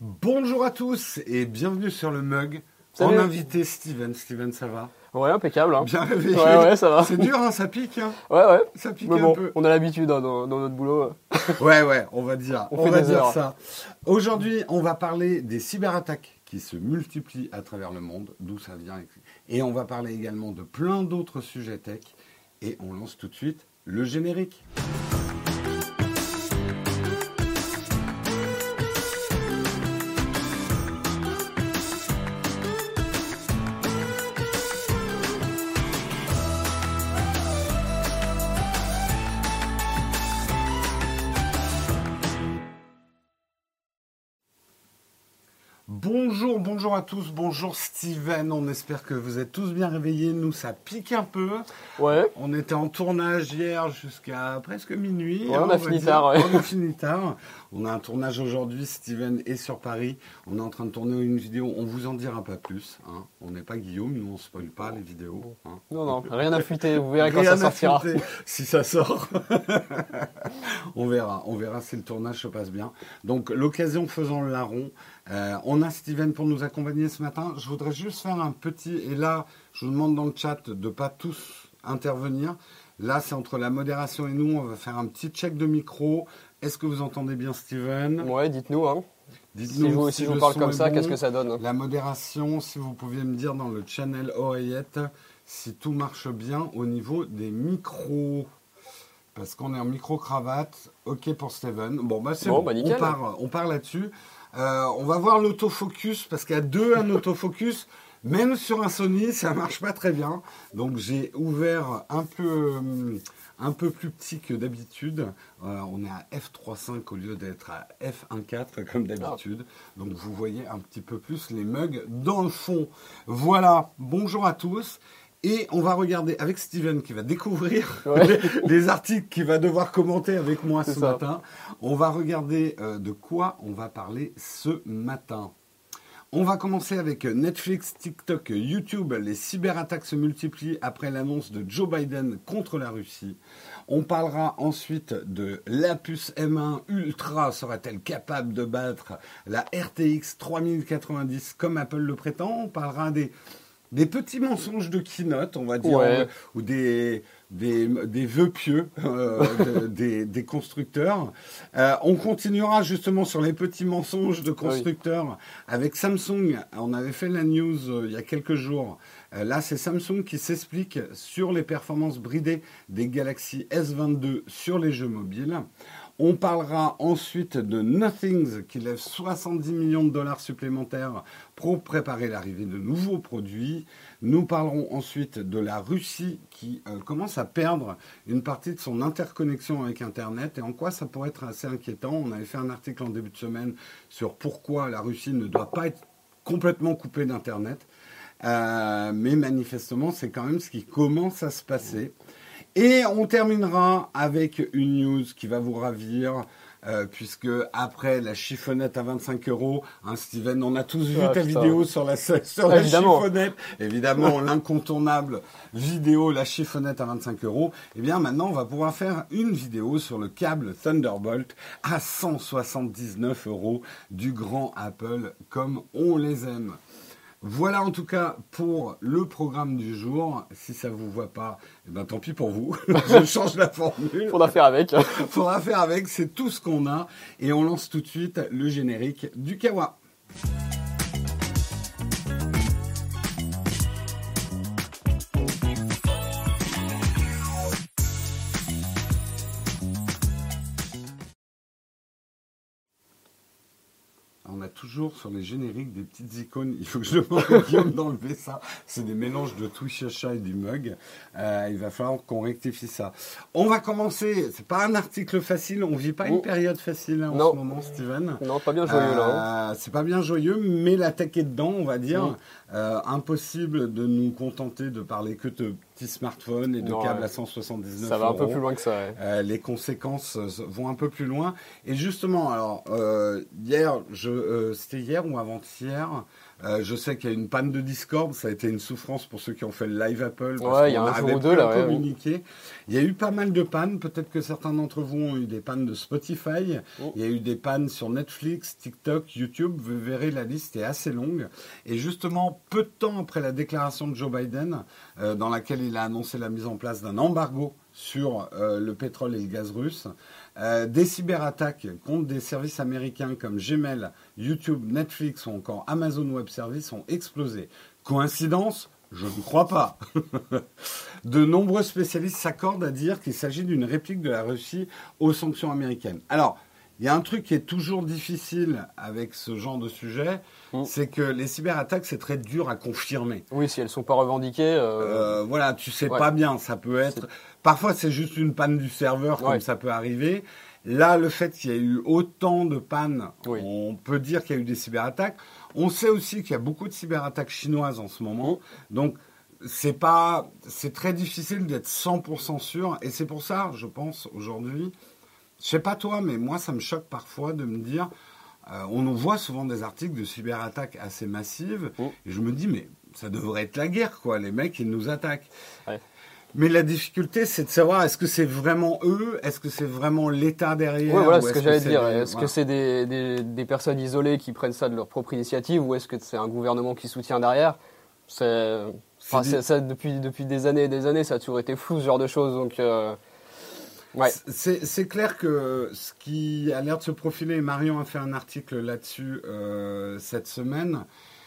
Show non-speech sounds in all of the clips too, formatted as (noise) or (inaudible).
Bonjour à tous et bienvenue sur le mug. Salut. En invité Steven. Steven, ça va Ouais, impeccable. Hein. Bien réveillé. Ouais, ouais, ça va. C'est dur, hein, ça pique. hein. Ouais, ouais. Ça pique Mais un peu. on a l'habitude hein, dans, dans notre boulot. (laughs) Ouais, ouais, on va dire. On va dire ça. Aujourd'hui, on va parler des cyberattaques qui se multiplient à travers le monde, d'où ça vient. Et on va parler également de plein d'autres sujets tech. Et on lance tout de suite le générique. Bonjour, à tous, bonjour Steven, on espère que vous êtes tous bien réveillés, nous ça pique un peu, Ouais. on était en tournage hier jusqu'à presque minuit. Ouais, hein, on a va fini tard, ouais. On a fini tard, on a un tournage aujourd'hui, Steven est sur Paris, on est en train de tourner une vidéo, on vous en dira pas plus, hein. on n'est pas Guillaume, nous on spoil pas les vidéos. hein. Non, non, rien à fuiter. Vous verrez quand Rien ça sortira. fuiter, si ça sort. (laughs) on verra, on verra si le tournage se passe bien. Donc l'occasion faisant le larron, euh, on a Steven pour nous accompagner ce matin. Je voudrais juste faire un petit, et là je vous demande dans le chat de pas tous intervenir. Là c'est entre la modération et nous, on va faire un petit check de micro. Est-ce que vous entendez bien Steven? Ouais, dites-nous. Hein. Dites-nous Si, vous, si vous parle comme ça, bon. qu'est-ce que ça donne La modération, si vous pouviez me dire dans le channel oreillette si tout marche bien au niveau des micros. Parce qu'on est en micro-cravate. Ok pour Steven. Bon, bah c'est Bon, bon. bah, on part, on part là-dessus. Euh, on va voir l'autofocus parce qu'il y a deux un autofocus. Même sur un Sony, ça marche pas très bien. Donc j'ai ouvert un peu, hum, un peu plus petit que d'habitude. Euh, on est à f3.5 au lieu d'être à f1.4 comme d'habitude. Donc vous voyez un petit peu plus les mugs dans le fond. Voilà, bonjour à tous. Et on va regarder avec Steven qui va découvrir (laughs) Ouais. les, (laughs) les articles qu'il va devoir commenter avec moi ce ça. matin. On va regarder euh, de quoi on va parler ce matin. On va commencer avec Netflix, TikTok, YouTube. Les cyberattaques se multiplient après l'annonce de Joe Biden contre la Russie. On parlera ensuite de la puce M1 Ultra sera-t-elle capable de battre la RTX 3090 comme Apple le prétend On parlera des, des petits mensonges de keynote, on va dire, Ouais. ou des, des, des vœux pieux euh, de- (laughs) des, des constructeurs. Euh, on continuera justement sur les petits mensonges de constructeurs avec Samsung. On avait fait la news euh, il y a quelques jours. Là, c'est Samsung qui s'explique sur les performances bridées des Galaxy S22 sur les jeux mobiles. On parlera ensuite de Nothings qui lève 70 millions de dollars supplémentaires pour préparer l'arrivée de nouveaux produits. Nous parlerons ensuite de la Russie qui euh, commence à perdre une partie de son interconnexion avec Internet et en quoi ça pourrait être assez inquiétant? On avait fait un article en début de semaine sur pourquoi la Russie ne doit pas être complètement coupée d'Internet. Euh, mais manifestement, c'est quand même ce qui commence à se passer. Et on terminera avec une news qui va vous ravir, euh, puisque après la chiffonnette à 25 euros, hein, Steven, on a tous vu Ah, ta putain. vidéo sur la, (laughs) sur la Évidemment. chiffonnette. Évidemment, (laughs) l'incontournable vidéo, la chiffonnette à 25 euros. Eh bien, maintenant, on va pouvoir faire une vidéo sur le câble Thunderbolt à 179 euros du grand Apple, comme on les aime. Voilà en tout cas pour le programme du jour. Si ça vous voit pas, eh ben tant pis pour vous. (laughs) Je change la formule. Faudra faire avec. (laughs) Faudra faire avec, c'est tout ce qu'on a. Et on lance tout de suite le générique du Kawa. Toujours sur les génériques des petites icônes. Il faut que je demande à Guillaume d'enlever ça. C'est des mélanges de Twishacha et du mug. Euh, il va falloir qu'on rectifie ça. On va commencer. C'est pas un article facile. On vit pas une période facile hein, en Non. ce moment, Steven. Non, pas bien joyeux là. hein. Euh, c'est pas bien joyeux, mais la tech est dedans, on va dire. Euh, impossible de nous contenter de parler que de petits smartphones et de Non, câbles ouais. à 179 Ça va un peu plus loin que ça. ouais. Euh, les conséquences euh, vont un peu plus loin. Et justement, alors euh, hier, je, c'était hier ou avant-hier, euh, je sais qu'il y a une panne de Discord. Ça a été une souffrance pour ceux qui ont fait le live Apple. parce Ouais, il y a un jour ou deux, là, à ouais, communiquer. Il y a eu pas mal de pannes. Peut-être que certains d'entre vous ont eu des pannes de Spotify. Oh. Il y a eu des pannes sur Netflix, TikTok, YouTube. Vous verrez, la liste est assez longue. Et justement, peu de temps après la déclaration de Joe Biden, euh, dans laquelle il a annoncé la mise en place d'un embargo sur euh, le pétrole et le gaz russe, euh, des cyberattaques contre des services américains comme Gmail, YouTube, Netflix ou encore Amazon Web Services ont explosé. Coïncidence? Je ne crois pas. (laughs) de nombreux spécialistes s'accordent à dire qu'il s'agit d'une réplique de la Russie aux sanctions américaines. Alors, il y a un truc qui est toujours difficile avec ce genre de sujet, Mm. c'est que les cyberattaques, c'est très dur à confirmer. Oui, si elles sont pas revendiquées. euh, Euh, voilà, tu sais Ouais. pas bien, ça peut être. Parfois, c'est juste une panne du serveur, comme Ouais. ça peut arriver. Là, le fait qu'il y ait eu autant de pannes, Oui. on peut dire qu'il y a eu des cyberattaques. On sait aussi qu'il y a beaucoup de cyberattaques chinoises en ce moment. Donc, c'est pas, c'est très difficile d'être 100% sûr. Et c'est pour ça, je pense, aujourd'hui, je sais pas toi, mais moi, ça me choque parfois de me dire, euh, on nous voit souvent des articles de cyberattaques assez massives, Mm. et je me dis, mais ça devrait être la guerre, quoi. Les mecs, ils nous attaquent. Ouais. Mais la difficulté, c'est de savoir est-ce que c'est vraiment eux, est-ce que c'est vraiment l'État derrière? Ouais, voilà ou ce est-ce que j'allais dire. Est-ce que c'est des, des, des personnes isolées qui prennent ça de leur propre initiative ou est-ce que c'est un gouvernement qui soutient derrière? C'est, enfin, ça, depuis, depuis des années et des années, ça a toujours été flou ce genre de choses. Donc, euh, ouais. C'est clair que ce qui a l'air de se profiler, et Marion a fait un article là-dessus euh, cette semaine,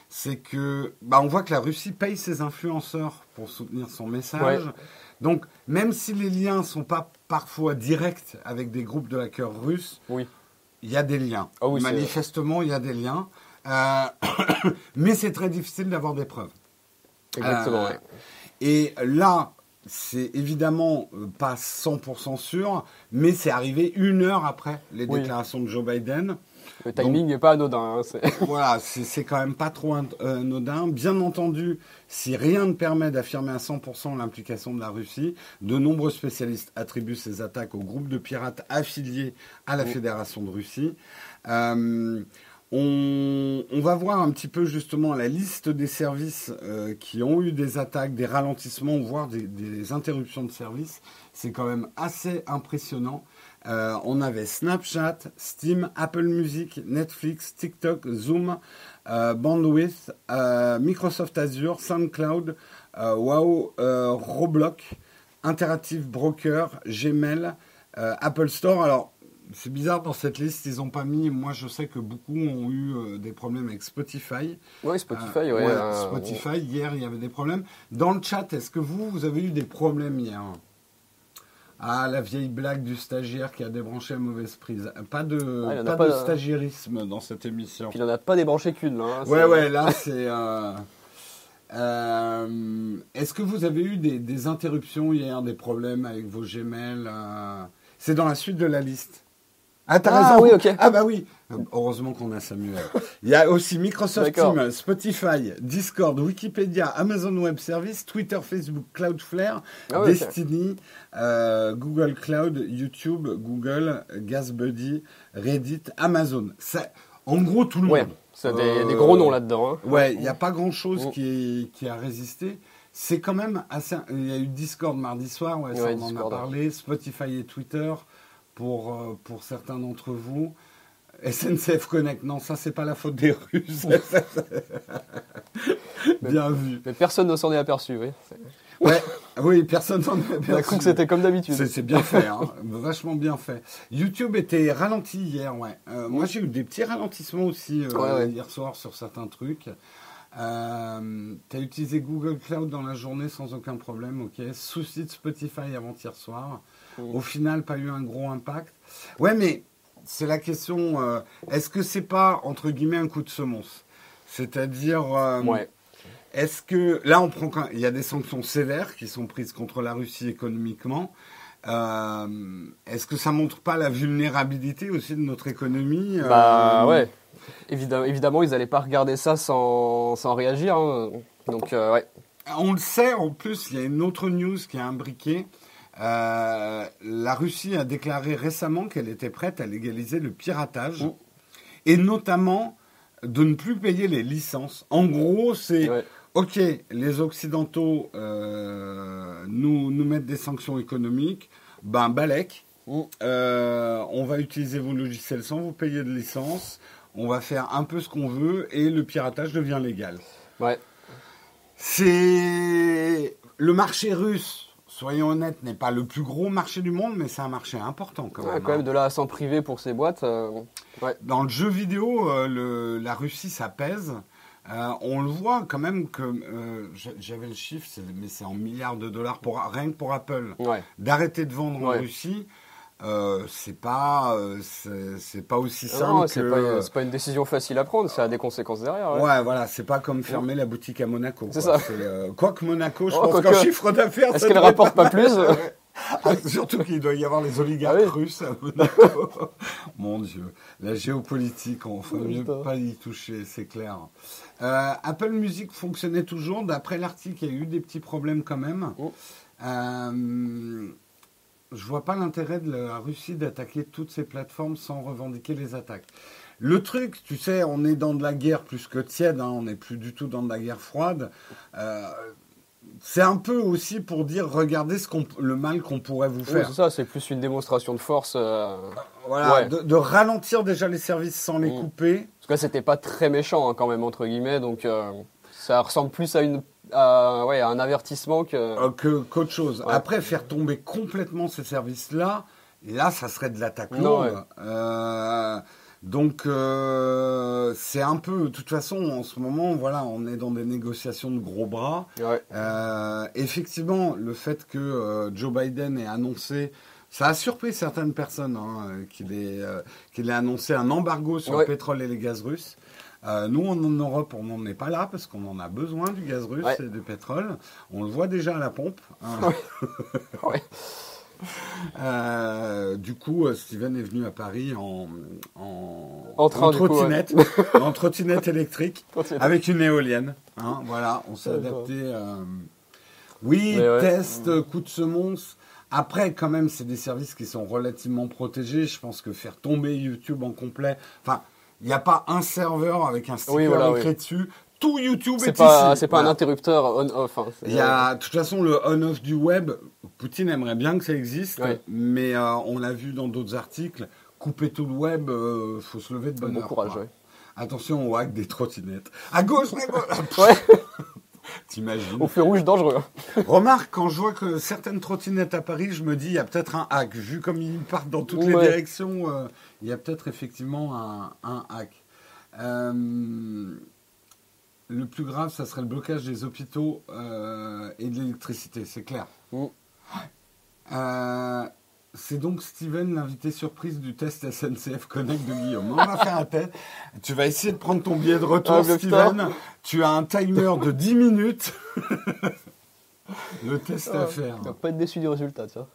c'est que bah, on voit que la Russie paye ses influenceurs pour soutenir son message. Ouais. Donc, même si les liens sont pas parfois directs avec des groupes de hackers russes, Oui. il y a des liens. Ah oui, Manifestement, il y a des liens. Euh, (coughs) mais c'est très difficile d'avoir des preuves. Exactement. Euh, ouais. Et là, c'est évidemment euh, pas 100% sûr, mais c'est arrivé une heure après les Oui. déclarations de Joe Biden. Le timing n'est pas anodin. hein, c'est- (laughs) voilà, c'est c'est quand même pas trop euh, anodin. Bien entendu, si rien ne permet d'affirmer à 100% l'implication de la Russie, de nombreux spécialistes attribuent ces attaques aux groupes de pirates affiliés à la. Fédération de Russie. Euh, on, va voir un petit peu justement la liste des services euh, qui ont eu des attaques, des ralentissements, voire des, interruptions de service. C'est quand même assez impressionnant. Euh, on avait Snapchat, Steam, Apple Music, Netflix, TikTok, Zoom, euh, Bandwidth, Microsoft Azure, SoundCloud, Wow, Roblox, Interactive Broker, Gmail, Apple Store. Alors, c'est bizarre dans cette liste, ils n'ont pas mis. Moi, je sais que beaucoup ont eu euh, des problèmes avec Spotify. Oui, Spotify, Euh, ouais. ouais, euh, Spotify, hier, il y avait des problèmes. Dans le chat, est-ce que vous, vous avez eu des problèmes hier? Ah, la vieille blague du stagiaire qui a débranché la mauvaise prise. Pas de, Ah, pas pas de stagiairisme dans cette émission. Puis il n'en a pas débranché qu'une. là, hein, Ouais, ouais, là, c'est... euh, euh, Est-ce que vous avez eu des, des interruptions hier, des problèmes avec vos Gmail euh, C'est dans la suite de la liste. Ah, t'as Ah, raison. oui, ok. Ah, bah oui. Heureusement qu'on a Samuel. Il y a aussi Microsoft. Teams, Spotify, Discord, Wikipédia, Amazon Web Service, Twitter, Facebook, Cloudflare, Ah. Destiny, euh, Google Cloud, YouTube, Google, GasBuddy, Reddit, Amazon. Ça- en gros, tout le Ouais, monde. c'est des, il y a des Euh, gros noms là-dedans. hein. Ouais, il n'y a pas grand-chose Mm. qui, qui a résisté. C'est quand même assez... Il y a eu Discord mardi soir, ouais, ça, on en a parlé. Spotify et Twitter pour, euh, pour certains d'entre vous. SNCF Connect, non, ça, c'est pas la faute des Russes. (laughs) Bien vu. Mais personne ne s'en est aperçu, oui. Ouais, oui, personne n'en a On a bien cru que c'était comme d'habitude. C'est bien fait, hein. vachement bien fait. YouTube était ralenti hier, ouais. Euh, moi, j'ai eu des petits ralentissements aussi euh, Ouais, ouais. hier soir sur certains trucs. Euh, T'as utilisé Google Cloud dans la journée sans aucun problème, ok. Souci de Spotify avant-hier soir. Au final, pas eu un gros impact. Ouais, mais c'est la question. euh, Est-ce que c'est pas entre guillemets un coup de semonce? C'est-à-dire, euh, Ouais. est-ce que là, on prend il y a des sanctions sévères qui sont prises contre la Russie économiquement. Euh, est-ce que ça montre pas la vulnérabilité aussi de notre économie Bah ouais. Évidemment, évidemment ils n'allaient pas regarder ça sans, sans réagir. hein. Donc ouais. On le sait, en plus, il y a une autre news qui est imbriquée. Euh, la Russie a déclaré récemment qu'elle était prête à légaliser le piratage et notamment de ne plus payer les licences. En gros, c'est Ouais. OK, les Occidentaux euh, nous, nous mettent des sanctions économiques, ben balèque, euh, on va utiliser vos logiciels sans vous payer de licence, on va faire un peu ce qu'on veut et le piratage devient légal. Ouais. C'est le marché russe. Soyons honnêtes, n'est pas le plus gros marché du monde, mais c'est un marché important quand Ouais, même. quand même hein. de là à s'en priver pour ces boîtes. euh, ouais. Dans le jeu vidéo, euh, le- la Russie, ça pèse. Euh, on le voit quand même que j'a- j'avais le chiffre, mais c'est en milliards de dollars pour rien que pour Apple. Ouais. D'arrêter de vendre en. Russie, euh, c'est pas, euh, c'est pas aussi simple Non, que. c'est pas, c'est pas une décision facile à prendre, ça a des conséquences derrière. Ouais. Ouais. voilà, c'est pas comme fermer la boutique à Monaco. C'est quoi. ça. C'est, euh, Quoique Monaco, je Oh, pense qu'en chiffre d'affaires, Est-ce ça qu'elle rapporte pas plus (laughs) (laughs) Ah, surtout qu'il doit y avoir les oligarques Ah oui. russes à (laughs) Monaco. Mon Dieu, la géopolitique, on ne mieux pas y toucher, c'est clair. Apple Music fonctionnait toujours. D'après l'article, il y a eu des petits problèmes quand même. Oh. Euh, je vois pas l'intérêt de la Russie d'attaquer toutes ces plateformes sans revendiquer les attaques. Le truc, tu sais, on est dans de la guerre plus que tiède, hein, on n'est plus du tout dans de la guerre froide. Euh, c'est un peu aussi pour dire, regardez ce le mal qu'on pourrait vous faire. c'est ça, c'est plus une démonstration de force. euh, Voilà, Ouais. de, de ralentir déjà les services sans les Mm. couper. Parce que c'était pas très méchant hein, quand même, entre guillemets, donc euh, ça ressemble plus à, une, à, ouais, à un avertissement que. euh, que, qu'autre chose. Ouais. Après, faire tomber complètement ces services-là, là, ça serait de l'attaque ouais. Euh, donc, euh, c'est un peu, de toute façon, en ce moment, voilà, on est dans des négociations de gros bras. Ouais. Euh, effectivement, le fait que euh, Joe Biden ait annoncé, ça a surpris certaines personnes, hein, euh, qu'il ait, euh, qu'il ait annoncé un embargo sur Ouais. le pétrole et les gaz russes. Euh, nous, en Europe, on n'en est pas là parce qu'on en a besoin du gaz russe Ouais. et du pétrole. On le voit déjà à la pompe. hein. Ouais. (laughs) Euh, du coup, euh, Steven est venu à Paris en, en, En train, du coup, trottinette, (laughs) en trottinette électrique avec une éolienne. hein, voilà, on s'est D'accord. adapté. euh, Oui, ouais. test, coup de semonce. Après, quand même, c'est des services qui sont relativement protégés. Je pense que faire tomber YouTube en complet. Enfin, il n'y a pas un serveur avec un sticker Oui, voilà, écrit dessus. Tout YouTube est, pas, ici. c'est pas un interrupteur on-off. hein, Il y a, de toute façon, le on-off du web, Poutine aimerait bien que ça existe, Ouais. mais euh, on l'a vu dans d'autres articles, couper tout le web, il faut se lever de bonne Bon heure. courage, ouais. Attention au hack des trottinettes. À gauche, à gauche Ouais, (laughs) T'imagines au feu rouge dangereux. hein. Remarque, quand je vois que certaines trottinettes à Paris, je me dis, il y a peut-être un hack. Vu comme ils partent dans toutes les directions, euh, il y a peut-être effectivement un, un hack. Euh, le plus grave, ça serait le blocage des hôpitaux euh, et de l'électricité, c'est clair. Mm. C'est donc Steven, l'invité surprise du test SNCF Connect de Guillaume. On va faire un test. Tu vas essayer de prendre ton billet de retour, Ah. Steven. Tu as un timer de 10 minutes. (laughs) Le test à faire. Tu vas pas être déçu du résultat, tu vois.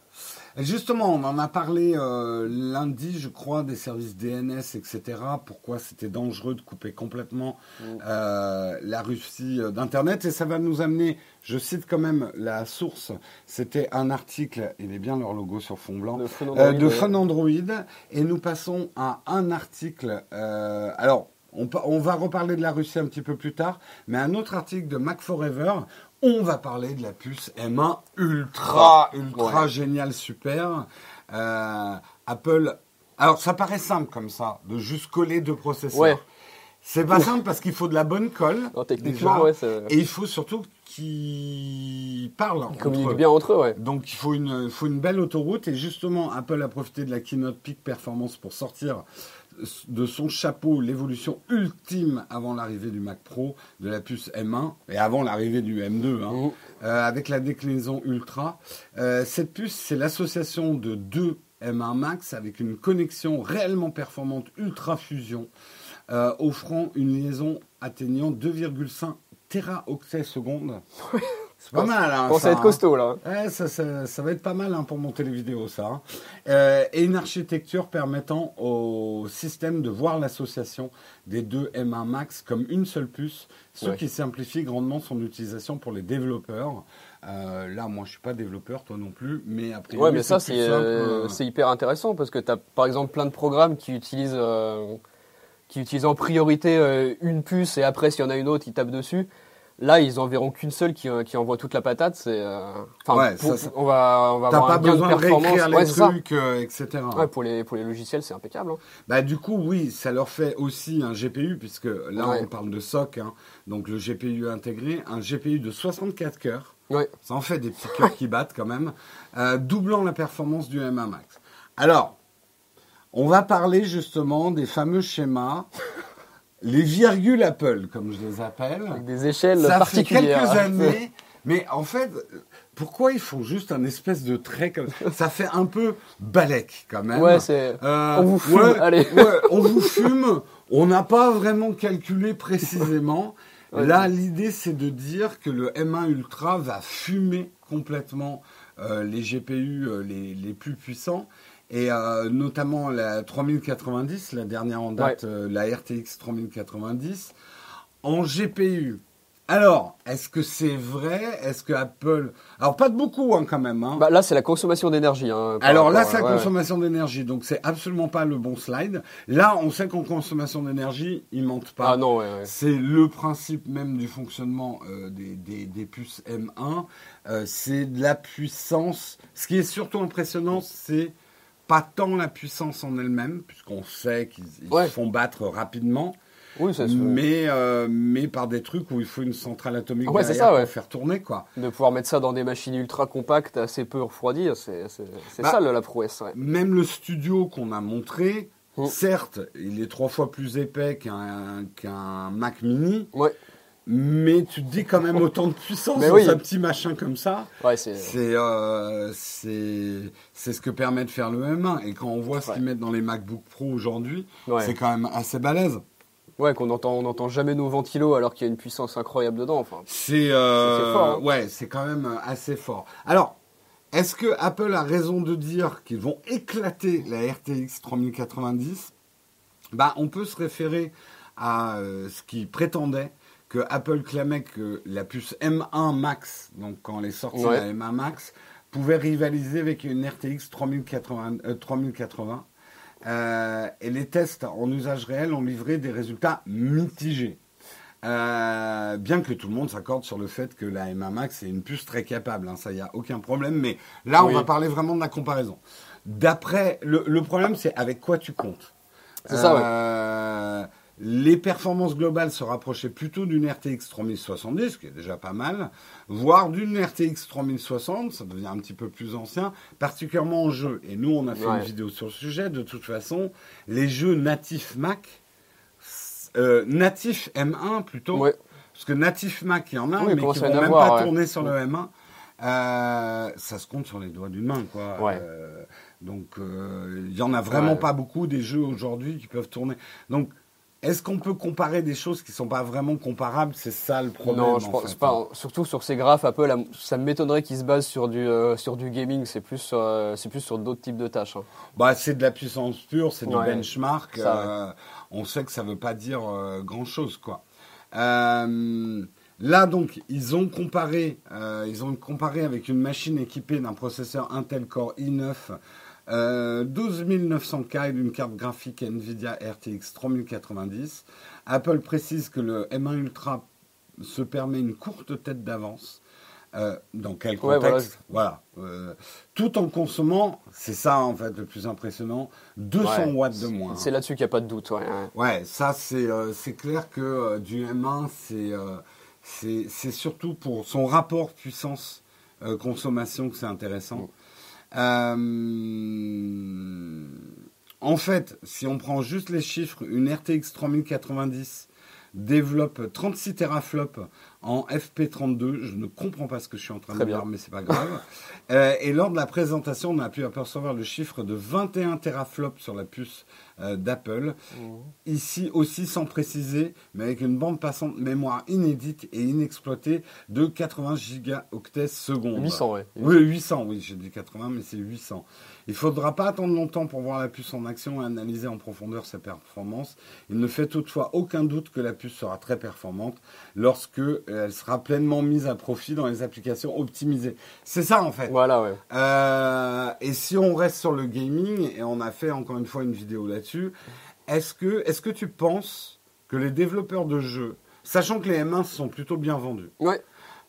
Justement, on en a parlé euh, lundi, je crois, des services DNS, etc. Pourquoi c'était dangereux de couper complètement Mm. euh, la Russie euh, d'Internet. Et ça va nous amener, je cite quand même la source, c'était un article, il est bien leur logo sur fond blanc, De euh, Android, de. Et nous passons à un article. alors, on va reparler de la Russie un petit peu plus tard, mais un autre article de Mac Forever. On va parler de la puce M1 ultra, ultra Ouais. génial, super. Euh, Apple. Alors, ça paraît simple comme ça, de juste coller deux processeurs. Ouais. C'est pas simple parce qu'il faut de la bonne colle. Non, techniquement, ouais, Et il faut surtout qu'ils parlent. Ils communiquent eux. bien entre eux, ouais. Donc il faut une, faut une belle autoroute et justement Apple a profité de la keynote Peak Performance pour sortir de son chapeau l'évolution ultime avant l'arrivée du Mac Pro, de la puce M1 et avant l'arrivée du M2, hein, euh, avec la déclinaison Ultra. Euh, cette puce, c'est l'association de deux M1 Max avec une connexion réellement performante Ultra Fusion, euh, offrant une liaison atteignant 2,5 téraoctets secondes. C'est pas mal. Hein, ça, va être costaud là. Ouais, ça, ça, va être pas mal hein, pour monter les vidéos, ça. Hein. Euh, et une architecture permettant au système de voir l'association des deux M1 Max comme une seule puce, ce qui simplifie grandement son utilisation pour les développeurs. Euh, là, moi, je suis pas développeur, toi non plus, mais après. Ouais, mais ça, euh, c'est hyper intéressant parce que tu as par exemple plein de programmes qui utilisent, qui utilisent en priorité une puce et après, s'il y en a une autre, ils tapent dessus. Là, ils enverront qu'une seule qui, euh, qui, envoie toute la patate. C'est, euh, enfin, on va, on va avoir pas besoin de, réécrire les trucs, euh, etc. Ouais, pour les pour les logiciels, c'est impeccable. Hein. Bah du coup, oui, ça leur fait aussi un GPU puisque là, on parle de SOC, hein, donc le GPU intégré, un GPU de 64 cœurs. Ouais. Ça en fait des petits cœurs qui battent quand même, doublant la performance du M1 Max. Alors, on va parler justement des fameux schémas les virgules Apple, comme je les appelle. Avec des échelles ça particulières. Ça fait quelques (laughs) années, mais en fait, pourquoi ils font juste un espèce de trait comme ça? Ça fait un peu balèque quand même. Ouais, c'est. Euh, on vous fume, allez. on vous fume. On n'a pas vraiment calculé précisément. (laughs) Là, l'idée, c'est de dire que le M1 Ultra va fumer complètement euh, les GPU euh, les, les, plus puissants et euh, notamment la 3090, la dernière en date, euh, la RTX 3090, en GPU. Alors, est-ce que c'est vrai? Est-ce que Apple... Alors, pas de beaucoup hein, quand même. Hein. Bah, là, c'est la consommation d'énergie. Hein, Alors là, c'est la consommation d'énergie. Donc, c'est absolument pas le bon slide. Là, on sait qu'en consommation d'énergie, ils mentent pas. Ah non, C'est le principe même du fonctionnement euh, des, des, des, puces M1. c'est de la puissance. Ce qui est surtout impressionnant, c'est pas tant la puissance en elle-même, puisqu'on sait qu'ils se font battre rapidement. Oui, ça se mais, euh, mais par des trucs où il faut une centrale atomique ouais, derrière ça, pour faire tourner. Quoi. De pouvoir mettre ça dans des machines ultra compactes, assez peu refroidies, c'est bah, ça la prouesse. Même le studio qu'on a montré, mm. certes, il est trois fois plus épais qu'un Mac mini. Mais tu te dis quand même autant de puissance (laughs) dans un petit machin comme ça. Ouais, c'est euh, c'est ce que permet de faire le M1 et quand on voit ce qu'ils mettent dans les MacBook Pro aujourd'hui, c'est quand même assez balèze. Ouais, qu'on entend on entend jamais nos ventilos alors qu'il y a une puissance incroyable dedans enfin. C'est euh, fort. Hein. Ouais, c'est quand même assez fort. Alors, est-ce que Apple a raison de dire qu'ils vont éclater la RTX 3090 Bah, on peut se référer à euh, ce qu'ils prétendaient que Apple clamait que la puce M1 Max, donc quand elle est sortie la M1 Max, pouvait rivaliser avec une RTX 3080. Euh, euh, et les tests en usage réel ont livré des résultats mitigés. Euh, bien que tout le monde s'accorde sur le fait que la M1 Max est une puce très capable, hein, ça y a aucun problème. Mais là, on va parler vraiment de la comparaison. D'après, le, le problème, c'est avec quoi tu comptes? C'est ça. Ouais les performances globales se rapprochaient plutôt d'une RTX 3070, qui est déjà pas mal, voire d'une RTX 3060, ça devient un petit peu plus ancien, particulièrement en jeu. Et nous, on a fait une vidéo sur le sujet. De toute façon, les jeux natifs Mac, euh, natifs M1 plutôt, parce que natifs Mac, il y en a, mais qui ne vont même pas tourner sur le M1. Euh, ça se compte sur les doigts d'une main, quoi. Euh, donc, il y en a vraiment pas beaucoup des jeux aujourd'hui qui peuvent tourner. Donc, est-ce qu'on peut comparer des choses qui ne sont pas vraiment comparables? C'est ça le problème. Non, je pense pas. Surtout sur ces graphes, Apple, ça m'étonnerait qu'ils se basent sur du, euh, sur du gaming. C'est plus, euh, c'est plus sur d'autres types de tâches. Hein. Bah, c'est de la puissance pure, c'est du benchmark. Euh, on sait que ça ne veut pas dire grand-chose. quoi. là, donc, ils ont, comparé, ils ont comparé avec une machine équipée d'un processeur Intel Core i9 euh, 12 900K et d'une carte graphique Nvidia RTX 3090. Apple précise que le M1 Ultra se permet une courte tête d'avance. Euh, dans quel contexte? Voilà. Euh, tout en consommant, c'est ça en fait le plus impressionnant, 200 watts de moins. C'est là-dessus qu'il n'y a pas de doute. Ouais, ouais ça c'est euh, clair que du M1, c'est surtout pour son rapport puissance-consommation que c'est intéressant. Euh, en fait, si on prend juste les chiffres, une RTX 3090 développe 36 teraflops en FP32. Je ne comprends pas ce que je suis en train de dire, mais c'est pas grave. (laughs) Euh, et lors de la présentation, on a pu apercevoir le chiffre de 21 teraflops sur la puce d'Apple. Mmh. Ici aussi sans préciser, mais avec une bande passante mémoire inédite et inexploitée de 80 gigaoctets secondes. 800, oui. Oui, 800, oui, j'ai dit 80, mais c'est 800. Il ne faudra pas attendre longtemps pour voir la puce en action et analyser en profondeur sa performance. Il ne fait toutefois aucun doute que la puce sera très performante lorsque euh, elle sera pleinement mise à profit dans les applications optimisées. C'est ça en fait. Voilà, ouais. Euh, et si on reste sur le gaming, et on a fait encore une fois une vidéo là-dessus, est-ce que, est que tu penses que les développeurs de jeux, sachant que les M1 sont plutôt bien vendus, ouais.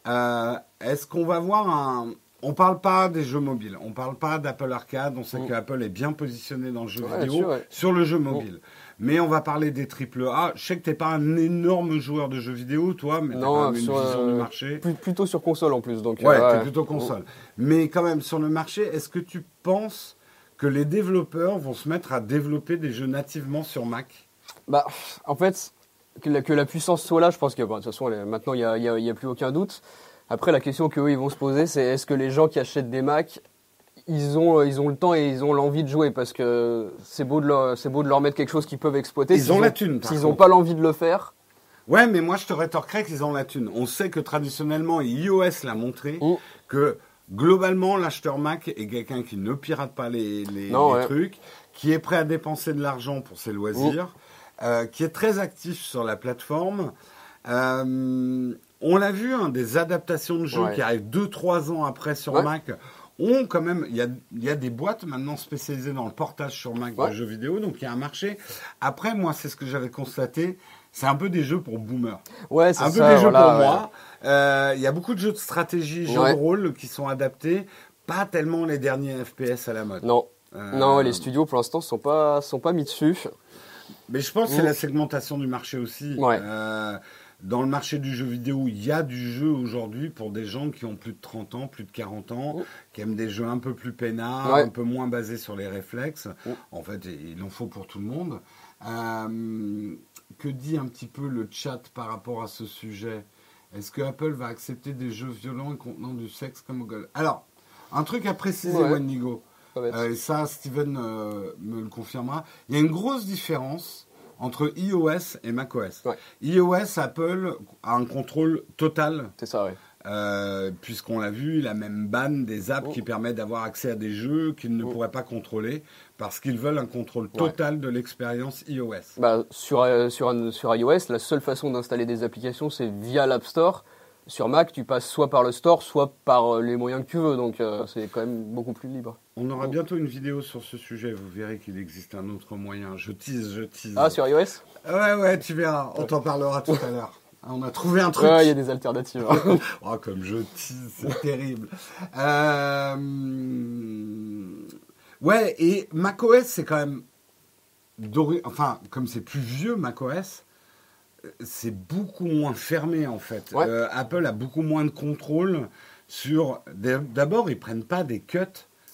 Euh, est-ce qu'on va voir un, on parle pas des jeux mobiles, on parle pas d'Apple Arcade, on sait mm. que Apple est bien positionné dans le jeu vidéo sur le jeu mobile. Mais on va parler des triple A. Je sais que tu n'es pas un énorme joueur de jeux vidéo, toi, mais tu as une vision du marché. Plutôt sur console en plus. Donc, ouais, euh, tu es plutôt console. Mais quand même, sur le marché, est-ce que tu penses que les développeurs vont se mettre à développer des jeux nativement sur Mac? Bah, en fait, que la, puissance soit là, je pense que de toute façon, maintenant, il n'y a plus aucun doute. Après, la question qu'eux, ils vont se poser, c'est est-ce que les gens qui achètent des Macs, ils ont, ils ont le temps et ils ont l'envie de jouer parce que c'est beau, de leur, beau de leur mettre quelque chose qu'ils peuvent exploiter. Ils ont la thune. S'ils n'ont pas l'envie de le faire. Ouais, mais moi je te rétorquerais qu'ils ont la thune. On sait que traditionnellement, iOS l'a montré, mm. que globalement, l'acheteur Mac est quelqu'un qui ne pirate pas les, les, trucs, qui est prêt à dépenser de l'argent pour ses loisirs, mm. euh, qui est très actif sur la plateforme. Euh, on l'a vu, hein, des adaptations de jeux qui arrivent 2-3 ans après sur Mac ont quand même, il y a, des boîtes maintenant spécialisées dans le portage sur Mac de jeux vidéo, donc il y a un marché. Après, moi, c'est ce que j'avais constaté, c'est un peu des jeux pour boomers. Ouais, c'est Un peu des jeux pour moi. Euh, il y a beaucoup de jeux de stratégie, jeux de rôle qui sont adaptés, pas tellement les derniers FPS à la mode. Non. Euh, non, les studios pour l'instant sont pas sont pas mis dessus. Mais je pense que c'est la segmentation du marché aussi. Ouais. Euh, dans le marché du jeu vidéo, il y a du jeu aujourd'hui pour des gens qui ont plus de 30 ans, plus de 40 ans, oh. qui aiment des jeux un peu plus peinards, un peu moins basés sur les réflexes. Oh. En fait, il en faut pour tout le monde. Euh, que dit un petit peu le chat par rapport à ce sujet? Est-ce que Apple va accepter des jeux violents et contenant du sexe comme Google? Alors, un truc à préciser, Wenigo. Euh, et ça, Steven euh, me le confirmera. Il y a une grosse différence entre iOS et macOS. iOS, Apple a un contrôle total. C'est ça, oui. Euh, puisqu'on l'a vu, il a même ban des apps qui oh. permettent d'avoir accès à des jeux qu'ils ne oh. pourraient pas contrôler parce qu'ils veulent un contrôle total de l'expérience iOS. Bah, sur, euh, sur, sur iOS, la seule façon d'installer des applications, c'est via l'App Store sur Mac, tu passes soit par le store, soit par euh, les moyens que tu veux. Donc euh, c'est quand même beaucoup plus libre. On aura bientôt une vidéo sur ce sujet. Vous verrez qu'il existe un autre moyen. Je tease, je tease. Ah, sur iOS? Ouais, ouais, tu verras. On t'en parlera tout à l'heure. (laughs) On a trouvé un truc. Ouais, il y a des alternatives. (laughs) oh, comme je tease, c'est (laughs) terrible. Euh... Ouais, et macOS, c'est quand même. Enfin, comme c'est plus vieux, macOS, c'est beaucoup moins fermé en fait. Euh, Apple a beaucoup moins de contrôle sur. D'abord, ils prennent pas des cuts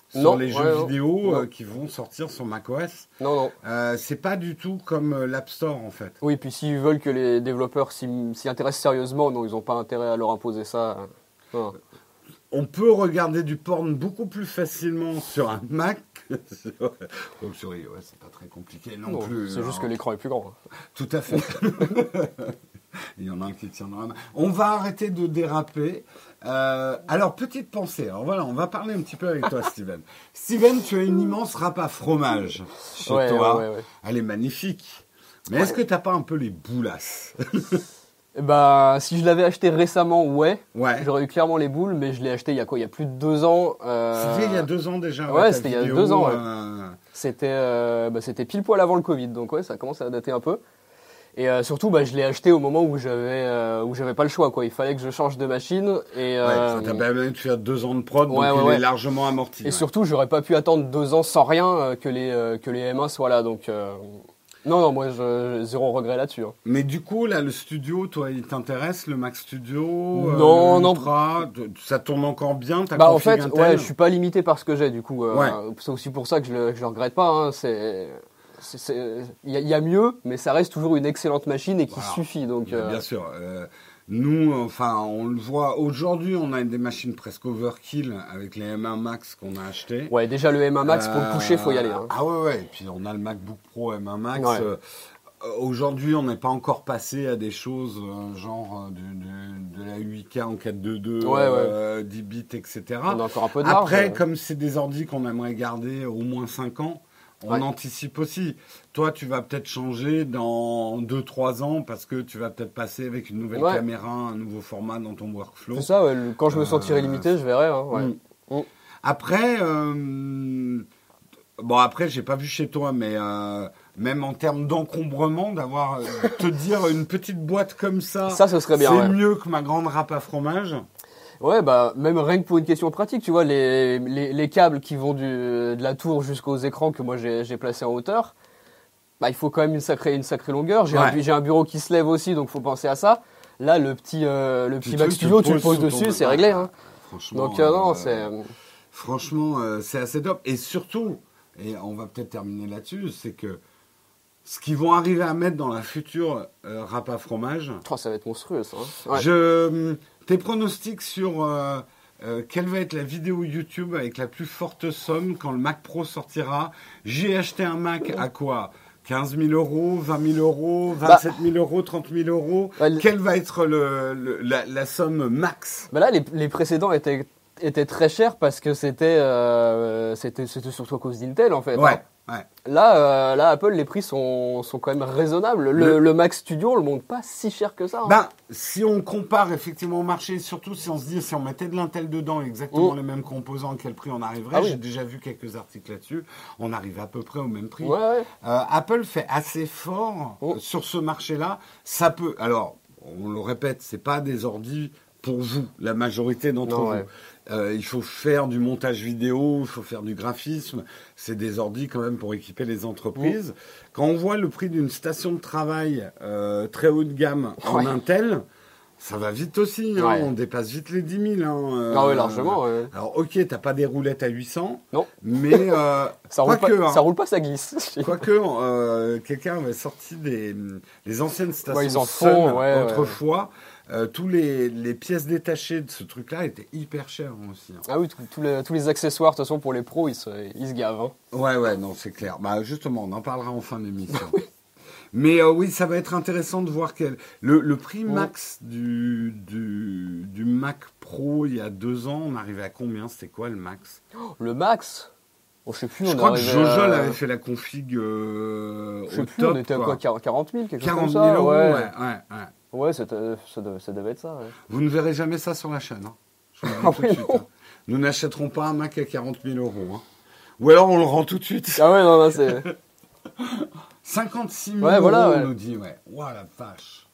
sur les jeux vidéo euh, qui vont sortir sur macOS. Non, non. Euh, c'est pas du tout comme l'App Store en fait. Oui, puis s'ils veulent que les développeurs s'y intéressent sérieusement, non, ils n'ont pas intérêt à leur imposer ça. On peut regarder du porn beaucoup plus facilement sur un Mac (laughs) Sur iOS, c'est pas très compliqué non, plus. C'est juste que l'écran est plus grand. Hein. Tout à fait. (laughs) Il y en a un qui tient dans la main. On va arrêter de déraper. Euh, alors, petite pensée. Alors voilà, on va parler un petit peu avec toi, (laughs) Steven. Steven, tu as une immense râpe à fromage chez toi. Elle est magnifique. Mais est-ce que tu n'as pas un peu les boulasses? Bah, si je l'avais acheté récemment, ouais. J'aurais eu clairement les boules, mais je l'ai acheté il y a quoi? Il y a plus de deux ans. Euh... C'était il y a deux ans déjà. Ouais, c'était il y a deux ans. Euh, c'était, euh, bah, c'était pile poil avant le Covid, donc ouais, ça commence à dater un peu. Et euh, surtout, bah, je l'ai acheté au moment où j'avais où j'avais pas le choix, quoi. Il fallait que je change de machine. Et ouais, ça t'a permis de faire deux ans de prod, donc il est largement amorti. Et surtout, j'aurais pas pu attendre deux ans sans rien que les que les M1 soient là, donc. Non, non, moi, je, zéro regret là-dessus. Hein. Mais du coup, là, le studio, toi, il t'intéresse, le Mac Studio euh, Non, non. Ça tourne encore bien Bah, en fait, ouais, je suis pas limité par ce que j'ai, du coup. Euh, C'est aussi pour ça que je le, je le regrette pas. Hein. C'est il y, a mieux, mais ça reste toujours une excellente machine et qui suffit. Donc, Bien sûr. Nous, enfin, on le voit aujourd'hui, on a des machines presque overkill avec les M1 Max qu'on a acheté. Ouais, déjà le M1 Max pour le coucher, faut y aller. Hein. Ah ouais, ouais. Et puis on a le MacBook Pro M1 Max. Euh, aujourd'hui, on n'est pas encore passé à des choses euh, genre de, de, la 8K en 422, ouais, 10 bits, etc. On a encore un peu de Après, comme c'est des ordis qu'on aimerait garder au moins 5 ans, on anticipe aussi. Toi, tu vas peut-être changer dans 2-3 ans parce que tu vas peut-être passer avec une nouvelle caméra, un nouveau format dans ton workflow. C'est ça, quand je me sentirai euh, limité, je verrai. Hein, mm. Mm. Après, euh, bon, après, j'ai pas vu chez toi, mais euh, même en termes d'encombrement, d'avoir, te dire une petite boîte comme ça, ça, ce serait bien. C'est mieux que ma grande râpe à fromage. Ouais, bah même rien que pour une question pratique, tu vois, les, les, câbles qui vont du, de la tour jusqu'aux écrans que moi j'ai placés en hauteur, bah, il faut quand même une sacrée, une sacrée longueur. J'ai un, un, bureau qui se lève aussi, donc faut penser à ça. Là, le petit, euh, le petit Mac Studio, tu le poses dessus, c'est réglé. Hein. Franchement, donc euh, non, euh, c'est. Franchement, c'est assez top. Et surtout, et on va peut-être terminer là-dessus, c'est que ce qu'ils vont arriver à mettre dans la future râpe à fromage. Oh, ça va être monstrueux, ça. Hein. Je tes pronostics sur euh, euh, quelle va être la vidéo YouTube avec la plus forte somme quand le Mac Pro sortira? J'ai acheté un Mac à quoi? 15 000 euros, 20 000 euros, 27 bah. 000 euros, 30 000 euros? Quelle va être le, la, somme max? Bah Là, les, précédents étaient, étaient très chers parce que c'était euh, c'était surtout à cause d'Intel en fait. Ouais. Hein. Là, euh, là, Apple, les prix sont, sont quand même raisonnables. Le, Mac Studio, on le monte pas si cher que ça. Hein. Ben, si on compare effectivement au marché, surtout si on se dit si on mettait de l'Intel dedans, exactement oh. les mêmes composants, à quel prix on arriverait? Ah J'ai déjà vu quelques articles là-dessus. On arrive à peu près au même prix. Euh, Apple fait assez fort oh. sur ce marché-là. Ça peut. Alors, on le répète, c'est pas des ordis pour vous, la majorité d'entre vous. Euh, il faut faire du montage vidéo, il faut faire du graphisme. C'est des ordis quand même pour équiper les entreprises. Quand on voit le prix d'une station de travail euh, très haut de gamme en Intel, ça va vite aussi. Hein. On dépasse vite les 10 000. Hein, euh, ah oui, largement. Alors, ok, t'as pas des roulettes à 800. Non. Mais (laughs) ça, roule pas, hein. ça roule pas, ça glisse. (laughs) Quoique, quelqu'un avait sorti des les anciennes stations ils en font, autrefois. Euh, tous les, les, pièces détachées de ce truc-là étaient hyper chères aussi. Hein. Ah oui, tous les, tous les accessoires, de toute façon, pour les pros, ils se, ils se gavent. Hein. Ouais, ouais, non, c'est clair. Bah, justement, on en parlera en fin d'émission. (laughs) Mais euh, oui, ça va être intéressant de voir quel... le, le prix max du, du, du, Mac Pro il y a deux ans, on arrivait à combien? C'était quoi le max? Le max? Oh, Je sais plus. Je crois que Jojol avait fait la config euh, je sais plus, on était à quoi 40 000 quelque 40 000 euros, ouais, ouais. ouais. Ouais, ça, devait, être ça. Vous ne verrez jamais ça sur la chaîne. Hein. Je vous le dis (laughs) tout de suite. Hein. Nous n'achèterons pas un Mac à 40 000 euros. Hein. Ou alors on le rend tout de suite. Ah ouais, non, non, c'est. (laughs) 56 000 euros, on nous dit, ouais. Ouah, la vache.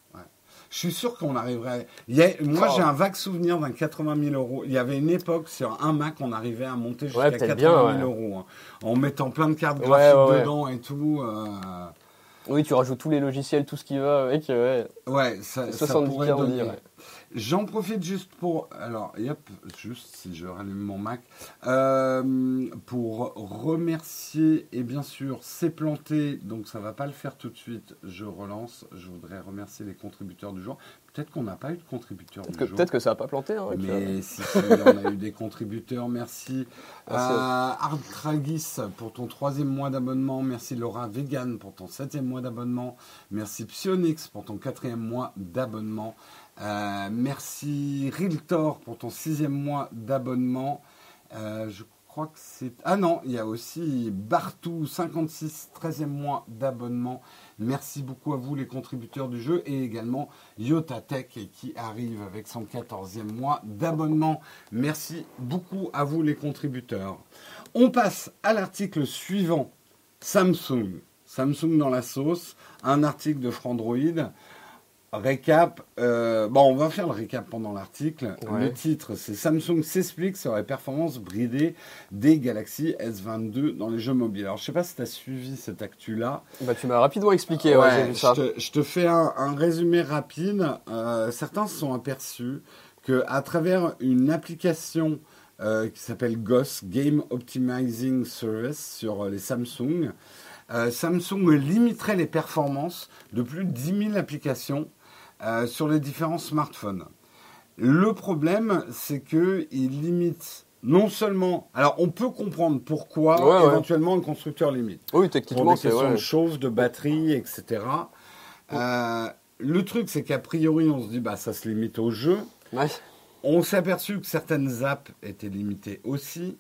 Je suis sûr qu'on arriverait. Moi, j'ai un vague souvenir d'un 80 000 euros. Il y avait une époque, sur un Mac, on arrivait à monter jusqu'à 80 000 euros. En mettant plein de cartes graphiques dedans et tout. Euh, oui, tu rajoutes tous les logiciels, tout ce qui va avec. Ouais, ouais ça, ça pourrait donner. J'en profite juste pour. Alors, yep, juste si je rallume mon Mac. Euh, pour remercier, et bien sûr, c'est planté, donc ça va pas le faire tout de suite. Je relance. Je voudrais remercier les contributeurs du jour. Peut-être qu'on n'a pas eu de contributeurs. Peut-être que ça n'a pas planté. Hein, Mais euh, si, si, on a eu des contributeurs. Merci. (laughs) à Artragis pour ton troisième mois d'abonnement. Merci Laura Vegan pour ton septième mois d'abonnement. Merci Psionix pour ton quatrième mois d'abonnement. Euh, merci Realtor pour ton sixième mois d'abonnement. Euh, je crois que c'est... Ah non, il y a aussi Bartou, 56, 13e mois d'abonnement. Merci beaucoup à vous les contributeurs du jeu et également Yotatech qui arrive avec son 14e mois d'abonnement. Merci beaucoup à vous les contributeurs. On passe à l'article suivant. Samsung. Samsung dans la sauce. Un article de Frandroid. Récap. Euh, bon, on va faire le récap pendant l'article. Le titre, c'est Samsung s'explique sur les performances bridées des Galaxy S22 dans les jeux mobiles. Alors, je sais pas si tu as suivi cette actu-là. Bah, tu m'as rapidement expliqué, ouais, j'ai vu ça. Je te, fais un, résumé rapide. Euh, certains se sont aperçus qu'à travers une application euh, qui s'appelle GOS, Game Optimizing Service, sur les Samsung, Samsung limiterait les performances de plus de 10 000 applications euh, sur les différents smartphones. Le problème, c'est qu'il limite non seulement. Alors, on peut comprendre pourquoi éventuellement un constructeur limite. Oui, techniquement, Pour des questions de chauffe, de batterie, etc. Euh, le truc, c'est qu'a priori, on se dit, bah, ça se limite au jeu. On s'est aperçu que certaines apps étaient limitées aussi.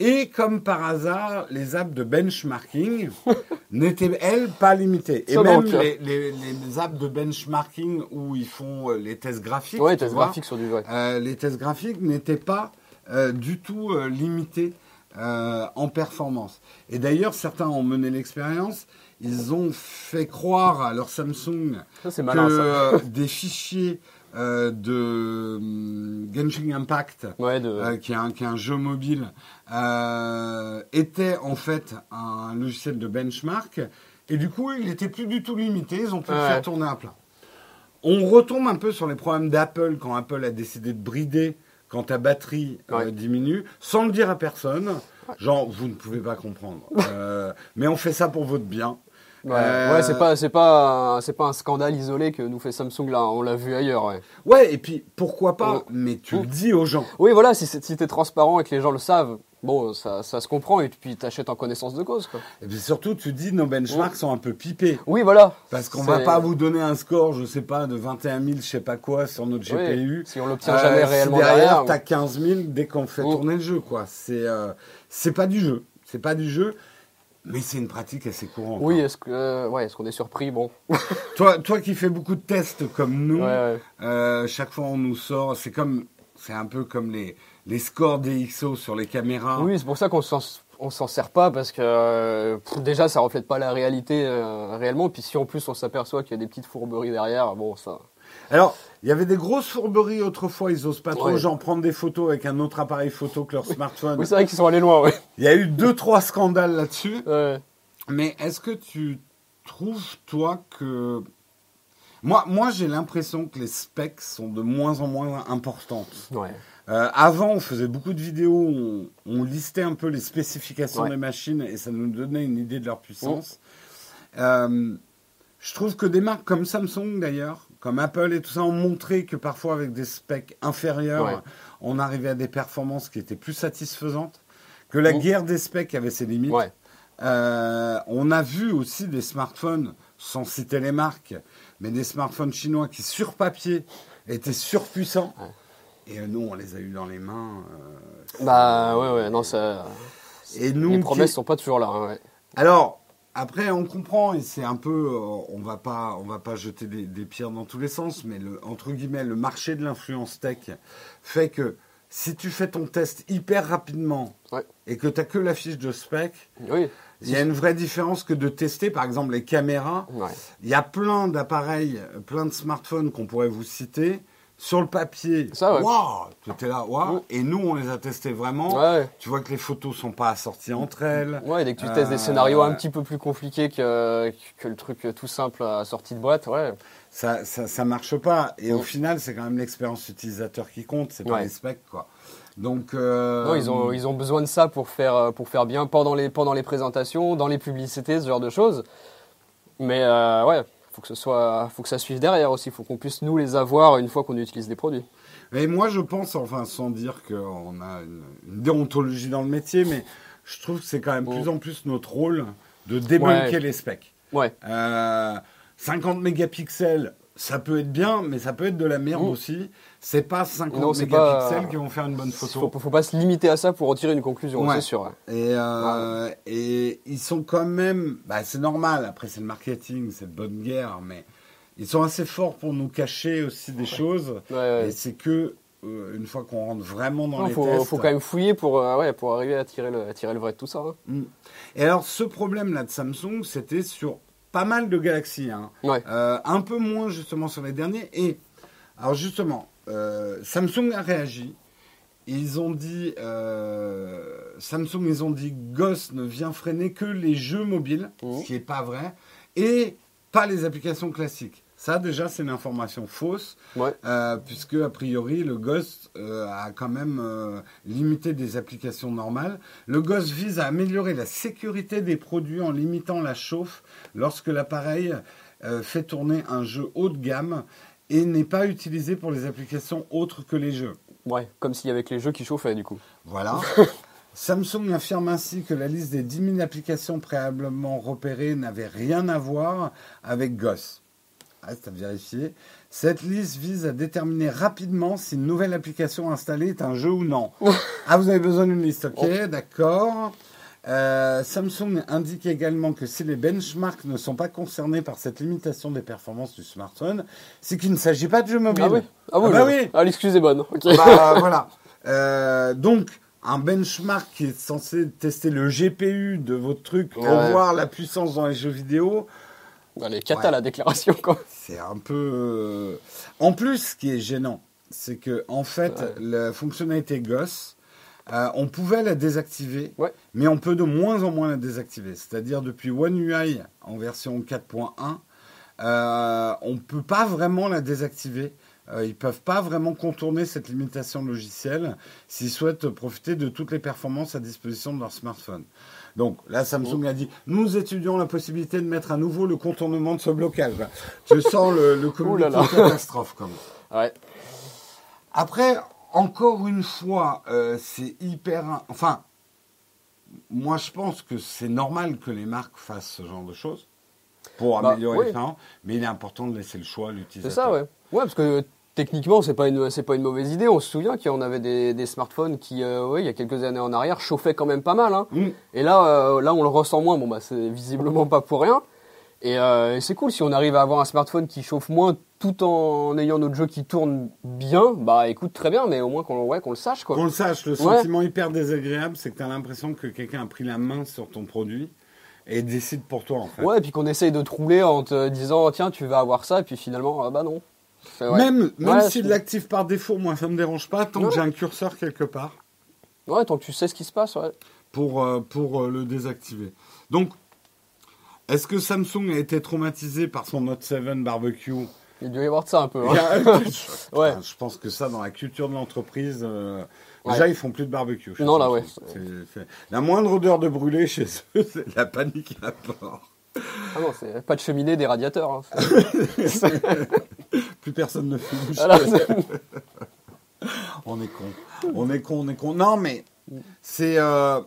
Et comme par hasard, les apps de benchmarking (laughs) n'étaient, elles, pas limitées. Et même les, les, apps de benchmarking où ils font euh, les tests graphiques. Oui, les tests graphiques sur du vrai. Euh, les tests graphiques n'étaient pas euh, du tout limités en performance. Et d'ailleurs, certains ont mené l'expérience. Ils ont fait croire à leur Samsung que (laughs) des fichiers euh, de hum, Genshin Impact, euh, qui, est un, qui, est un, jeu mobile, euh, était en fait un logiciel de benchmark. Et du coup, il n'était plus du tout limité. Ils ont pu le faire tourner à plein. On retombe un peu sur les problèmes d'Apple quand Apple a décidé de brider quand ta batterie diminue, sans le dire à personne. Genre, vous ne pouvez pas comprendre. (laughs) mais on fait ça pour votre bien. Ouais, euh, c'est pas c'est pas c'est pas un scandale isolé que nous fait Samsung là, on l'a vu ailleurs. Ouais. ouais, et puis pourquoi pas? Mais tu le oh. dis aux gens. Oui, voilà, si si t'es transparent et que les gens le savent, bon, ça, ça se comprend et puis t'achètes en connaissance de cause. Quoi. Et puis surtout, tu dis nos benchmarks sont un peu pipés. Oui, voilà. Parce qu'on va pas vous donner un score, je sais pas, de 21 000, je sais pas quoi, sur notre GPU. si on l'obtient jamais euh, réellement derrière. derrière t'as 15 000 dès qu'on fait tourner le jeu, quoi. C'est euh, c'est pas du jeu. C'est pas du jeu. Mais c'est une pratique assez courante. Oui, hein. est-ce que, euh, ouais, est-ce qu'on est surpris Bon. (laughs) toi, toi qui fais beaucoup de tests comme nous, euh, chaque fois on nous sort, c'est comme, c'est un peu comme les, les scores DxO sur les caméras. Oui, c'est pour ça qu'on s'en, on s'en sert pas parce que euh, déjà ça reflète pas la réalité réellement. Puis si en plus on s'aperçoit qu'il y a des petites fourberies derrière, bon ça. Alors, il y avait des grosses fourberies autrefois, ils osent pas trop ouais. gens prendre des photos avec un autre appareil photo que leur smartphone. Oui, c'est vrai qu'ils sont allés loin, oui. Il y a eu deux, trois scandales là-dessus. Mais est-ce que tu trouves, toi, que... Moi, moi j'ai l'impression que les specs sont de moins en moins importantes. Euh, avant, on faisait beaucoup de vidéos, on, on listait un peu les spécifications des machines et ça nous donnait une idée de leur puissance. Euh, je trouve que des marques comme Samsung, d'ailleurs, comme Apple et tout ça ont montré que parfois avec des specs inférieurs, on arrivait à des performances qui étaient plus satisfaisantes, que la guerre des specs avait ses limites. Euh, on a vu aussi des smartphones, sans citer les marques, mais des smartphones chinois qui sur papier étaient surpuissants. Et nous, on les a eu dans les mains. Euh, bah ouais, ouais, non, ça. Et nous, les promesses ne sont pas toujours là. Hein, Alors, après, on comprend et c'est un peu, euh, on va pas, on va pas jeter des, pierres dans tous les sens, mais le, entre guillemets, le marché de l'influence tech fait que si tu fais ton test hyper rapidement et que tu n'as que la fiche de spec, il y a une vraie différence que de tester, par exemple, les caméras. Il y a plein d'appareils, plein de smartphones qu'on pourrait vous citer sur le papier, waouh, tu étais là, waouh. Et nous, on les a testés vraiment. Tu vois que les photos sont pas assorties entre elles. Ouais, dès que tu testes des scénarios un petit peu plus compliqués que, que le truc tout simple assorti de boîte, ouais. Ça, ça, ça marche pas. Et au final, c'est quand même l'expérience utilisateur qui compte, c'est pas les specs, quoi. Donc, euh, non, ils ont, ils ont besoin de ça pour faire, pour faire bien pendant les, pendant les présentations, dans les publicités, ce genre de choses. Mais euh, ouais, faut que ce soit, faut que ça suive derrière aussi. Il faut qu'on puisse nous les avoir une fois qu'on utilise des produits. Et moi, je pense, enfin, sans dire qu'on a une, déontologie dans le métier, mais je trouve que c'est quand même plus en plus notre rôle de débunker les specs. Ouais. 50 euh, mégapixels, ça peut être bien, mais ça peut être de la merde mmh. aussi. C'est pas 50 mégapixels qui vont faire une bonne photo. Faut, faut pas se limiter à ça pour retirer une conclusion, c'est sûr. Et, euh, et ils sont quand même, bah, c'est normal. Après, c'est le marketing, c'est de bonne guerre, mais ils sont assez forts pour nous cacher aussi des choses. et c'est que euh, une fois qu'on rentre vraiment dans les faut, tests. faut quand même fouiller pour, euh, ouais, pour arriver à tirer le, à tirer le vrai de tout ça. Hein. Mm. Et alors, ce problème-là de Samsung, c'était sur pas mal de Galaxy. Hein. Un peu moins justement sur les derniers. Et alors justement, Samsung a réagi. Ils ont dit, euh, Samsung, ils ont dit, Ghost ne vient freiner que les jeux mobiles, mmh. ce qui n'est pas vrai, et pas les applications classiques. Ça, déjà, c'est une information fausse, euh, puisque, a priori, le Ghost euh, a quand même euh, limité des applications normales. Le Ghost vise à améliorer la sécurité des produits en limitant la chauffe lorsque l'appareil fait tourner un jeu haut de gamme et n'est pas utilisé pour les applications autres que les jeux. Ouais, comme s'il y avait que les jeux qui chauffaient, du coup. Voilà. (laughs) Samsung affirme ainsi que la liste des 10 000 applications préalablement repérées n'avait rien à voir avec GOS. Reste à vérifier. Cette liste vise à déterminer rapidement si une nouvelle application installée est un jeu ou non. (laughs) ah, vous avez besoin d'une liste, ok, d'accord. Euh, Samsung indique également que si les benchmarks ne sont pas concernés par cette limitation des performances du smartphone, c'est qu'il ne s'agit pas de jeu mobile. Ah oui, ah, oui, ah, bah oui. Ah, l'excuse est bonne. Bah, voilà. Euh, donc, un benchmark qui est censé tester le GPU de votre truc pour voir la puissance dans les jeux vidéo, les cata la déclaration quoi. C'est un peu. Euh, en plus, ce qui est gênant, c'est que en fait, la fonctionnalité GOS, euh, on pouvait la désactiver, mais on peut de moins en moins la désactiver. C'est-à-dire depuis One UI en version 4.1, euh, on ne peut pas vraiment la désactiver. ils ne peuvent pas vraiment contourner cette limitation logicielle s'ils souhaitent profiter de toutes les performances à disposition de leur smartphone. Donc là, Samsung a dit nous étudions la possibilité de mettre à nouveau le contournement de ce blocage. Je sens le, le (laughs) communiqué catastrophe comme. Ouais. Après, encore une fois, euh, c'est hyper. Enfin, moi je pense que c'est normal que les marques fassent ce genre de choses pour bah, améliorer les mais il est important de laisser le choix à l'utilisateur. C'est ça, ouais. Ouais, parce que techniquement, c'est pas une c'est pas une mauvaise idée. On se souvient qu'on avait des, des, smartphones qui, euh, il y a quelques années en arrière, chauffaient quand même pas mal. Hein. Mm. Et là, euh, là, on le ressent moins. Bon, bah, c'est visiblement pas pour rien. Euh, et, c'est cool si on arrive à avoir un smartphone qui chauffe moins tout en ayant notre jeu qui tourne bien. Bah, écoute, très bien, mais au moins qu'on ouais, qu'on le sache, quoi. Qu'on le sache. Le sentiment hyper désagréable, c'est que tu as l'impression que quelqu'un a pris la main sur ton produit et décide pour toi, en fait. Ouais, et puis qu'on essaye de te rouler en te disant, tiens, tu vas avoir ça, et puis finalement, bah non. Même, même s'il l'active par défaut, moi, ça me dérange pas tant que j'ai un curseur quelque part. Ouais, tant que tu sais ce qui se passe, ouais. Pour, euh, pour euh, le désactiver. Donc, est-ce que Samsung a été traumatisé par son Note 7 barbecue? Il doit y avoir de ça un peu. Hein. (laughs) ouais. Je pense que ça, dans la culture de l'entreprise, euh, déjà, ils font plus de barbecue. Non, là, ouais. La moindre odeur de brûlé chez eux, (laughs) c'est la panique à bord. Ah non, c'est pas de cheminée, des radiateurs. Hein. (laughs) Plus personne ne fume. on est con. On est con, on est con. Non, mais c'est. Euh,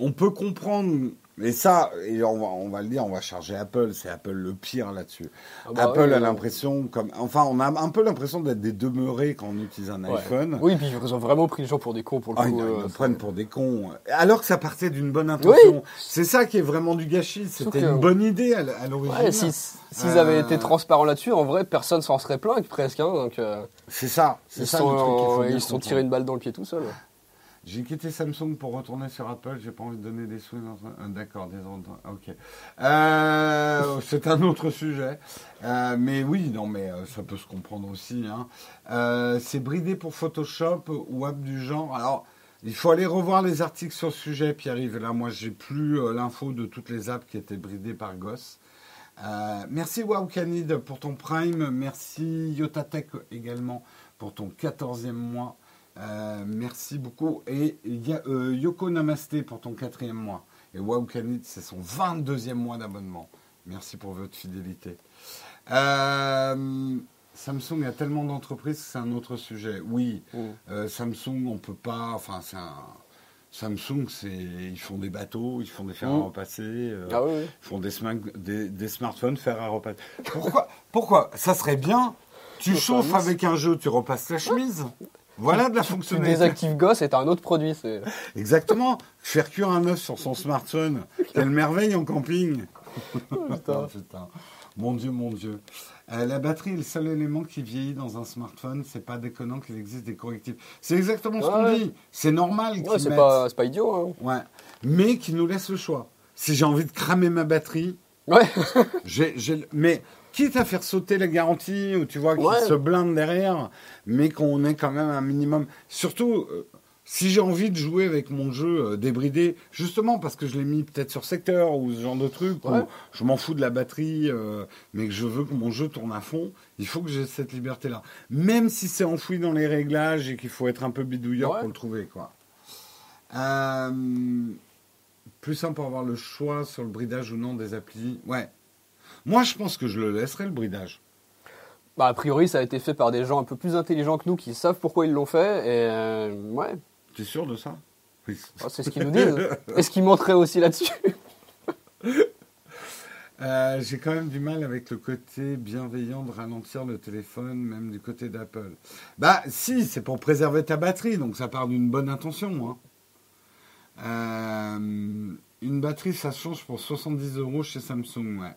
on peut comprendre mais ça, et on va, on va le dire, on va charger Apple. C'est Apple le pire là-dessus. Ah bah Apple a l'impression, comme, enfin, on a un peu l'impression d'être des demeurés quand on utilise un iPhone. Oui, puis ils ont vraiment pris les gens pour des cons pour le ah, coup. Ils, euh, prennent pour des cons. Alors que ça partait d'une bonne intention. C'est ça qui est vraiment du gâchis. C'était une bonne idée à, l'origine. S'ils avaient été euh, transparents là-dessus, en vrai, personne s'en serait plaint presque. Hein, donc. Euh, c'est ça. C'est ça. ils se sont tirés une balle dans le pied tout seul. J'ai quitté Samsung pour retourner sur Apple. J'ai pas envie de donner des sous. Euh, d'accord, des Ok. Euh, (laughs) c'est un autre sujet. Euh, mais oui, non, mais ça peut se comprendre aussi. Hein. c'est bridé pour Photoshop ou app du genre. Alors, il faut aller revoir les articles sur le sujet, Pierre-Yves. Là, moi, j'ai plus l'info de toutes les apps qui étaient bridées par Goss. merci Wowcanid pour ton Prime. Merci Yotatech également pour ton 14e mois. Euh, merci beaucoup. Et il y a euh, Yoko Namaste pour ton quatrième mois. Et Wow c'est son 22e mois d'abonnement. Merci pour votre fidélité. Euh, Samsung a tellement d'entreprises que c'est un autre sujet. Oui, mm. Samsung, on peut pas. Enfin, c'est un. Samsung, c'est ils font des bateaux, ils font des fers à mm. repasser, ah ils font des, des, smartphones fer à repasser. Pourquoi Pourquoi? Ça serait bien. Tu chauffes avec un jeu, tu repasses ta chemise. Voilà de la fonctionnalité. Désactive Goss est un autre produit. Exactement. Faire cuire un œuf sur son smartphone. Quelle merveille en camping. putain, (laughs) putain. Mon Dieu, mon Dieu. Euh, la batterie est le seul élément qui vieillit dans un smartphone. C'est pas déconnant qu'il existe des correctifs. C'est exactement ce qu'on dit. C'est normal ouais, c'est pas, pas, idiot. Hein. Ouais. Mais qui nous laisse le choix. Si j'ai envie de cramer ma batterie, Ouais. j'ai, mais quitte à faire sauter la garantie, ou tu vois, qu'il se blinde derrière, mais qu'on ait quand même un minimum. Surtout, euh, si j'ai envie de jouer avec mon jeu euh, débridé, justement parce que je l'ai mis peut-être sur secteur ou ce genre de truc, je m'en fous de la batterie, euh, mais que je veux que mon jeu tourne à fond, il faut que j'ai cette liberté-là. Même si c'est enfoui dans les réglages et qu'il faut être un peu bidouilleur pour le trouver, quoi. Plus simple pour avoir le choix sur le bridage ou non des applis. Ouais. Moi, je pense que je le laisserai le bridage. Bah, a priori, ça a été fait par des gens un peu plus intelligents que nous qui savent pourquoi ils l'ont fait. Et ouais, es sûr de ça Oui. Ah, c'est ce qu'ils nous disent. (laughs) Est-ce qu'ils montraient aussi là-dessus? Euh, J'ai quand même du mal avec le côté bienveillant de ralentir le téléphone, même du côté d'Apple. Bah si, c'est pour préserver ta batterie, donc ça part d'une bonne intention. Hein. Euh, une batterie, ça change pour 70 euros chez Samsung, ouais.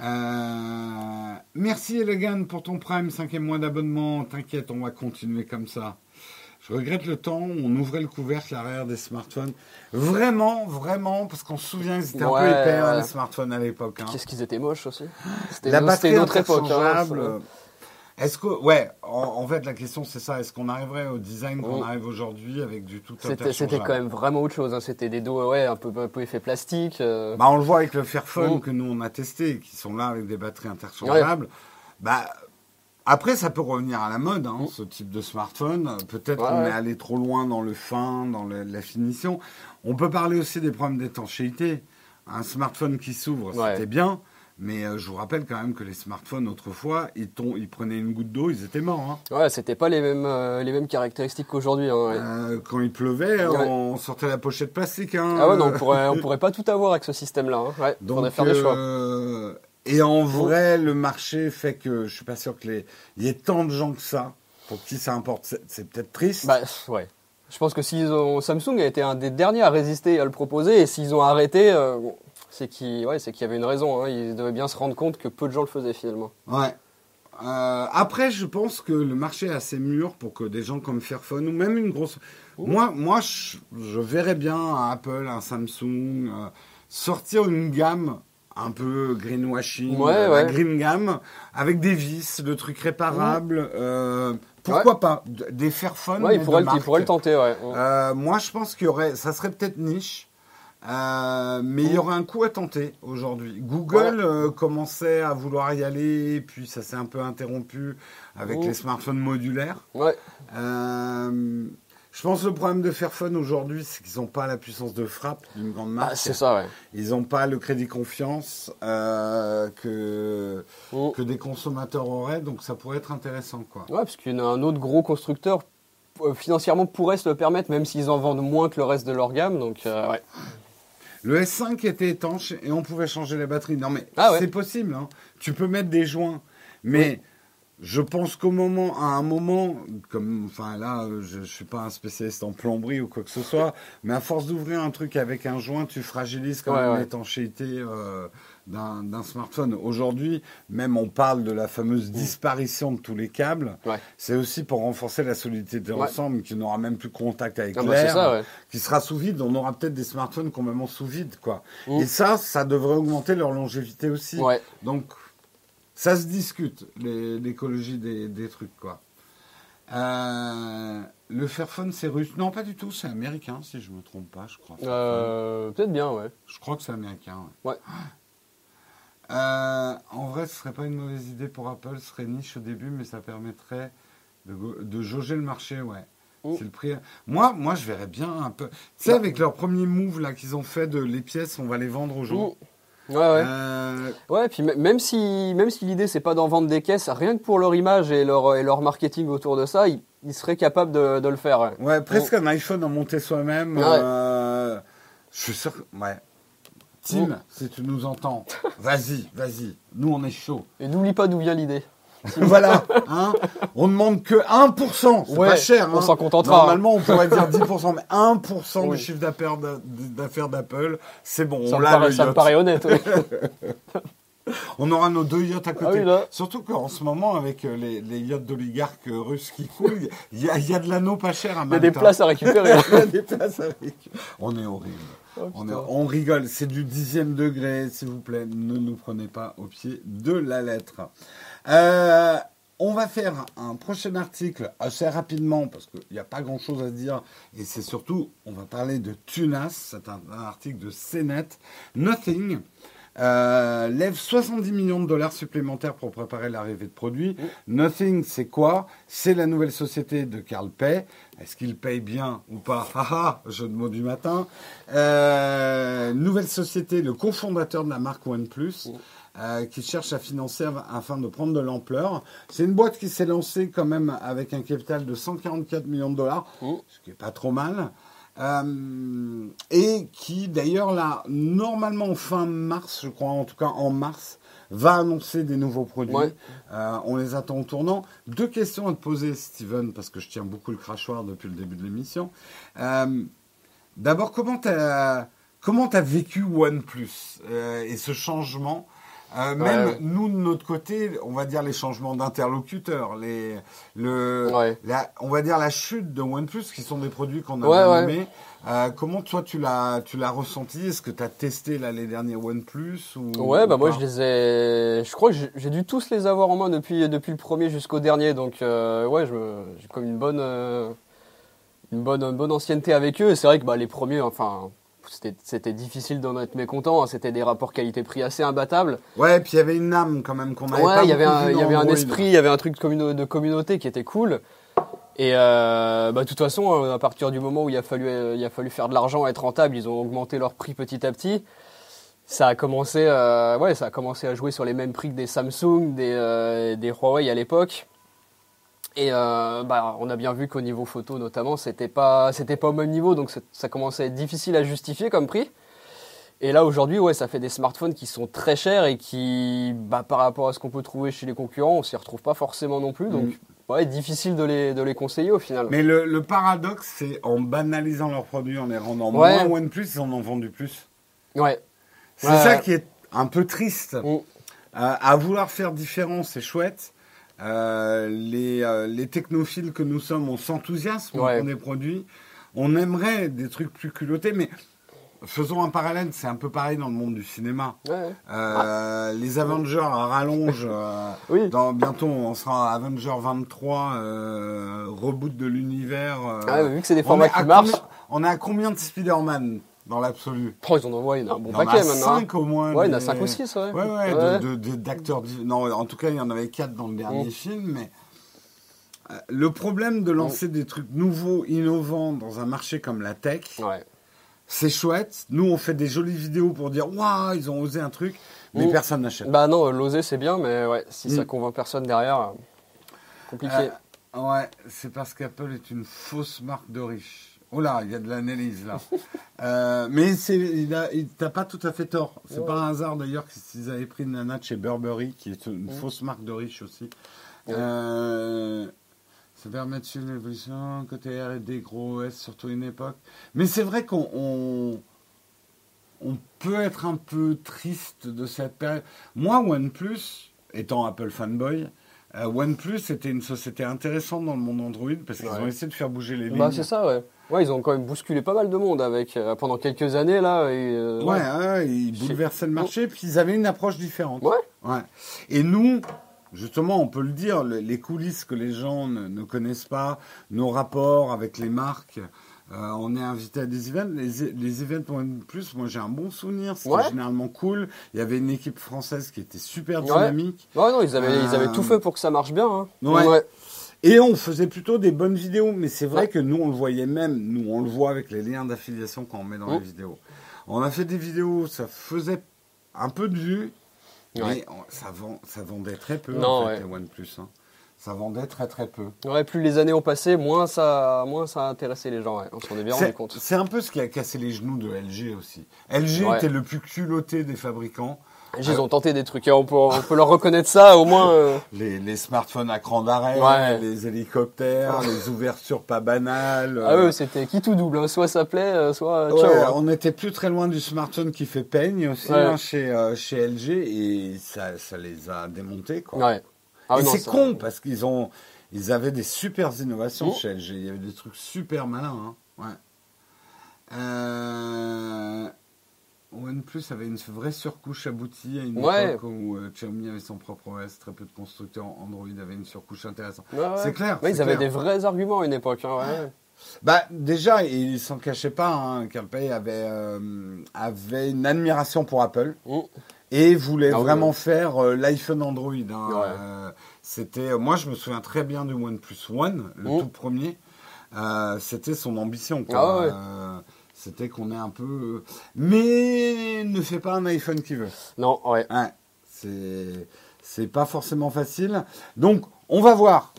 Euh, merci Elegant pour ton Prime, cinquième mois d'abonnement. T'inquiète, on va continuer comme ça. Je regrette le temps où on ouvrait le couvercle l'arrière des smartphones. Vraiment, vraiment, parce qu'on se souvient, ils étaient un peu épais, hein, les smartphones à l'époque. Hein. Qu'est-ce qu'ils étaient moches aussi. C'était la batterie notre époque. Hein, est-ce que, ouais, en, fait, la question c'est ça. Est-ce qu'on arriverait au design qu'on arrive aujourd'hui avec du tout C'était quand même vraiment autre chose. C'était des dos, ouais, un peu, un peu effet plastique. Euh. Bah, on le voit avec le Fairphone mm. que nous on a testé, qui sont là avec des batteries interchangeables. Bah, après, ça peut revenir à la mode, hein, ce type de smartphone. Peut-être qu'on est allé trop loin dans le fin, dans la finition. On peut parler aussi des problèmes d'étanchéité. Un smartphone qui s'ouvre, c'était bien. Mais euh, je vous rappelle quand même que les smartphones autrefois, ils, ils prenaient une goutte d'eau, ils étaient morts. Hein. Ouais, c'était pas les mêmes, euh, les mêmes caractéristiques qu'aujourd'hui. Hein, euh, quand il pleuvait, on sortait la pochette plastique. Hein. Ah ouais, non, on pourrait, on pourrait pas tout avoir avec ce système-là. Hein. Ouais, Donc, on faire des choix. Et en vrai, le marché fait que je suis pas sûr que les... il y ait tant de gens que ça pour qui ça importe. C'est peut-être triste. Bah ouais. Je pense que s'ils ont Samsung a été un des derniers à résister et à le proposer et s'ils ont arrêté, c'est qu'il ouais, y avait une raison. Hein. Ils devaient bien se rendre compte que peu de gens le faisaient finalement. Ouais. Euh, après, je pense que le marché est assez mûr pour que des gens comme Fairphone ou même une grosse. Moi, moi, je, verrais bien un Apple, un Samsung euh, sortir une gamme un peu greenwashing, ouais, green gamme, avec des vis, de trucs réparables. Euh, pourquoi pas Des Fairphone Ouais, il pourrait, le, il pourrait le tenter, ouais. Moi, je pense qu'il y aurait, ça serait peut-être niche, euh, mais il y aurait un coup à tenter aujourd'hui. Google commençait à vouloir y aller, puis ça s'est un peu interrompu avec les smartphones modulaires. Ouais. Je pense que le problème de Fairphone aujourd'hui, c'est qu'ils n'ont pas la puissance de frappe d'une grande marque. Ah, c'est ça, ouais. Ils n'ont pas le crédit confiance euh, que, que des consommateurs auraient, donc ça pourrait être intéressant, quoi. Ouais, parce qu'il y a un autre gros constructeur euh, financièrement pourrait se le permettre, même s'ils en vendent moins que le reste de leur gamme, donc euh, ouais. Le S5 était étanche et on pouvait changer la batterie. Non mais ah c'est possible, hein. tu peux mettre des joints, mais je pense qu'au moment, à un moment, comme, enfin là, je, ne suis pas un spécialiste en plomberie ou quoi que ce soit, mais à force d'ouvrir un truc avec un joint, tu fragilises quand même l'étanchéité euh, d'un smartphone. Aujourd'hui, même on parle de la fameuse disparition de tous les câbles. C'est aussi pour renforcer la solidité de l'ensemble, qui n'aura même plus contact avec ah bah, l'air, qui sera sous vide. On aura peut-être des smartphones complètement sous vide, quoi. Mm. Et ça, ça devrait augmenter leur longévité aussi. Donc ça se discute, l'écologie des, trucs, quoi. Euh, le Fairphone, c'est russe Non, pas du tout, c'est américain, si je ne me trompe pas, je crois. Euh, peut-être bien, ouais. Je crois que c'est américain, ouais. Euh, en vrai, ce serait pas une mauvaise idée pour Apple, ce serait niche au début, mais ça permettrait de, jauger le marché, ouais. Oh. C'est le prix. Moi, moi, je verrais bien un peu. Tu sais, avec leur premier move là qu'ils ont fait de les pièces, on va les vendre aux gens. Oh. Ouais, ouais. Euh... Ouais, puis même si, même si l'idée c'est pas d'en vendre des caisses, rien que pour leur image et leur, et leur marketing autour de ça, ils, seraient capables de, de, le faire. Ouais, presque un iPhone en monter soi-même. Euh, je suis sûr. Ouais. Tim, si tu nous entends, vas-y, vas-y. Nous, on est chaud. Et n'oublie pas d'où vient l'idée. (laughs) voilà, hein on demande que 1%, c'est pas cher. On hein. s'en contentera. Normalement, on pourrait dire (laughs) 10%, mais 1% du chiffre d'affaires d'Apple, c'est bon. Ça, on me, paraît, ça me paraît honnête. (laughs) on aura nos deux yachts à côté. Ah Surtout qu'en ce moment, avec euh, les, les yachts d'oligarques russes qui coulent, il y, y, a de l'anneau pas cher à Il y a des places à récupérer. il y a des places à récupérer. On est horrible. Oh, on, on, rigole, c'est du dixième degré, s'il vous plaît, ne nous prenez pas au pied de la lettre. Euh, on va faire un prochain article assez rapidement parce qu'il n'y a pas grand chose à dire. Et c'est surtout, on va parler de Tunas, c'est un, article de CNET. Nothing euh, lève 70 millions de dollars supplémentaires pour préparer l'arrivée de produits. Nothing, c'est quoi? C'est la nouvelle société de Carl Pay. Est-ce qu'il paye bien ou pas? Haha, (laughs) jeu de mots du matin. Euh, nouvelle société, le cofondateur de la marque OnePlus. Euh, qui cherche à financer afin de prendre de l'ampleur. C'est une boîte qui s'est lancée quand même avec un capital de 144 millions de dollars, ce qui est pas trop mal. Euh, et qui d'ailleurs là, normalement fin mars, je crois, en tout cas en mars, va annoncer des nouveaux produits. Euh, on les attend au tournant. Deux questions à te poser, Steven, parce que je tiens beaucoup le crachoir depuis le début de l'émission. D'abord, comment tu as, comment as vécu OnePlus et ce changement euh, même nous, de notre côté, on va dire les changements d'interlocuteurs, les, le, on va dire la chute de OnePlus, qui sont des produits qu'on a ouais, euh, comment toi tu l'as, tu l'as ressenti? Est-ce que tu as testé là, les derniers OnePlus ou, Ouais, bah moi je les ai. Je crois que j'ai dû tous les avoir en main depuis, depuis le premier jusqu'au dernier. Donc euh, ouais, j'ai comme une bonne, une bonne, une bonne ancienneté avec eux. C'est vrai que bah, les premiers, enfin c'était difficile d'en être mécontent. Hein. C'était des rapports qualité-prix assez imbattables. Ouais, puis il y avait une âme quand même qu'on avait ouais, il y avait un, il y avait un esprit, il y avait un truc de, de communauté qui était cool. Et euh, bah, de toute façon, euh, à partir du moment où il a fallu, euh, il a fallu faire de l'argent, être rentable, ils ont augmenté leur prix petit à petit. Ça a commencé, ouais, ça a commencé à jouer sur les mêmes prix que des Samsung, des, des Huawei à l'époque. Et euh, bah, on a bien vu qu'au niveau photo notamment, c'était pas, c'était pas au même niveau, donc ça commençait à être difficile à justifier comme prix. Et là aujourd'hui, ouais, ça fait des smartphones qui sont très chers et qui, bah, par rapport à ce qu'on peut trouver chez les concurrents, on s'y retrouve pas forcément non plus. Donc, mm. ouais, difficile de les, de les conseiller au final. Mais le, paradoxe, c'est en banalisant leurs produits, en les rendant moins OnePlus, ils en ont vendu plus. Ouais. C'est ça qui est un peu triste. Mm. Euh, à vouloir faire différent, c'est chouette. Euh, les, euh, les, technophiles que nous sommes, on s'enthousiasme pour des produits. On aimerait des trucs plus culottés, mais faisons un parallèle, c'est un peu pareil dans le monde du cinéma. Euh, les Avengers rallongent. (laughs) oui. dans, bientôt, on sera Avengers 23, reboot de l'univers. Ah, vu que c'est des formats qui marchent. on a combien de Spider-Man? Dans l'absolu. Oh, ils en envoient un bon paquet maintenant. Il y en a 5 au moins. Ouais, il y en a 5 ou 6, ouais. Ouais, ouais, d'acteurs. Non, en tout cas, il y en avait 4 dans le dernier mm. film, mais. Euh, le problème de lancer mm. des trucs nouveaux, innovants dans un marché comme la tech, c'est chouette. Nous, on fait des jolies vidéos pour dire Waouh, ils ont osé un truc, mais mm. personne n'achète. Bah non, l'oser c'est bien, mais ouais, si ça convainc personne derrière, euh, compliqué. Euh, ouais, c'est parce qu'Apple est une fausse marque de riche. Oh là, il y a de l'analyse là. (laughs) euh, mais il t'as pas tout à fait tort. C'est pas un hasard d'ailleurs qu'ils avaient pris une nana de chez Burberry, qui est une fausse marque de riche aussi. Euh, ça permet de suivre l'évolution, côté R&D, gros OS, surtout une époque. Mais c'est vrai qu'on on, peut être un peu triste de cette période. Moi, OnePlus, étant Apple fanboy, euh, OnePlus était une société intéressante dans le monde Android parce qu'ils ont essayé de faire bouger les bah, lignes. Bah, c'est ça, ouais. Ouais, ils ont quand même bousculé pas mal de monde avec euh, pendant quelques années là. Et, euh, ouais, ils bouleversaient le marché, puis ils avaient une approche différente. Ouais. ouais. Et nous, justement, on peut le dire, les coulisses que les gens ne, connaissent pas, nos rapports avec les marques. Euh, on est invité à des events. Les, les events en plus, moi j'ai un bon souvenir. C'était généralement cool. Il y avait une équipe française qui était super dynamique. Ouais, non, ils avaient, ils avaient tout fait pour que ça marche bien. Hein. Ouais. Et on faisait plutôt des bonnes vidéos, mais c'est vrai que nous, on le voyait même, nous, on le voit avec les liens d'affiliation qu'on met dans les vidéos. On a fait des vidéos, ça faisait un peu de vues, mais ça, ça vendait très peu, en fait, les OnePlus. Hein. Ça vendait très très peu. Ouais, plus les années ont passé, moins ça, moins ça a intéressé les gens. On s'en est bien rendu compte. C'est un peu ce qui a cassé les genoux de LG aussi. LG était le plus culotté des fabricants. Ils ont tenté des trucs, hein. on, peut, on peut leur reconnaître ça au moins. Euh. Les, les, smartphones à cran d'arrêt, les hélicoptères, les ouvertures pas banales. Ah oui, c'était qui tout double, hein. soit ça plaît, euh, soit ciao. Hein. On était plus très loin du smartphone qui fait peigne aussi chez, euh, chez LG et ça, ça les a démontés. Quoi. Ah et c'est con parce qu'ils ont ils avaient des super innovations oh. chez LG, il y avait des trucs super malins. Ouais. Euh... OnePlus avait une vraie surcouche aboutie à une époque où euh, Xiaomi avait son propre OS, très peu de constructeurs Android avaient une surcouche intéressante. c'est clair. ils avaient des vrais arguments à une époque. Hein, bah déjà, il s'en cachait pas. Hein, avait euh, avait une admiration pour Apple mm. Et voulait ah vraiment faire euh, l'iPhone Android. Hein. c'était, moi, je me souviens très bien du OnePlus One, le mm. tout premier. c'était son ambition. Ah c'était qu'on est un peu. Mais ne fait pas un iPhone qui veut. Non, ouais. c'est c'est pas forcément facile. Donc, on va voir.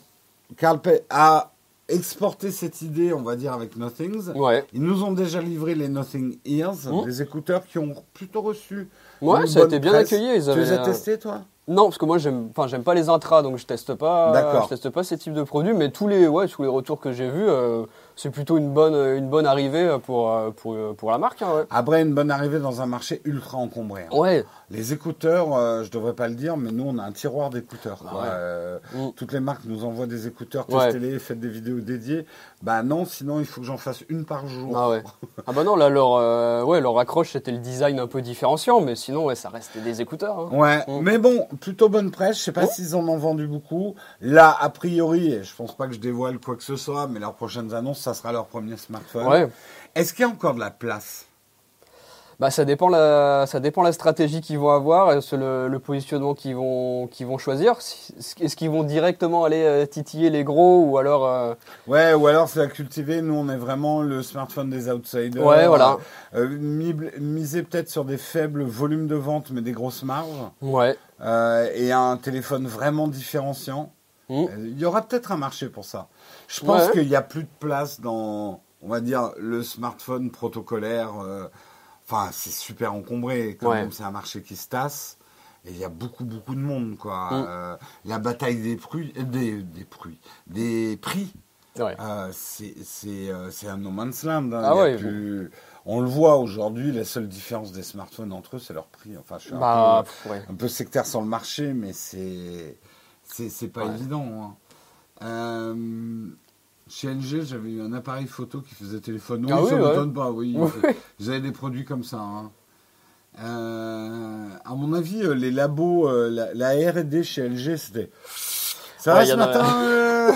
Carl a exporté cette idée, on va dire, avec Nothings. Ouais. Ils nous ont déjà livré les Nothing Ears, mmh. des écouteurs qui ont plutôt reçu. Ouais, ça a été bien accueilli. Ils Tu les as testés, toi? Non, parce que moi j'aime, enfin j'aime pas les intras, donc je teste pas. Je teste pas ces types de produits, mais tous les, ouais, tous les retours que j'ai vus, euh, c'est plutôt une bonne, une bonne arrivée pour, pour, pour la marque. Hein, Après, une bonne arrivée dans un marché ultra encombré. Hein. Ouais. Les écouteurs, euh, je devrais pas le dire, mais nous, on a un tiroir d'écouteurs. Euh, mm. Toutes les marques nous envoient des écouteurs, testez-les, faites des vidéos dédiées. Bah non, sinon, il faut que j'en fasse une par jour. Ah ouais. (laughs) ah bah non, là, leur, euh, ouais, leur accroche, c'était le design un peu différenciant, mais sinon, ouais, ça restait des écouteurs. Hein. Ouais, mm. mais bon, plutôt bonne presse. Je sais pas oh. s'ils en ont vendu beaucoup. Là, a priori, je pense pas que je dévoile quoi que ce soit, mais leurs prochaines annonces, ça sera leur premier smartphone. Ouais. Est-ce qu'il y a encore de la place? Bah, ça dépend la, ça dépend la stratégie qu'ils vont avoir, le, le positionnement qu'ils vont, qu'ils vont choisir. Est-ce qu'ils vont directement aller euh, titiller les gros ou alors euh, Ouais, ou alors c'est à cultiver. Nous, on est vraiment le smartphone des outsiders. Ouais, voilà. Euh, miser peut-être sur des faibles volumes de vente, mais des grosses marges. Ouais. et un téléphone vraiment différenciant. Mmh. Il y aura peut-être un marché pour ça. Je pense qu'il n'y a plus de place dans, on va dire, le smartphone protocolaire. Enfin, c'est super encombré. Quand c'est un marché qui se tasse. Et il y a beaucoup, beaucoup de monde, quoi. Mm. Euh, la bataille des prix, euh, des, des prix, des prix. Euh, c'est un no man's land. Hein. Ah on le voit aujourd'hui, la seule différence des smartphones entre eux, c'est leur prix. Enfin, je suis un, bah, peu, un, peu, sectaire sur le marché, mais c'est c'est pas évident. Hein. Chez LG, j'avais eu un appareil photo qui faisait téléphone. Oui, ah ça ne m'étonne pas, oui. (laughs) Vous avez des produits comme ça. Hein. Euh, à mon avis, euh, les labos, euh, la, R&D chez LG, c'était... Ça va ce matin (laughs)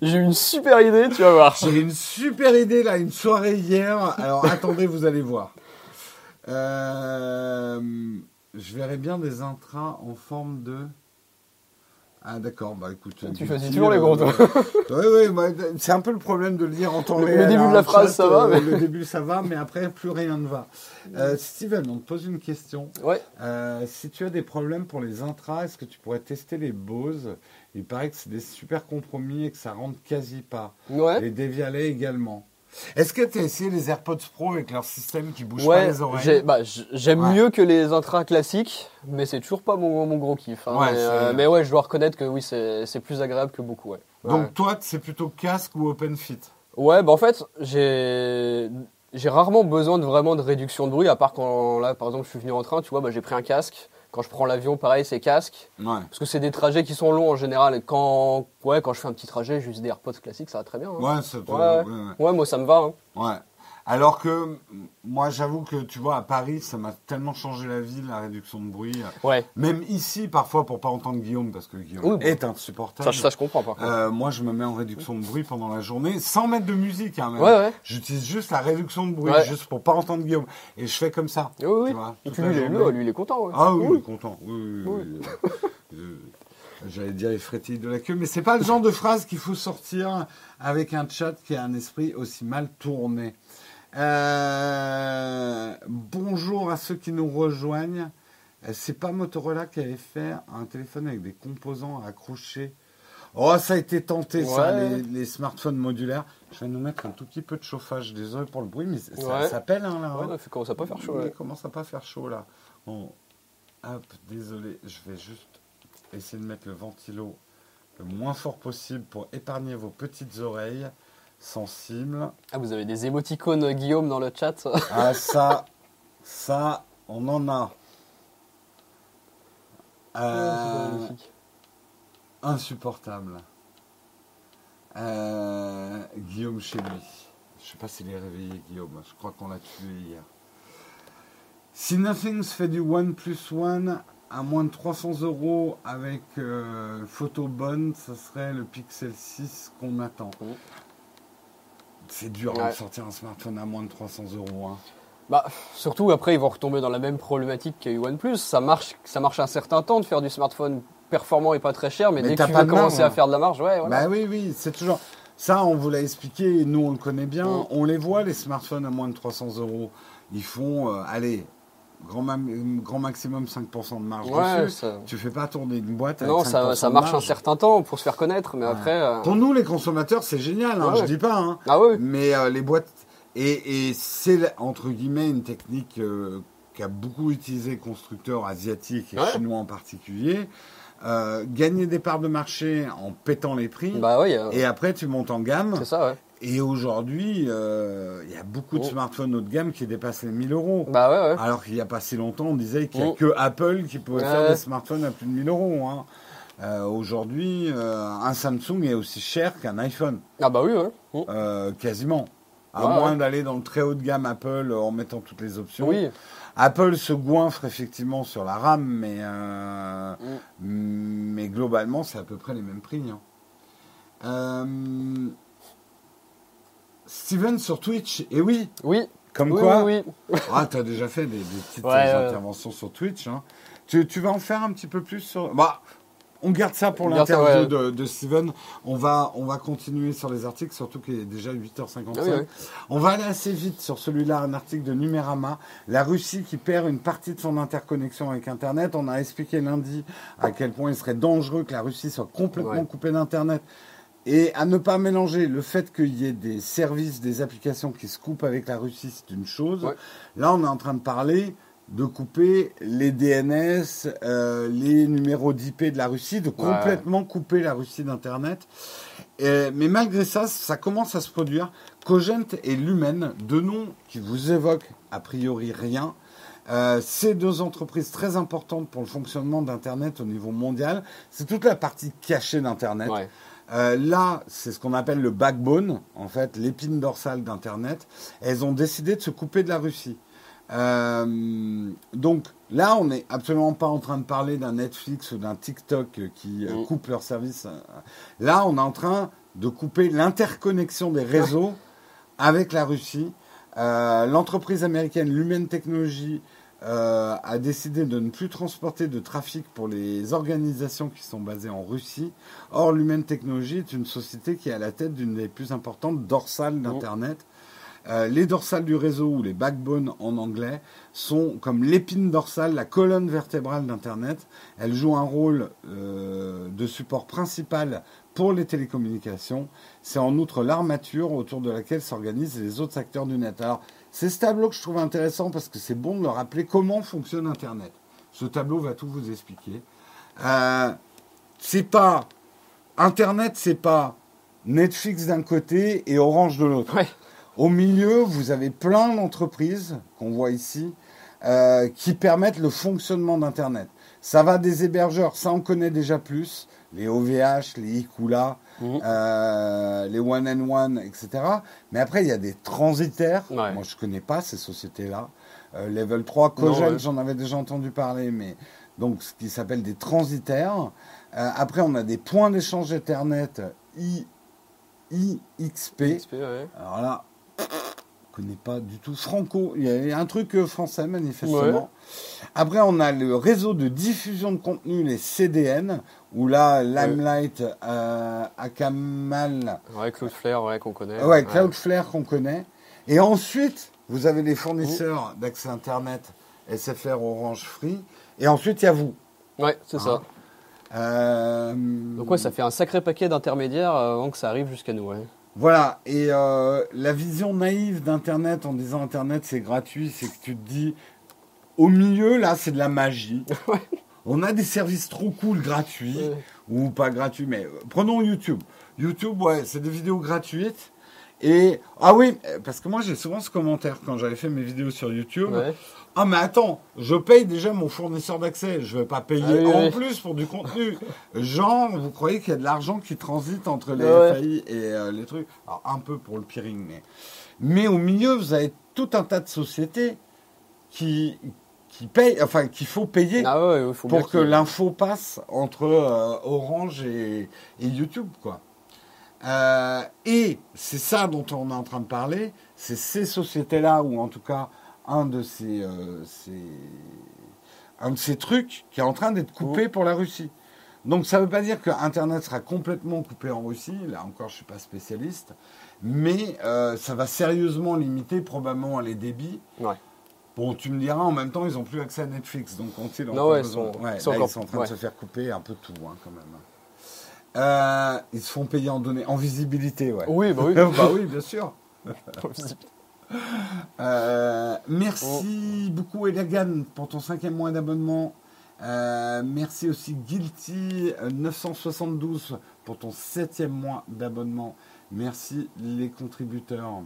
J'ai une super idée, tu vas voir. J'ai une super idée, là, une soirée hier. Alors, attendez, vous allez voir. je verrais bien des intras en forme de... Ah d'accord, bah écoute. Tu choisis toujours les gros oui, oui, c'est un peu le problème de le dire en temps réel. Le début de la phrase, ça va. Euh, le début, ça va, mais après, plus rien ne va. Euh, Steven, on te pose une question. Ouais. Euh, si tu as des problèmes pour les intras, est-ce que tu pourrais tester les Bose? Il paraît que c'est des super compromis et que ça rentre quasi pas. Ouais. Les Devialet également. Est-ce que tu as essayé les AirPods Pro avec leur système qui bouge pas les oreilles bah, J'aime mieux que les intras classiques, mais c'est toujours pas mon, mon gros kiff. Hein. Euh, mais, ouais, je dois reconnaître que oui, c'est plus agréable que beaucoup. Donc toi, c'est plutôt casque ou open fit? Ouais, bah en fait, j'ai j'ai rarement besoin de vraiment de réduction de bruit, à part quand là, par exemple, je suis venu en train, tu vois, bah, j'ai pris un casque. Quand je prends l'avion, pareil, c'est casque. Parce que c'est des trajets qui sont longs en général. Et quand, ouais, quand je fais un petit trajet, juste des AirPods classiques, ça va très bien. Hein. Ouais, ouais, moi ça me va. Hein. Ouais. Alors que moi, j'avoue que tu vois, à Paris, ça m'a tellement changé la vie, la réduction de bruit. Ouais. Même ici, parfois, pour pas entendre Guillaume, parce que Guillaume est insupportable. Ça, ça, je comprends pas. Euh, moi, je me mets en réduction de bruit pendant la journée, sans mettre de musique. Hein, Ouais, ouais. J'utilise juste la réduction de bruit, juste pour pas entendre Guillaume. Et je fais comme ça. Oui, oui. Tu vois, Et puis lui, lui, il est content. Ah oui, il est content. Oui, oui, euh, J'allais dire il frétille de la queue, mais c'est pas le genre de phrase qu'il faut sortir avec un chat qui a un esprit aussi mal tourné. Euh, bonjour à ceux qui nous rejoignent. Euh, c'est pas Motorola qui avait fait un téléphone avec des composants accrochés. Oh, ça a été tenté, ça, les, smartphones modulaires. Je vais nous mettre un tout petit peu de chauffage. Désolé pour le bruit, mais ça s'appelle, hein, là. Ouais, ça commence à pas faire chaud. Il commence à pas faire chaud, là. Hop, désolé, je vais juste essayer de mettre le ventilo le moins fort possible pour épargner vos petites oreilles sensible. Ah, vous avez des émoticônes, euh, Guillaume, dans le chat (laughs) Ah, ça, ça, on en a. Euh, insupportable. Euh, Guillaume chez lui. Je sais pas s'il est réveillé, Guillaume. Je crois qu'on l'a tué hier. Si Nothing fait du One plus One à moins de 300 euros avec euh, photo bonne, ça serait le Pixel 6 qu'on attend. Mm. C'est dur hein, de sortir un smartphone à moins de 300 euros. Hein. Bah, surtout après, ils vont retomber dans la même problématique qu'il y a eu OnePlus. Ça marche, ça marche un certain temps de faire du smartphone performant et pas très cher, mais, dès que tu vas commencer à faire de la marge, ouais. Bah oui, oui, c'est toujours. Ça, on vous l'a expliqué, nous on le connaît bien. Mm. On les voit, les smartphones à moins de 300 euros. Ils font, euh, allez, grand, grand maximum 5% de marge ouais, dessus. Ça... Tu fais pas tourner une boîte avec Non, ça, ça marche un certain temps pour se faire connaître, mais après. Euh, pour nous, les consommateurs, c'est génial, hein, je dis pas. Hein. Ah oui. Mais euh, les boîtes. Et, c'est, entre guillemets, une technique euh, qu'a beaucoup utilisé constructeurs asiatiques et chinois en particulier. gagner des parts de marché en pétant les prix. Bah oui, et après, tu montes en gamme. C'est ça, ouais. Et aujourd'hui, euh, il y a beaucoup de oh. smartphones haut de gamme qui dépassent les 1000 euros. Bah ouais, ouais. Alors qu'il n'y a pas si longtemps, on disait qu'il n'y a oh. que Apple qui pouvait faire des smartphones à plus de 1000 euros. Hein. Euh, aujourd'hui, euh, un Samsung est aussi cher qu'un iPhone. Ah bah oui, ouais. Oh. quasiment. À moins d'aller dans le très haut de gamme Apple en mettant toutes les options. Oui. Apple se goinfre effectivement sur la RAM, mais, mm. mais globalement, c'est à peu près les mêmes prix. Hein. Steven sur Twitch, et oui. Oui. Comme quoi oui, (laughs) Ah, t'as déjà fait des, petites interventions sur Twitch. Hein. Tu, vas en faire un petit peu plus sur. Bah, on garde ça pour l'interview de, Steven. On va, on va continuer sur les articles, surtout qu'il est déjà 8h55. Ah on va aller assez vite sur celui-là, un article de Numérama. La Russie qui perd une partie de son interconnexion avec Internet. On a expliqué lundi à quel point il serait dangereux que la Russie soit complètement coupée d'Internet et à ne pas mélanger le fait qu'il y ait des services, des applications qui se coupent avec la Russie, c'est une chose. Là, on est en train de parler de couper les DNS, euh, les numéros d'IP de la Russie, de complètement couper la Russie d'Internet. mais malgré ça, ça commence à se produire. Cogent et Lumen, deux noms qui vous évoquent a priori rien. Euh, ces deux entreprises très importantes pour le fonctionnement d'Internet au niveau mondial, c'est toute la partie cachée d'Internet. Euh, là, c'est ce qu'on appelle le backbone, en fait, l'épine dorsale d'Internet. Elles ont décidé de se couper de la Russie. Euh, donc là, on n'est absolument pas en train de parler d'un Netflix ou d'un TikTok qui euh, mm. coupe leur service. Là, on est en train de couper l'interconnexion des réseaux avec la Russie. L'entreprise américaine Lumen Technology euh, a décidé de ne plus transporter de trafic pour les organisations qui sont basées en Russie. Or, Lumen Technology est une société qui est à la tête d'une des plus importantes dorsales d'Internet. Euh, les dorsales du réseau, ou les backbones en anglais, sont comme l'épine dorsale, la colonne vertébrale d'Internet. Elles jouent un rôle euh, de support principal pour les télécommunications. C'est en outre l'armature autour de laquelle s'organisent les autres acteurs du net. Alors, c'est ce tableau que je trouve intéressant parce que c'est bon de leur rappeler comment fonctionne Internet? Ce tableau va tout vous expliquer. Euh, c'est pas Internet, c'est pas Netflix d'un côté et Orange de l'autre. Au milieu, vous avez plein d'entreprises qu'on voit ici euh, qui permettent le fonctionnement d'Internet. Ça va des hébergeurs, ça on connaît déjà plus, les OVH, les Ikula, Mhm. Euh, les one and one, etc. Mais après, il y a des transitaires. Moi, je connais pas ces sociétés-là. Euh, level 3, Cogent, j'en avais déjà entendu parler, mais donc ce qui s'appelle des transitaires. Euh, après, on a des points d'échange Ethernet I, IXP. Alors là, connais pas du tout. Franco, il y a un truc euh, français manifestement. Après, on a le réseau de diffusion de contenu, les CDN, où là, Limelight, euh, Akamal. Ouais, Cloudflare, ouais, qu'on connaît. Ouais, Cloudflare qu'on connaît. Et ensuite, vous avez les fournisseurs d'accès Internet, SFR, Orange, Free. Et ensuite, il y a vous. Ouais, c'est ça. Hein. Euh, Donc ouais, ça fait un sacré paquet d'intermédiaires avant que ça arrive jusqu'à nous. Ouais. Voilà, et euh, la vision naïve d'Internet en disant Internet c'est gratuit, c'est que tu te dis, au milieu, là, c'est de la magie. (laughs) On a des services trop cool gratuits, ou pas gratuits, mais euh, prenons YouTube. YouTube, ouais, c'est des vidéos gratuites. Et, ah oui, parce que moi j'ai souvent ce commentaire quand j'avais fait mes vidéos sur YouTube. Ah mais attends, je paye déjà mon fournisseur d'accès, je vais pas payer ah en plus pour du contenu. (laughs) Genre, vous croyez qu'il y a de l'argent qui transite entre les FAI et euh, les trucs? Alors un peu pour le peering, mais mais au milieu vous avez tout un tas de sociétés qui qui paye, enfin qu'il faut payer ah pour que l'info passe entre euh, Orange et, YouTube, quoi. Euh, et c'est ça dont on est en train de parler, c'est ces sociétés-là, ou en tout cas un de ces, euh, un de ces trucs qui est en train d'être coupé mmh. pour la Russie. Donc ça ne veut pas dire que Internet sera complètement coupé en Russie, là encore je ne suis pas spécialiste, mais ça va sérieusement limiter probablement les débits. Ouais. Bon, tu me diras, en même temps, ils n'ont plus accès à Netflix, donc ont-ils non, ils sont, ils sont, en train de se faire couper un peu tout, hein, quand même. Euh, ils se font payer en données, en visibilité, ouais. Oui, bah oui. (laughs) bah oui, bien sûr. (laughs) (laughs) euh, merci beaucoup, Elegan, pour ton cinquième mois d'abonnement. Euh, merci aussi Guilty 972 pour ton septième mois d'abonnement. Merci les contributeurs.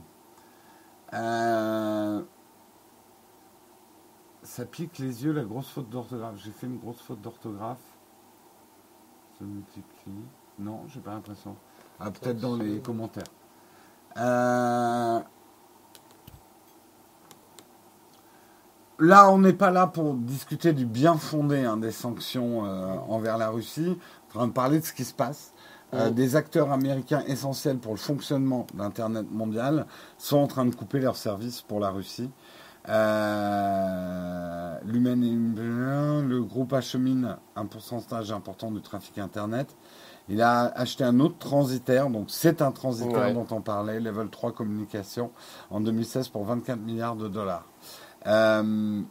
Euh, ça pique les yeux, la grosse faute d'orthographe. J'ai fait une grosse faute d'orthographe. Ça multiplie. Non, j'ai pas l'impression. Ah, peut-être dans les commentaires. Euh, là, on n'est pas là pour discuter du bien fondé hein, des sanctions euh, envers la Russie. On est en train de parler de ce qui se passe. Euh, des acteurs américains essentiels pour le fonctionnement d'Internet mondial sont en train de couper leurs services pour la Russie. Euh, le groupe achemine un pourcentage important du trafic Internet. Il a acheté un autre transitaire, donc c'est un transitaire dont on parlait, Level 3 Communication, en 2016 pour 24 milliards de dollars. Euh,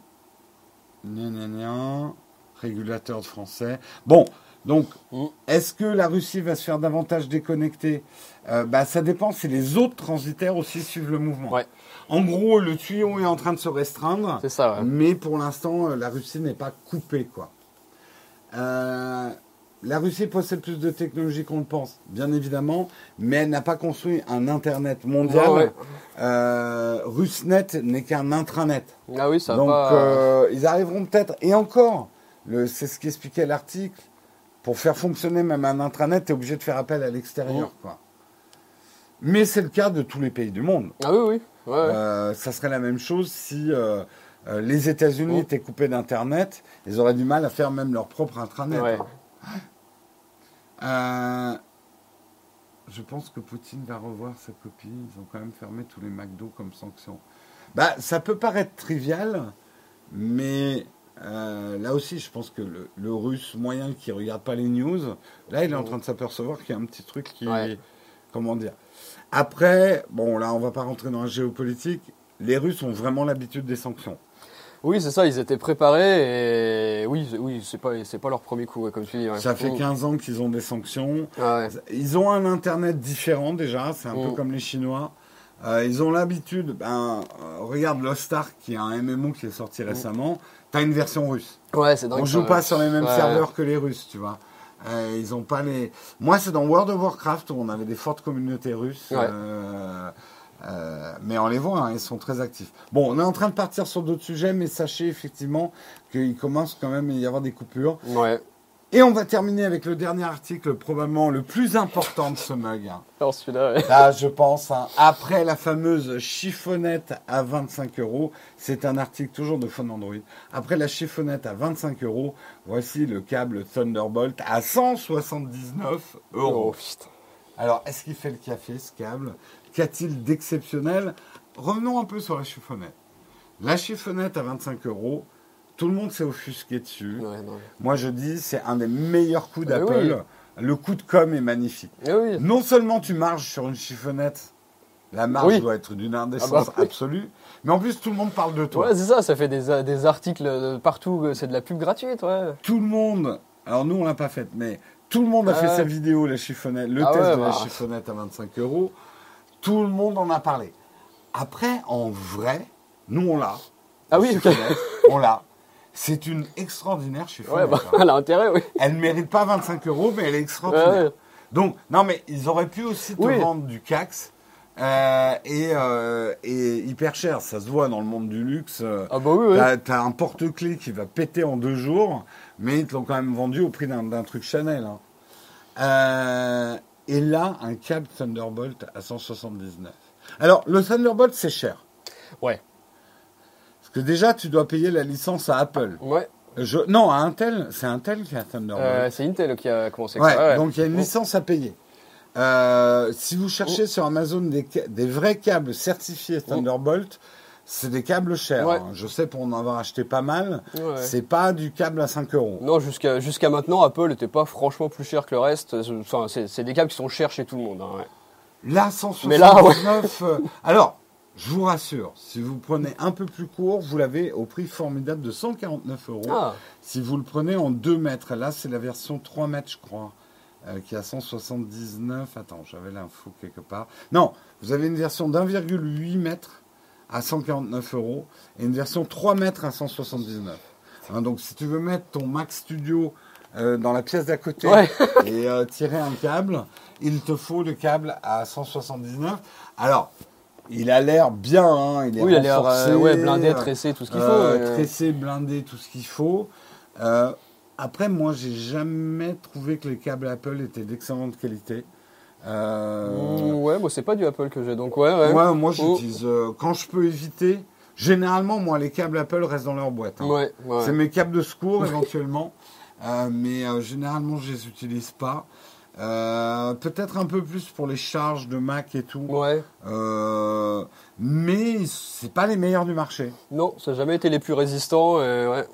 régulateur français. Bon, donc, mm. est-ce que la Russie va se faire davantage déconnecter? Euh, bah, Ça dépend si les autres transitaires aussi suivent le mouvement. En gros, le tuyau est en train de se restreindre. C'est ça. Mais pour l'instant, euh, la Russie n'est pas coupée, quoi. Euh, la Russie possède plus de technologies qu'on le pense, bien évidemment, mais elle n'a pas construit un Internet mondial. Rusnet n'est qu'un intranet. Ah oui, ça Donc, ils arriveront peut-être, et encore, c'est ce qu'expliquait l'article, pour faire fonctionner même un intranet, tu es obligé de faire appel à l'extérieur. Mmh. Quoi. Mais c'est le cas de tous les pays du monde. Ah oui, oui. Euh, ça serait la même chose si euh, euh, les États-Unis mmh. étaient coupés d'Internet. Ils auraient du mal à faire même leur propre intranet. Hein. Je pense que Poutine va revoir sa copie. Ils ont quand même fermé tous les McDo comme sanction. Bah, ça peut paraître trivial, mais euh, là aussi, je pense que le, russe moyen qui regarde pas les news, là, il est en train de s'apercevoir qu'il y a un petit truc qui. Comment dire Après, bon, là, on va pas rentrer dans la géopolitique. Les Russes ont vraiment l'habitude des sanctions. Oui, c'est ça, ils étaient préparés et oui, oui c'est pas, c'est pas leur premier coup, comme tu dis. Ça fait 15 ans qu'ils ont des sanctions. Ils ont un Internet différent déjà, c'est un peu mm. comme les Chinois. Euh, ils ont l'habitude, ben, euh, regarde Lost Ark, qui est un MMO qui est sorti mm. récemment. T'as une version russe. Ouais, c'est On joue pas sur les mêmes serveurs que les Russes, tu vois. Euh, ils ont pas les. Moi, c'est dans World of Warcraft où on avait des fortes communautés russes. Euh, mais on les voit, hein, ils sont très actifs. Bon, on est en train de partir sur d'autres sujets, mais sachez effectivement qu'il commence quand même à y avoir des coupures. Ouais. Et on va terminer avec le dernier article, probablement le plus important de ce mug. Alors celui-là, Là, je pense, hein, après la fameuse chiffonnette à 25 euros, c'est un article toujours de Phone Android. Après la chiffonnette à 25 euros, voici le câble Thunderbolt à 179 euros. Oh, Alors, est-ce qu'il fait le café, ce câble? Qu'a-t-il d'exceptionnel? Revenons un peu sur la chiffonnette. La chiffonnette à 25 euros, tout le monde s'est offusqué dessus. Moi, je dis, c'est un des meilleurs coups d'Apple. Le coup de com est magnifique. Non seulement tu marches sur une chiffonnette, la marge doit être d'une indécence ah bah absolue, mais en plus, tout le monde parle de toi. Ouais, c'est ça, ça fait des, des articles partout, c'est de la pub gratuite. Ouais. Tout le monde, alors nous, on l'a pas fait, mais tout le monde a fait sa vidéo, la chiffonnette, le ah test de la bah. chiffonnette à 25 euros. Tout le monde en a parlé. Après, en vrai, nous, on l'a. Ah oui, on l'a. C'est une extraordinaire. Ouais, bah, (laughs) elle a intérêt, oui. Elle ne mérite pas 25 euros, mais elle est extraordinaire. Donc, non, mais ils auraient pu aussi te vendre du Cax. Euh, et, euh, et, hyper cher, ça se voit dans le monde du luxe. Ah bah oui, oui. T'as, un porte-clés qui va péter en deux jours, mais ils te l'ont quand même vendu au prix d'un, truc Chanel. Hein. Euh, et là, un câble Thunderbolt à 179. Alors, le Thunderbolt, c'est cher. Ouais que déjà, tu dois payer la licence à Apple. Ouais. Je, non, à Intel, c'est Intel qui a Thunderbolt. Euh, c'est Intel qui a commencé ça. Donc il y a une licence à payer. Euh, si vous cherchez oh. sur Amazon des, des, vrais câbles certifiés oh. C'est des câbles chers. Hein. Je sais pour en avoir acheté pas mal. C'est pas du câble à 5 euros. Non, jusqu'à jusqu'à maintenant, Apple n'était pas franchement plus cher que le reste. Enfin, c'est des câbles qui sont chers chez tout le monde. Hein, là, 179. Euh, (laughs) alors, je vous rassure, si vous prenez un peu plus court, vous l'avez au prix formidable de 149 euros. Ah. Si vous le prenez en 2 mètres, là, c'est la version 3 mètres, je crois. Euh, qui a 179. Attends, j'avais l'info quelque part. Non, vous avez une version d'1,8 mètres à 149 euros et une version 3 mètres à 179. Hein, donc si tu veux mettre ton Mac Studio euh, dans la pièce d'à côté (laughs) et euh, tirer un câble, il te faut le câble à 179. Alors, il a l'air bien, hein, il est oui, il a l'air ouais, blindé, tressé, tout ce qu'il faut. Tressé, blindé, tout ce qu'il faut. après, moi, j'ai jamais trouvé que les câbles Apple étaient d'excellente qualité. Euh... Ouais, moi c'est pas du Apple que j'ai, donc ouais. Ouais, ouais moi j'utilise euh, quand je peux éviter. Généralement, moi les câbles Apple restent dans leur boîte. Hein. Ouais, C'est mes câbles de secours éventuellement, euh, mais généralement je les utilise pas. Peut-être un peu plus pour les charges de Mac et tout. Ouais. mais c'est pas les meilleurs du marché. Non, ça n'a jamais été les plus résistants. ouais.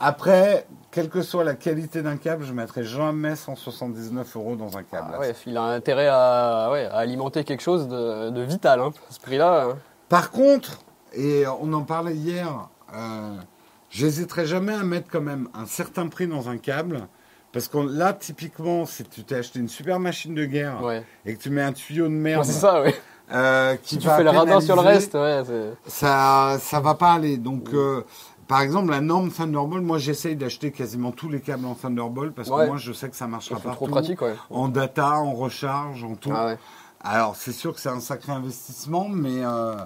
Après, quelle que soit la qualité d'un câble, je ne mettrai jamais 179 euros dans un câble. Ah il a intérêt à, alimenter quelque chose de, vital, hein, à ce prix-là. Hein. Par contre, et on en parlait hier, euh, j'hésiterai jamais à mettre quand même un certain prix dans un câble. Parce que là, typiquement, si tu t'es acheté une super machine de guerre et que tu mets un tuyau de merde. c'est ça, oui. Euh, qui si tu fais le radar sur le reste, ouais, ça, ça va pas aller. Donc, euh, par exemple, la norme Thunderbolt, moi j'essaye d'acheter quasiment tous les câbles en Thunderbolt parce que moi je sais que ça marchera pas. trop pratique, ouais. En data, en recharge, en tout. Ah Alors c'est sûr que c'est un sacré investissement, mais. Euh,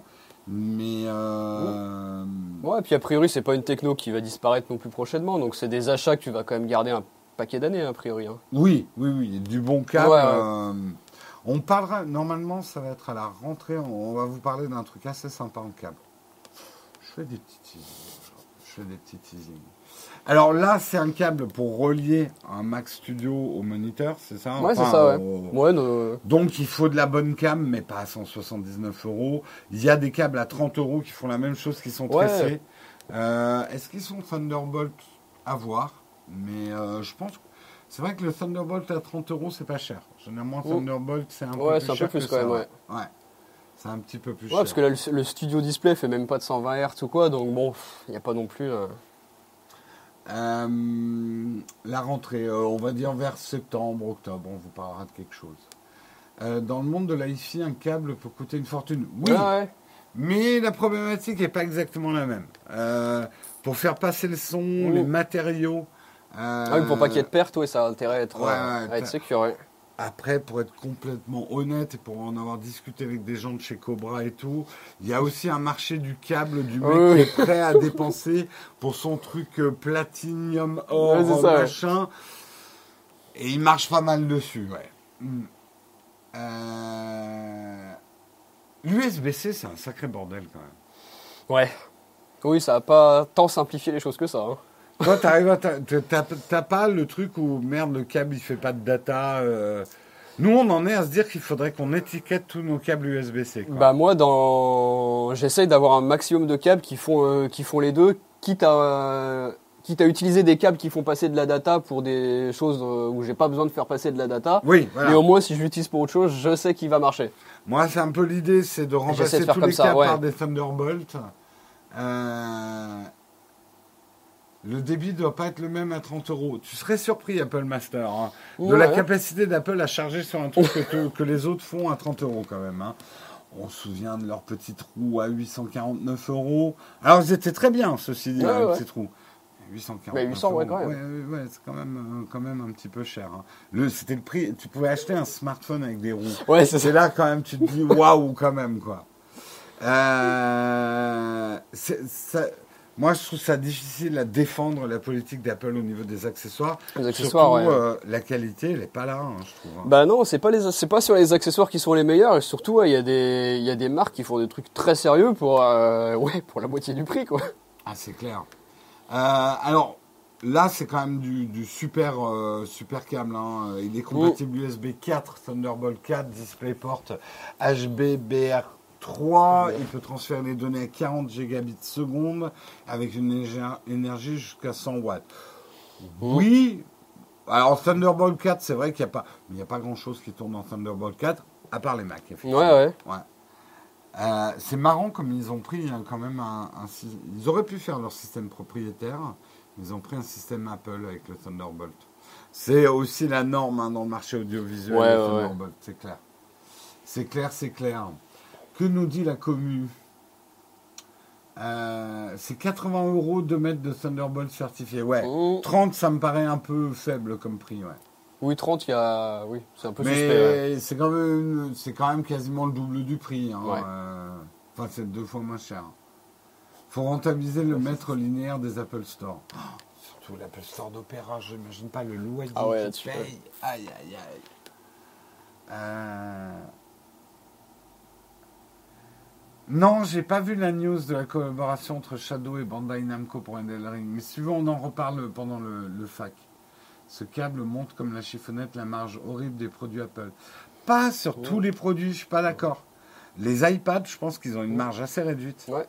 mais. Euh... Ouais, et puis a priori, c'est pas une techno qui va disparaître non plus prochainement, donc c'est des achats que tu vas quand même garder un paquet d'années, a priori. Hein. Oui, oui, oui, du bon câble. Euh, on parlera, normalement, ça va être à la rentrée, on va vous parler d'un truc assez sympa en câble. Je fais des petites fais des petits teasings. Alors là, c'est un câble pour relier un Mac Studio au moniteur, c'est ça Ouais, c'est ça, ouais. Donc il faut de la bonne cam, mais pas à 179 euros. Il y a des câbles à 30 euros qui font la même chose, qui sont tressés. Euh, est-ce qu'ils sont Thunderbolt à voir Mais euh, je pense c'est vrai que le Thunderbolt à 30 euros, c'est pas cher. Généralement, Thunderbolt, c'est un peu plus cher. plus quand même, ouais. ouais. C'est un petit peu plus ouais, parce que là, le, studio display fait même pas de 120 Hz ou quoi, donc bon, il n'y a pas non plus. Euh. Euh, la rentrée, euh, on va dire vers septembre, octobre, on vous parlera de quelque chose. dans le monde de l'IFI, un câble peut coûter une fortune. Oui, mais la problématique n'est pas exactement la même. pour faire passer le son, les matériaux. ah oui, pour pas qu'il y ait de perte, oui, ça a intérêt à être, à être sécuré. Après, pour être complètement honnête et pour en avoir discuté avec des gens de chez Cobra et tout, il y a aussi un marché du câble du mec qui est prêt à dépenser pour son truc euh, platinium or machin. Et il marche pas mal dessus, ouais. Hmm. Euh, L'USB-C, c'est un sacré bordel quand même. Ouais. Oui, ça n'a pas tant simplifié les choses que ça. Hein. Toi, t'arrives t'as pas le truc où merde le câble il fait pas de data. Euh. Nous, on en est à se dire qu'il faudrait qu'on étiquette tous nos câbles USB-C. Bah moi, dans, j'essaye d'avoir un maximum de câbles qui font euh, qui font les deux, quitte à quitte à utiliser des câbles qui font passer de la data pour des choses euh, où j'ai pas besoin de faire passer de la data. Oui. Mais au moins, si je l'utilise pour autre chose, je sais qu'il va marcher. Moi, c'est un peu l'idée, c'est de remplacer tous les câbles par des Thunderbolt. Euh, le débit ne doit pas être le même à 30 euros. Tu serais surpris, Apple Master, hein, de la capacité d'Apple à charger sur un truc que, les autres font à 30 euros quand même. Hein. On se souvient de leur petit trou à 849 euros. Alors, ils étaient très bien, ceci dit, ouais, petit trou. 849 800, ouais, quand même. Ouais, c'est quand même, euh, quand même un petit peu cher. Hein. Le, c'était le prix. Tu pouvais acheter un smartphone avec des roues. Ouais, c'est là quand même, tu te dis waouh quand même quoi. Euh, ça, moi, je trouve ça difficile à défendre la politique d'Apple au niveau des accessoires. Les accessoires, surtout, euh, la qualité, elle n'est pas là, hein, je trouve. Hein. Bah non, c'est pas les, c'est pas sur les accessoires qui sont les meilleurs. Et surtout, il y a des, il y a des marques qui font des trucs très sérieux pour, euh, (laughs) ouais, pour la moitié du prix, quoi. Ah, c'est clair. Euh, alors, là, c'est quand même du, super, super câble. Hein. Il est compatible USB 4, Thunderbolt 4, DisplayPort HBBR 3. Il peut transférer les données à 40 gigabits seconde avec une énergie jusqu'à 100 watts. Oui. Alors, Thunderbolt 4, c'est vrai qu'il n'y a pas, il a pas grand chose qui tourne en Thunderbolt 4, à part les Mac. Ouais, ouais. ouais. Euh, c'est marrant comme ils ont pris hein, quand même un, Ils auraient pu faire leur système propriétaire. Ils ont pris un système Apple avec le Thunderbolt. C'est aussi la norme hein, dans le marché audiovisuel, le Thunderbolt, c'est clair. C'est clair, c'est clair. Que nous dit la commu euh, c'est 80 euros de mètres de Thunderbolt certifié. Ouais. 30, ça me paraît un peu faible comme prix. Ouais. Oui, 30, il y a. Oui, c'est un peu Mais c'est quand, même... quand même quasiment le double du prix. Hein. Euh, enfin, c'est deux fois moins cher. faut rentabiliser le mètre linéaire des Apple Store. Oh, surtout l'Apple Store d'Opéra, je n'imagine pas le loyer ah ouais, paye. Aïe, aïe, aïe. Euh... Non, j'ai pas vu la news de la collaboration entre Shadow et Bandai Namco pour Elden Ring. Mais si on en reparle pendant le, le fac. Ce câble montre comme la chiffonnette la marge horrible des produits Apple. Pas sur tous les produits, je suis pas d'accord. Les iPads, je pense qu'ils ont une marge assez réduite. Ouais.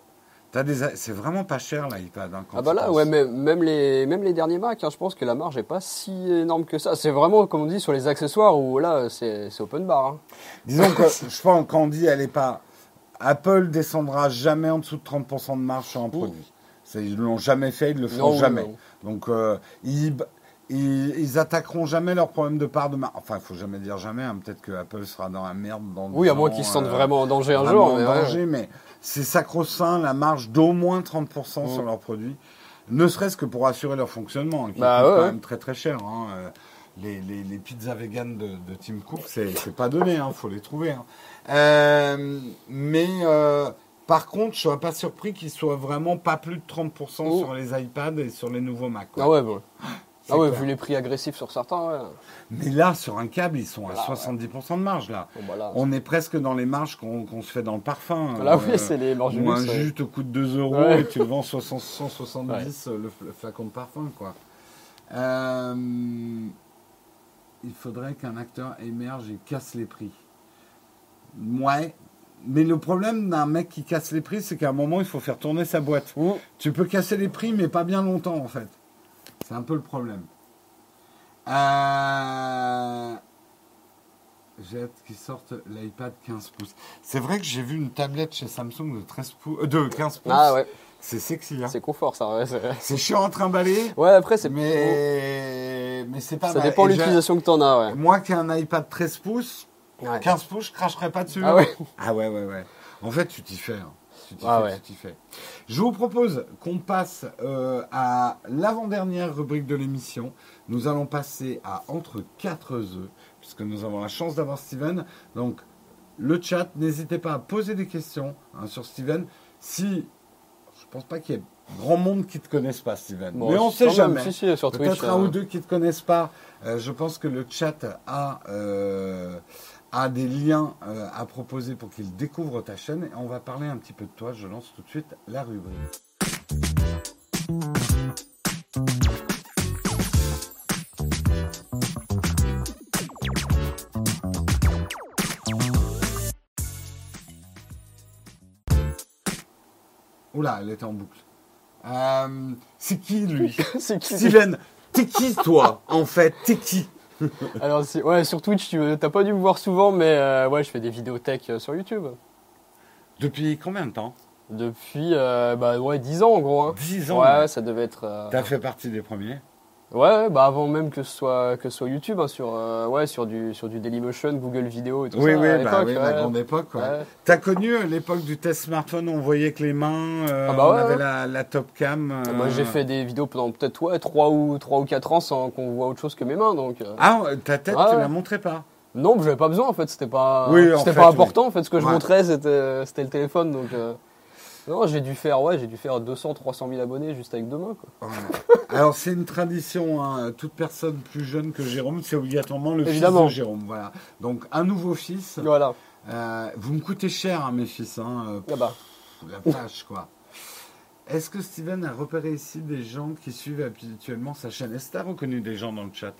C'est vraiment pas cher l'iPad. Hein, ah bah là, ouais, mais même les, même les derniers Mac, hein, je pense que la marge n'est pas si énorme que ça. C'est vraiment, comme on dit, sur les accessoires où là, c'est open bar. Hein. Disons que je pense quand on dit elle est pas. Apple descendra jamais en dessous de 30% de marge sur un produit. Ils ne l'ont jamais fait, ils le font jamais. Donc, euh, ils, ils, attaqueront jamais leurs problèmes de part de marge. Enfin, il faut jamais dire jamais. Hein. Peut-être que Apple sera dans la merde. Dans oui, à moins qu'ils se sentent euh, vraiment en danger un jour. Mais, danger, mais c'est sacro-saint la marge d'au moins 30% sur mm. leurs produits. Ne serait-ce que pour assurer leur fonctionnement, qui bah, coûte quand même très très cher. Hein. Euh, les, les, pizzas vegan de, de Tim Cook, c'est pas donné, il hein, faut les trouver. Euh, mais par contre, je ne serais pas surpris qu'ils soient vraiment pas plus de 30% sur les iPads et sur les nouveaux Mac. Ah ouais, bon. Ah ouais, vu les prix agressifs sur certains, ouais. Mais là, sur un câble, ils sont à 70% de marge, là. Bah On est presque dans les marges qu'on se fait dans le parfum. Là, oui, euh, c'est les marges Ou un jus te coûte 2 euros et tu le vends 170 le, flacon de parfum, quoi. Euh, il faudrait qu'un acteur émerge et casse les prix. Ouais, mais le problème d'un mec qui casse les prix, c'est qu'à un moment, il faut faire tourner sa boîte. Mmh. Tu peux casser les prix, mais pas bien longtemps, en fait. C'est un peu le problème. Euh... J'ai hâte qu'ils sortent l'iPad 15 pouces. C'est vrai que j'ai vu une tablette chez Samsung de, 13 pouces, euh, de 15 pouces. Ah ouais. C'est sexy. Hein. C'est confort ça. Ouais, c'est chiant en trimballer. Ouais, après c'est. Mais, mais c'est pas Ça dépend de l'utilisation que tu en as. Ouais. Moi qui ai un iPad 13 pouces, 15 pouces, je cracherai pas dessus. Ah ouais. Ah ouais, ouais, ouais. En fait, tu t'y fais. Hein. Ah Je vous propose qu'on passe euh, à l'avant-dernière rubrique de l'émission. Nous allons passer à Entre 4 œufs, puisque nous avons la chance d'avoir Steven. Donc, le chat, n'hésitez pas à poser des questions hein, sur Steven. Si, je pense pas qu'il y ait grand monde qui ne te connaisse pas, Steven. mais on ne sait jamais. Peut-être un ou euh. deux qui ne te connaissent pas. Euh, je pense que le chat a a des liens euh, à proposer pour qu'ils découvrent ta chaîne. Et on va parler un petit peu de toi. Je lance tout de suite la rubrique. Oula, elle était en boucle. Euh, c'est qui lui? (laughs) C'est qui Steven, t'es qui toi En fait, t'es qui? (laughs) Alors, ouais, sur Twitch, tu n'as pas dû me voir souvent, mais euh, ouais, je fais des vidéos tech euh, sur YouTube. Depuis combien de temps? Depuis euh, bah, ouais, 10 ans en gros. Hein. 10 ans Ouais, ça devait être. T'as fait partie des premiers? Ouais, bah avant même que ce soit que ce soit YouTube, hein, sur euh, ouais sur du sur du Dailymotion, Google Vidéo et tout ça. Oui, oui, bah, oui, la grande époque. Quoi. T'as connu euh, l'époque du test smartphone, on voyait que les mains, euh, ah bah on avait la, la, top cam. Moi, j'ai fait des vidéos pendant peut-être ouais, 3 ou 3 ou 4 ans sans qu'on voit autre chose que mes mains, donc. Ah, ta tête, tu la montrais pas. Non, j'avais pas besoin en fait, c'était pas c'était pas important en fait, ce que je montrais c'était c'était le téléphone donc. Non, j'ai dû faire, ouais, j'ai dû faire 200, 300 000 abonnés juste avec deux mains. Quoi. Alors c'est une tradition, hein. toute personne plus jeune que Jérôme, c'est obligatoirement le fils de Jérôme. Voilà. Donc un nouveau fils. Voilà. Euh, vous me coûtez cher, hein, mes fils. Hein. Ah bah. La vache, quoi. Est-ce que Steven a repéré ici des gens qui suivent habituellement sa chaîne? Est-ce que tu as reconnu des gens dans le chat?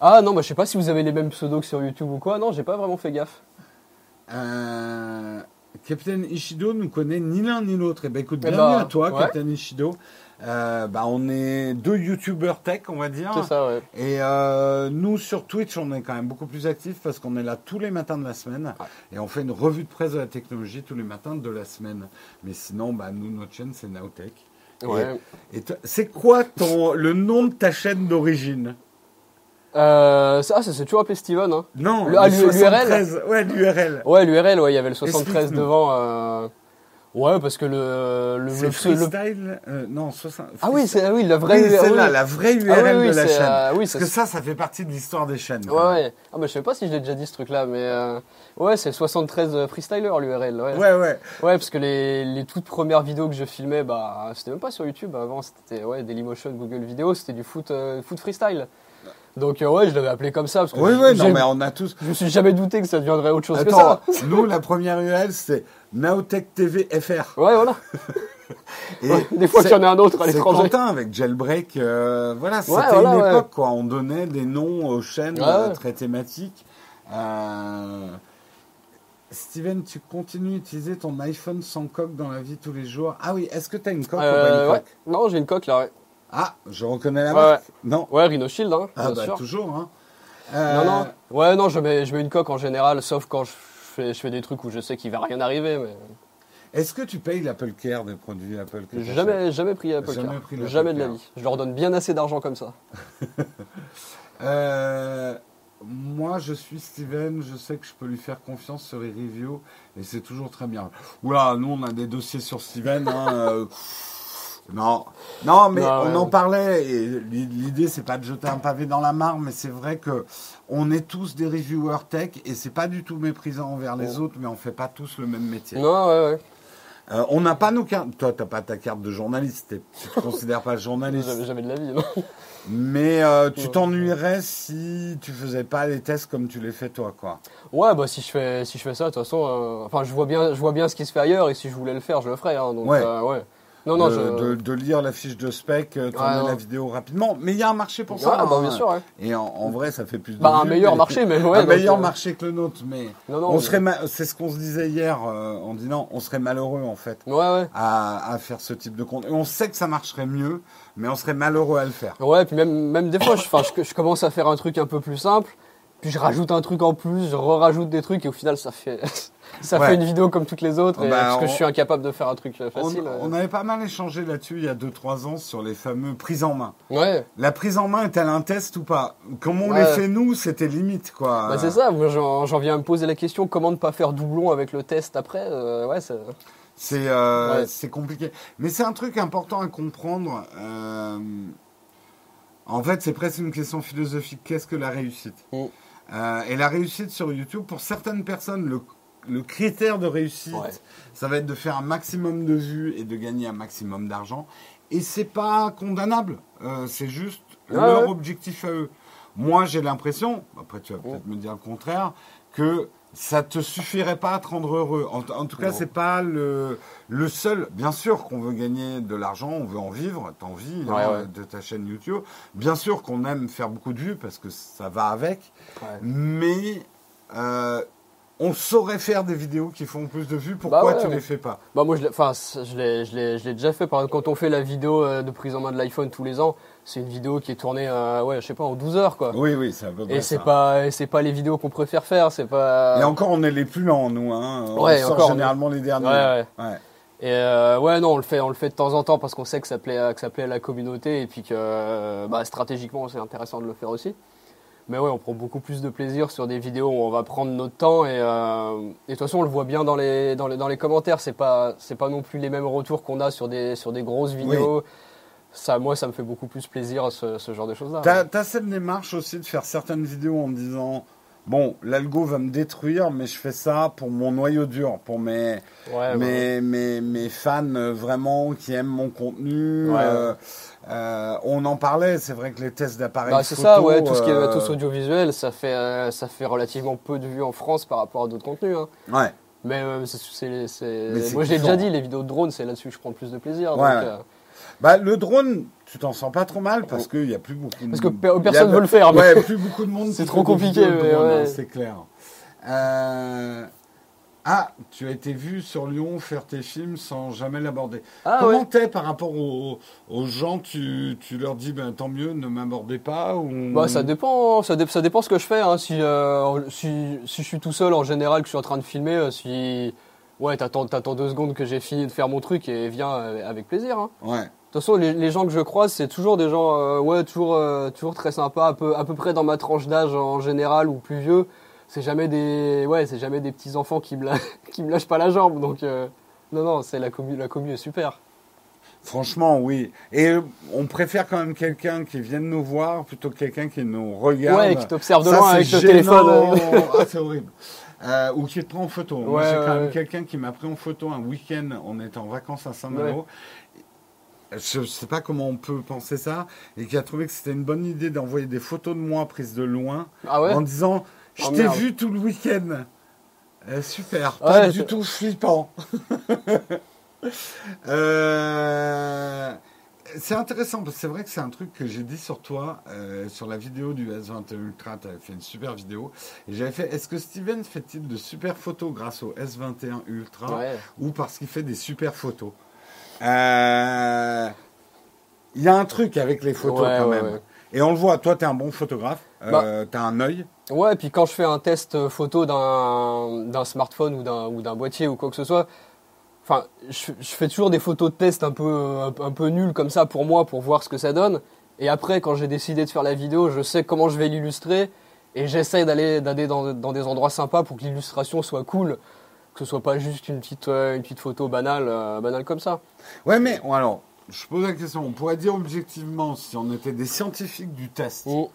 Ah non, bah, je sais pas si vous avez les mêmes pseudos que sur YouTube ou quoi. Non, j'ai pas vraiment fait gaffe. Euh, Captain Ishido nous connaît ni l'un ni l'autre. Et eh ben écoute, eh bienvenue ben, à toi, Captain Ishido. Euh, bah, on est deux youtubeurs tech, on va dire. C'est ça, ouais. Et euh, nous, sur Twitch, on est quand même beaucoup plus actifs parce qu'on est là tous les matins de la semaine. Et on fait une revue de presse de la technologie tous les matins de la semaine. Mais sinon, bah, nous, notre chaîne, c'est Nowtech. Ouais. Et, c'est quoi ton, le nom de ta chaîne d'origine? Euh, ça, c'est toujours appelé Steven. Hein. Non, l'URL. Ouais, l'URL. Ouais, l'URL, ouais, il y avait le 73 devant. Euh... Ouais, parce que le le, le freestyle, euh, non, 60, Ah oui, c'est ah oui, la vraie oui, là, la vraie URL ah de la chaîne. Euh, oui, parce que ça, ça fait partie de l'histoire des chaînes. Ouais, ouais. Ah bah je sais pas si je l'ai déjà dit ce truc-là, mais euh, ouais, c'est 73 freestyler l'URL. Ouais. ouais, ouais. Ouais, parce que les, les toutes premières vidéos que je filmais, bah c'était même pas sur YouTube. Avant, c'était ouais, Dailymotion, Google Vidéo, c'était du foot, foot freestyle. Donc euh, ouais, je l'avais appelé comme ça. Parce que oui, oui, non, mais on a tous. Je me suis jamais douté que ça deviendrait autre chose que ça. (laughs) nous, la première URL, c'est Naotech TV FR. Ouais, voilà. (laughs) Et des fois qu'il y en a un autre à l'étranger. C'est Quentin avec Jailbreak. Euh, voilà, c'était une époque quoi. On donnait des noms aux chaînes euh, très thématiques. Steven, tu continues d'utiliser ton iPhone sans coque dans la vie tous les jours. Ah oui, est-ce que tu as une coque ou pas une coque? Non, j'ai une coque là. Ouais. Ah, je reconnais la marque. Non. Ouais, Rhino Shield, hein, ah, bah, toujours. Hein. Non, non. Euh, ouais, non, je mets, je mets une coque en général, sauf quand je fais, je fais des trucs où je sais qu'il va rien arriver. Mais... Est-ce que tu payes l'Apple Care des produits Apple que Jamais, jamais pris Apple jamais Care. Pris jamais de la vie. Je leur donne bien assez d'argent comme ça. (laughs) euh, moi, je suis Steven, je sais que je peux lui faire confiance sur les reviews et c'est toujours très bien. Oula, nous on a des dossiers sur Steven. Hein, euh, non, non, mais on en parlait. Et l'idée, c'est pas de jeter un pavé dans la mare, mais c'est vrai que on est tous des reviewers tech et c'est pas du tout méprisant envers les autres, mais on fait pas tous le même métier. Non, ouais, ouais. Euh, on n'a pas nos cartes. Toi, t'as pas ta carte de journaliste. Tu te considères pas journaliste. Jamais, jamais de la vie. Non mais euh, tu t'ennuierais si tu faisais pas les tests comme tu les fais toi, quoi. Ouais, bah si je fais si je fais ça, de toute façon, euh, enfin je vois bien je vois bien ce qui se fait ailleurs et si je voulais le faire, je le ferais. Hein, donc ouais. ouais. Non, non, de, lire la fiche de spec, euh, tourner la vidéo rapidement. Mais il y a un marché pour ça. bah, bien sûr, Et en, vrai, ça fait plus de. Bah, un meilleur marché, mais ouais. Un meilleur euh, marché que le nôtre, mais. on serait, c'est ce qu'on se disait hier euh, en disant, on serait malheureux en fait. Ouais, ouais. À, à faire ce type de compte. Et on sait que ça marcherait mieux, mais on serait malheureux à le faire. Ouais, puis même, même des fois, je, je, je commence à faire un truc un peu plus simple puis je rajoute un truc en plus, je rajoute des trucs et au final ça fait (laughs) ça fait une vidéo comme toutes les autres bah, parce que je suis incapable de faire un truc facile. On, avait pas mal échangé là-dessus il y a 2-3 ans sur les fameux prises en main. Ouais. La prise en main est-elle un test ou pas? Comme on les fait nous, c'était limite quoi. Bah, c'est ça, j'en viens à me poser la question comment ne pas faire doublon avec le test après euh, Ouais, c'est euh, c'est compliqué. Mais c'est un truc important à comprendre. Euh, en fait, c'est presque une question philosophique. Qu'est-ce que la réussite? Mm. Euh, et la réussite sur YouTube, pour certaines personnes, le, le critère de réussite, ça va être de faire un maximum de vues et de gagner un maximum d'argent. Et c'est pas condamnable. Euh, c'est juste leur objectif à eux. Moi, j'ai l'impression, après tu vas peut-être me dire le contraire, que ça te suffirait pas à te rendre heureux. En, tout cas, c'est pas le, le seul. Bien sûr qu'on veut gagner de l'argent, on veut en vivre, t'en vis hein, de ta chaîne YouTube. Bien sûr qu'on aime faire beaucoup de vues parce que ça va avec. Mais euh, on saurait faire des vidéos qui font plus de vues. Pourquoi bah tu les fais pas? Bah moi, je l'ai, je l'ai, déjà fait. Par exemple, quand on fait la vidéo euh, de prise en main de l'iPhone tous les ans, c'est une vidéo qui est tournée, euh, ouais, je sais pas, en 12 heures, quoi. Oui, oui, c'est un peu Et c'est pas, c'est pas les vidéos qu'on préfère faire, c'est pas. Et encore, on est les plus lents, nous, hein. On ouais, sort encore, généralement les derniers. Ouais, ouais. Et euh, ouais, non, on le fait, on le fait de temps en temps parce qu'on sait que ça plaît, que ça plaît à la communauté et puis que, euh, bah, stratégiquement, c'est intéressant de le faire aussi. Mais ouais, on prend beaucoup plus de plaisir sur des vidéos où on va prendre notre temps et, euh, et de toute façon, on le voit bien dans les, dans les, dans les commentaires. C'est pas, c'est pas non plus les mêmes retours qu'on a sur des, sur des grosses vidéos ça, moi, ça me fait beaucoup plus plaisir ce, ce genre de choses-là. T'as as cette démarche aussi de faire certaines vidéos en disant bon, l'algo va me détruire, mais je fais ça pour mon noyau dur, pour mes, mes, mes, mes, fans euh, vraiment qui aiment mon contenu. Euh, euh, on en parlait, c'est vrai que les tests d'appareils bah, C'est ça, ouais, tout ce qui est audiovisuel, ça fait, ça fait relativement peu de vues en France par rapport à d'autres contenus. Hein. Ouais. Mais, c'est, moi j'ai déjà dit, les vidéos de drone, c'est là-dessus que je prends le plus de plaisir. Bah, le drone, tu t'en sens pas trop mal parce qu'il n'y a plus beaucoup de Parce que personne ne veut le faire. Ouais, plus beaucoup de monde. (laughs) c'est trop compliqué. Hein, c'est clair. Euh... Ah, tu as été vu sur Lyon faire tes films sans jamais l'aborder. Ah, Comment t'es par rapport aux, gens tu, tu, leur dis ben, tant mieux, ne m'abordez pas ou... bah, Ça dépend ça, ça, dépend ce que je fais. Hein. Si, euh, si, si, je suis tout seul en général, que je suis en train de filmer, euh, si ouais, t'attends, t'attends deux secondes que j'ai fini de faire mon truc et viens avec plaisir. Hein. Ouais. De toute façon, les, gens que je croise, c'est toujours des gens ouais, toujours, toujours très sympas, à peu, à peu près dans ma tranche d'âge en général ou plus vieux. C'est jamais des ouais c'est jamais des petits enfants qui me (laughs) qui me lâchent pas la jambe. Donc euh, non non c'est la commu la commu est super. Franchement oui. Et on préfère quand même quelqu'un qui vienne nous voir plutôt que quelqu'un qui nous regarde. Ouais qui t'observe de loin avec le téléphone. (laughs) ah, c'est horrible. Euh, ou qui te prend en photo. Moi j'ai quand même quelqu'un qui m'a pris en photo un week-end on était en vacances à Saint-Malo je ne sais pas comment on peut penser ça, et qui a trouvé que c'était une bonne idée d'envoyer des photos de moi prises de loin, ah en disant je oh, t'ai vu tout le week-end. Euh, super, pas du tout flippant. (laughs) Euh, c'est intéressant parce que c'est vrai que c'est un truc que j'ai dit sur toi, euh, sur la vidéo du S21 Ultra. Tu avais fait une super vidéo. Et j'avais fait est-ce que Steven fait-il de super photos grâce au S21 Ultra ou parce qu'il fait des super photos? Il y a un truc avec les photos quand même. Et on le voit, toi, tu es un bon photographe, bah. tu as un œil. Ouais, et puis quand je fais un test photo d'un smartphone ou d'un boîtier ou quoi que ce soit, enfin, je, fais toujours des photos de test un peu, un, peu nulles comme ça pour moi, pour voir ce que ça donne. Et après, quand j'ai décidé de faire la vidéo, je sais comment je vais l'illustrer et j'essaie d'aller dans, dans, des endroits sympas pour que l'illustration soit cool, que ce soit pas juste une petite, euh, une petite photo banale, euh, banale comme ça. Ouais, mais alors, je pose la question, on pourrait dire objectivement, si on était des scientifiques du test, oh.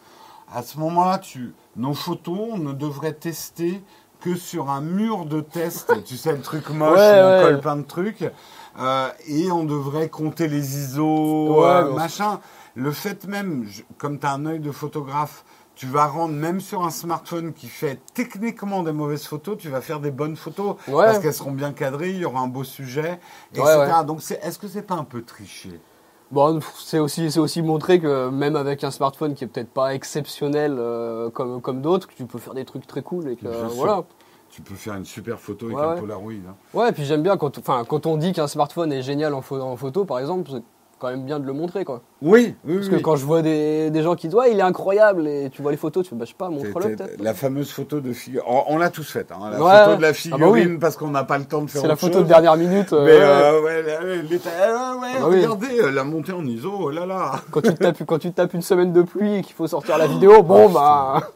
à ce moment-là, tu nos photos, on ne devrait tester que sur un mur de test, (laughs) tu sais, le truc moche, on colle plein de trucs, euh, et on devrait compter les ISO, euh, machin. Le fait même, comme tu as un œil de photographe, tu vas rendre, même sur un smartphone qui fait techniquement des mauvaises photos, tu vas faire des bonnes photos, parce qu'elles seront bien cadrées, il y aura un beau sujet, etc. Donc, est-ce que c'est pas un peu triché? Bon, c'est aussi, c'est aussi montrer que même avec un smartphone qui est peut-être pas exceptionnel euh, comme, comme d'autres, tu peux faire des trucs très cool et que voilà. Tu peux faire une super photo avec un Polaroid. Hein. Ouais, et puis j'aime bien quand, enfin, quand on dit qu'un smartphone est génial en, en photo, par exemple, quand même bien de le montrer, quoi. Oui, oui Parce que quand je vois des, des, gens qui disent, ouais, il est incroyable, et tu vois les photos, tu fais, bah, je sais pas, montre-le peut-être. La fameuse photo de figurine. On, l'a tous faite, hein, la photo de la ah bah figurine, parce qu'on n'a pas le temps de faire C'est la photo de dernière minute. Euh, Mais, euh, ouais, ouais, ah bah regardez, euh, la montée en ISO, oh là là. Quand tu te tapes, quand tu tapes une semaine de pluie et qu'il faut sortir la vidéo, bon, oh, bah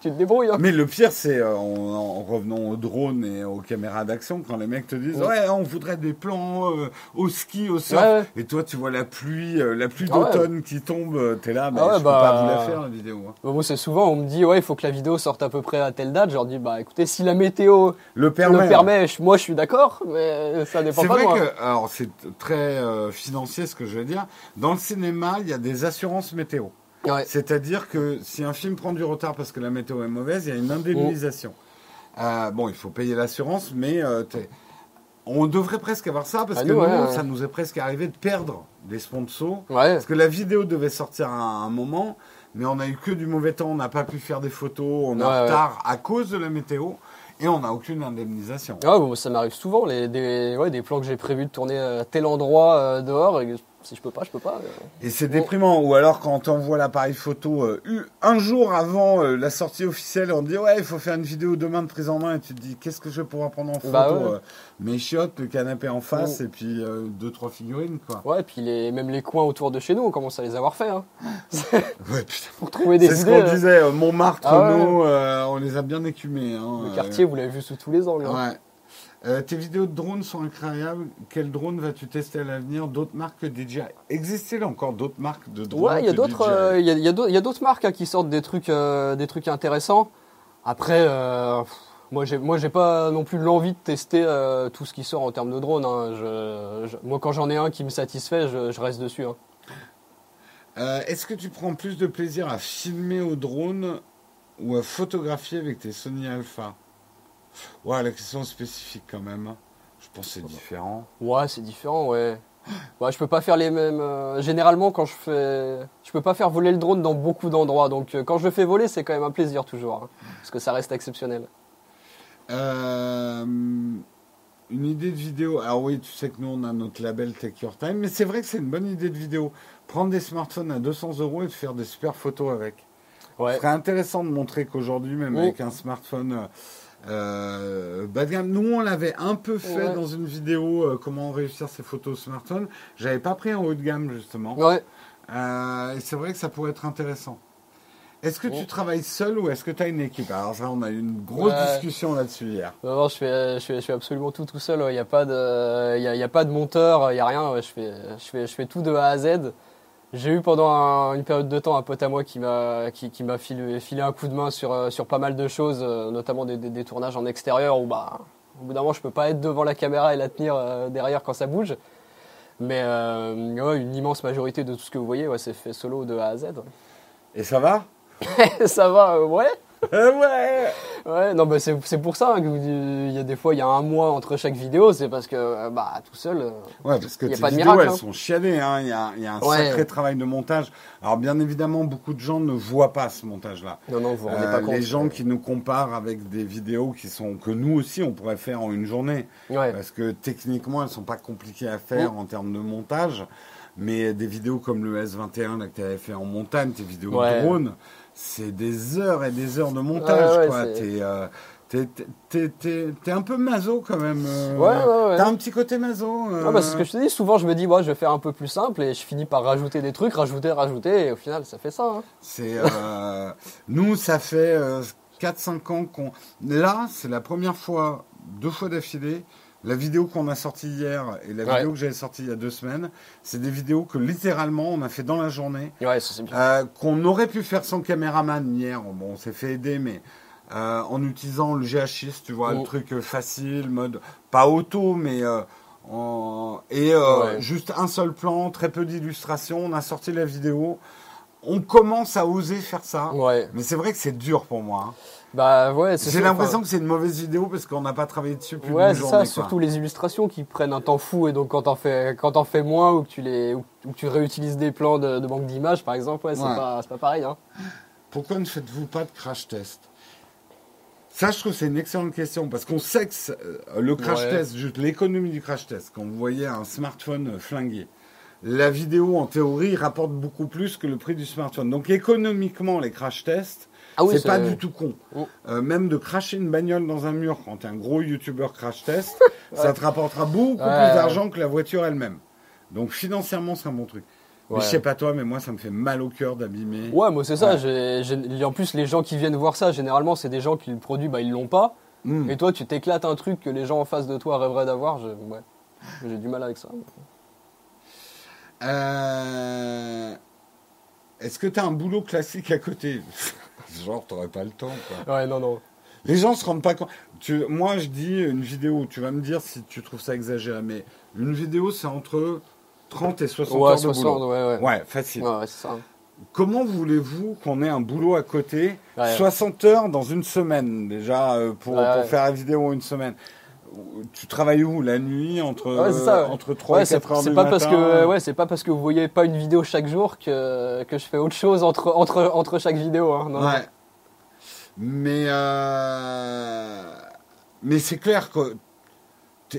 tu te débrouilles. Hein. Mais le pire, c'est euh, en, revenant au drone et aux caméras d'action, quand les mecs te disent ouais, on voudrait des plans euh, au ski, au surf, et toi tu vois la pluie, euh, la pluie ah d'automne qui tombe, t'es là, mais ah je peux pas bah, vous la faire la vidéo. Hein. Bah, moi, c'est souvent, on me dit ouais, il faut que la vidéo sorte à peu près à telle date. Je leur dis bah écoutez, si la météo le permet, le permet moi je suis d'accord, mais ça dépend pas de moi. C'est vrai que, alors c'est très financier ce que je veux dire. Dans le cinéma, il y a des assurances météo. C'est-à-dire que si un film prend du retard parce que la météo est mauvaise, il y a une indemnisation. Euh, bon, il faut payer l'assurance, mais euh, on devrait presque avoir ça parce ah, que nous, ça nous est presque arrivé de perdre des sponsors. Parce que la vidéo devait sortir à un moment, mais on a eu que du mauvais temps, on n'a pas pu faire des photos, on est en retard à cause de la météo. Et on n'a aucune indemnisation. Ah, ça m'arrive souvent, les, des, des plans que j'ai prévu de tourner à tel endroit euh, dehors, et si je peux pas, je peux pas. Et c'est déprimant. Ou alors quand on voit l'appareil photo euh, un jour avant euh, la sortie officielle, on dit ouais, il faut faire une vidéo demain de prise en main et tu te dis qu'est-ce que je vais pouvoir prendre en bah photo euh, Mes chiottes, le canapé en face et puis deux trois figurines quoi. Ouais, et puis les, même les coins autour de chez nous, on commence à les avoir fait. Hein. (laughs) ouais, putain. Pour trouver des C'est ce qu'on disait, Montmartre, ah nous, on les a bien écumés. Hein, le quartier, vous l'avez vu sous tous les angles. Hein. Ouais. Euh, tes vidéos de drones sont incroyables. Quel drone vas-tu tester à l'avenir? D'autres marques que DJI Existe-t-il encore d'autres marques de drones Ouais, il y a d'autres. Il y, a, d'autres marques hein, qui sortent des trucs, euh, des trucs intéressants. Après, euh, moi, j'ai, moi, j'ai pas non plus l'envie de tester tout ce qui sort en termes de drones. Hein. moi, quand j'en ai un qui me satisfait, je, reste dessus. Hein. est-ce que tu prends plus de plaisir à filmer au drone ou à photographier avec tes Sony Alpha? Ouais, la question spécifique quand même. Je pense que c'est différent. Ouais, c'est différent, ouais. Ouais, je peux pas faire les mêmes. Euh, généralement, quand je fais, je peux pas faire voler le drone dans beaucoup d'endroits. Donc, euh, quand je le fais voler, c'est quand même un plaisir toujours, hein, parce que ça reste exceptionnel. Euh, une idée de vidéo. Alors oui, tu sais que nous on a notre label Take Your Time, mais c'est vrai que c'est une bonne idée de vidéo. Prendre des smartphones à 200 euros et de faire des super photos avec. Ouais. Ce serait intéressant de montrer qu'aujourd'hui, même avec un smartphone euh, bas de gamme, nous on l'avait un peu fait dans une vidéo euh, comment réussir ses photos smartphone. J'avais pas pris en haut de gamme justement. Ouais. Euh, et c'est vrai que ça pourrait être intéressant. Est-ce que tu travailles seul ou est-ce que tu as une équipe? Alors ça, on a eu une grosse discussion là-dessus hier. Non, je fais, je fais, je fais absolument tout tout seul. Il n'y a pas de, il y a, pas de monteur, il n'y a rien. Je fais, je fais, je fais tout de A à Z. J'ai eu pendant une période de temps un pote à moi qui m'a qui, qui m'a filé, filé, un coup de main sur, euh, sur pas mal de choses, euh, notamment des, des, tournages en extérieur où bah au bout d'un moment je peux pas être devant la caméra et la tenir euh, derrière quand ça bouge. Mais une immense majorité de tout ce que vous voyez, ouais, c'est fait solo de A à Z. Et ça va? (laughs) Ça va, ouais. Ouais Ouais, non, bah c'est pour ça hein, qu'il y a des fois, il y a un mois entre chaque vidéo, c'est parce que, euh, bah, tout seul. Euh, ouais, parce que tes pas vidéos, elles hein. sont chiadées, hein. Il y a, y a un sacré travail de montage. Alors, bien évidemment, beaucoup de gens ne voient pas ce montage-là. Non, non, vous pas euh, compte. Les gens qui nous comparent avec des vidéos qui sont, que nous aussi, on pourrait faire en une journée. Ouais. Parce que techniquement, elles sont pas compliquées à faire en termes de montage. Mais des vidéos comme le S21 là, que tu avais fait en montagne, tes vidéos de drone, c'est des heures et des heures de montage. quoi. T'es, t'es, un peu maso quand même. Euh. ouais, ouais, ouais. T'as un petit côté maso. Euh. bah, c'est ce que je te dis. Souvent, je me dis, moi, je vais faire un peu plus simple et je finis par rajouter des trucs, rajouter, rajouter. Et au final, ça fait ça. Hein. C'est, euh, (laughs) nous, ça fait 4-5 ans qu'on. Là, c'est la première fois, deux fois d'affilée, la vidéo qu'on a sortie hier et la vidéo que j'avais sortie il y a deux semaines, c'est des vidéos que littéralement on a fait dans la journée. Ouais. Euh, qu'on aurait pu faire sans caméraman hier. Bon, on s'est fait aider, mais euh, en utilisant le GH6, tu vois, le oh. truc euh, facile, mode pas auto, mais et juste un seul plan, très peu d'illustrations. On a sorti la vidéo. On commence à oser faire ça. Mais c'est vrai que c'est dur pour moi. Hein. Bah ouais, J'ai l'impression que c'est une mauvaise vidéo parce qu'on n'a pas travaillé dessus plus Ouais, c'est ça, surtout les illustrations qui prennent un temps fou et donc quand t'en fais, quand en fais moins ou que tu les, ou que tu réutilises des plans de, banque d'images par exemple, ouais, c'est pas, pas pareil. Hein. Pourquoi ne faites-vous pas de crash test? Ça, je trouve c'est une excellente question parce qu'on sait que euh, le crash test, juste l'économie du crash test, quand vous voyez un smartphone flingué, la vidéo en théorie rapporte beaucoup plus que le prix du smartphone. Donc économiquement, les crash tests, ah c'est pas du tout con. Oh. Euh, même de cracher une bagnole dans un mur quand tu es un gros youtubeur crash test, (laughs) ça te rapportera beaucoup plus d'argent que la voiture elle-même. Donc financièrement, c'est un bon truc. Mais je sais pas toi, mais moi, ça me fait mal au cœur d'abîmer. Ouais, moi, c'est ça. En plus, les gens qui viennent voir ça, généralement, c'est des gens qui le produit, bah, ils l'ont pas. Hmm. Et toi, tu t'éclates un truc que les gens en face de toi rêveraient d'avoir. Ouais. J'ai du mal avec ça. Euh... Est-ce que tu as un boulot classique à côté? Genre, t'aurais pas le temps. Quoi. Ouais, non, non. Les gens se rendent pas compte. Tu, moi, je dis une vidéo, tu vas me dire si tu trouves ça exagéré, mais une vidéo, c'est entre 30 et 60 heures de boulot. Ouais, ouais. ouais facile. Ouais, ça. Comment voulez-vous qu'on ait un boulot à côté 60 heures dans une semaine, déjà, euh, pour, pour faire la vidéo une semaine? Tu travailles où la nuit entre entre 3 et 4 heures du pas parce que ouais c'est pas parce que vous voyez pas une vidéo chaque jour que, que je fais autre chose entre entre entre chaque vidéo hein, ouais. Mais euh, mais c'est clair que mm.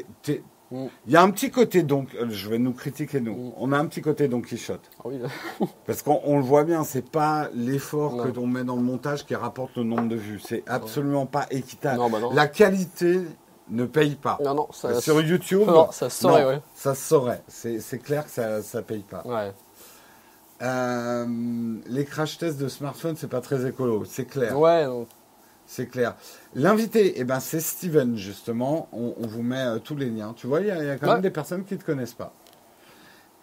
il y a un petit côté donc je vais nous critiquer nous. Mm. on a un petit côté Don Quichotte. Ah oui. (laughs) parce qu'on le voit bien c'est pas l'effort que l'on met dans le montage qui rapporte le nombre de vues. C'est absolument pas équitable. Bah la qualité ne paye pas. Non, non, ça, Sur YouTube, non, ça se saurait, ouais. Ça se saurait. C'est clair que ça ne paye pas. Ouais. Euh, les crash tests de smartphone, c'est pas très écolo, c'est clair. Ouais. C'est clair. L'invité, eh ben, c'est Steven, justement. On, vous met euh, tous les liens. Tu vois, il y, a quand même des personnes qui ne te connaissent pas.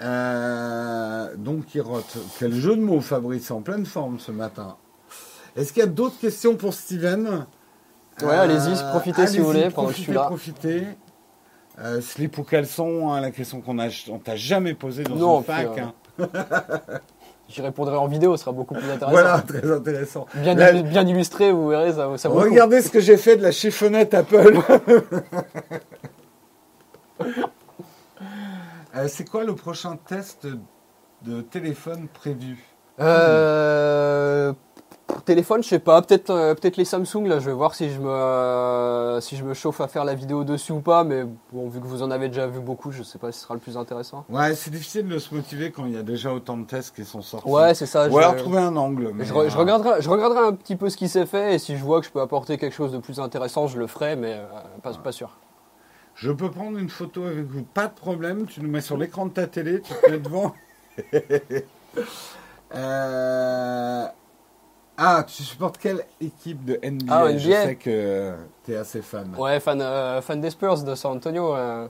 Euh, donc, il rote. Quel jeu de mots, Fabrice, en pleine forme ce matin. Est-ce qu'il y a d'autres questions pour Steven? Ouais, allez-y, profitez si vous voulez pendant que je suis là. Profitez. Euh, slip ou caleçon, hein, la question qu'on on t'a jamais posée dans non, une fac. Hein. (laughs) J'y répondrai en vidéo, ce sera beaucoup plus intéressant. Voilà, (laughs) très intéressant. Bien, bien illustré, vous verrez, ça, ça Regardez ce que j'ai fait de la chiffonnette Apple. (laughs) Euh, c'est quoi le prochain test de téléphone prévu? Euh, téléphone, je sais pas, peut-être euh, peut-être les Samsung là, je vais voir si je me euh, si je me chauffe à faire la vidéo dessus ou pas mais bon vu que vous en avez déjà vu beaucoup, je sais pas si ce sera le plus intéressant. Ouais, c'est difficile de se motiver quand il y a déjà autant de tests qui sont sortis. Ouais, c'est ça. Ou alors trouver un angle. je, regarderai je regarderai un petit peu ce qui s'est fait et si je vois que je peux apporter quelque chose de plus intéressant, je le ferai mais pas, pas sûr. Je peux prendre une photo avec vous, pas de problème, tu nous mets sur l'écran de ta télé, tu te mets devant. (laughs) euh... Ah, tu supportes quelle équipe de NBA, ah, NBA. Je sais que tu es assez fan. Ouais, fan, euh, fan des Spurs de San Antonio. Euh.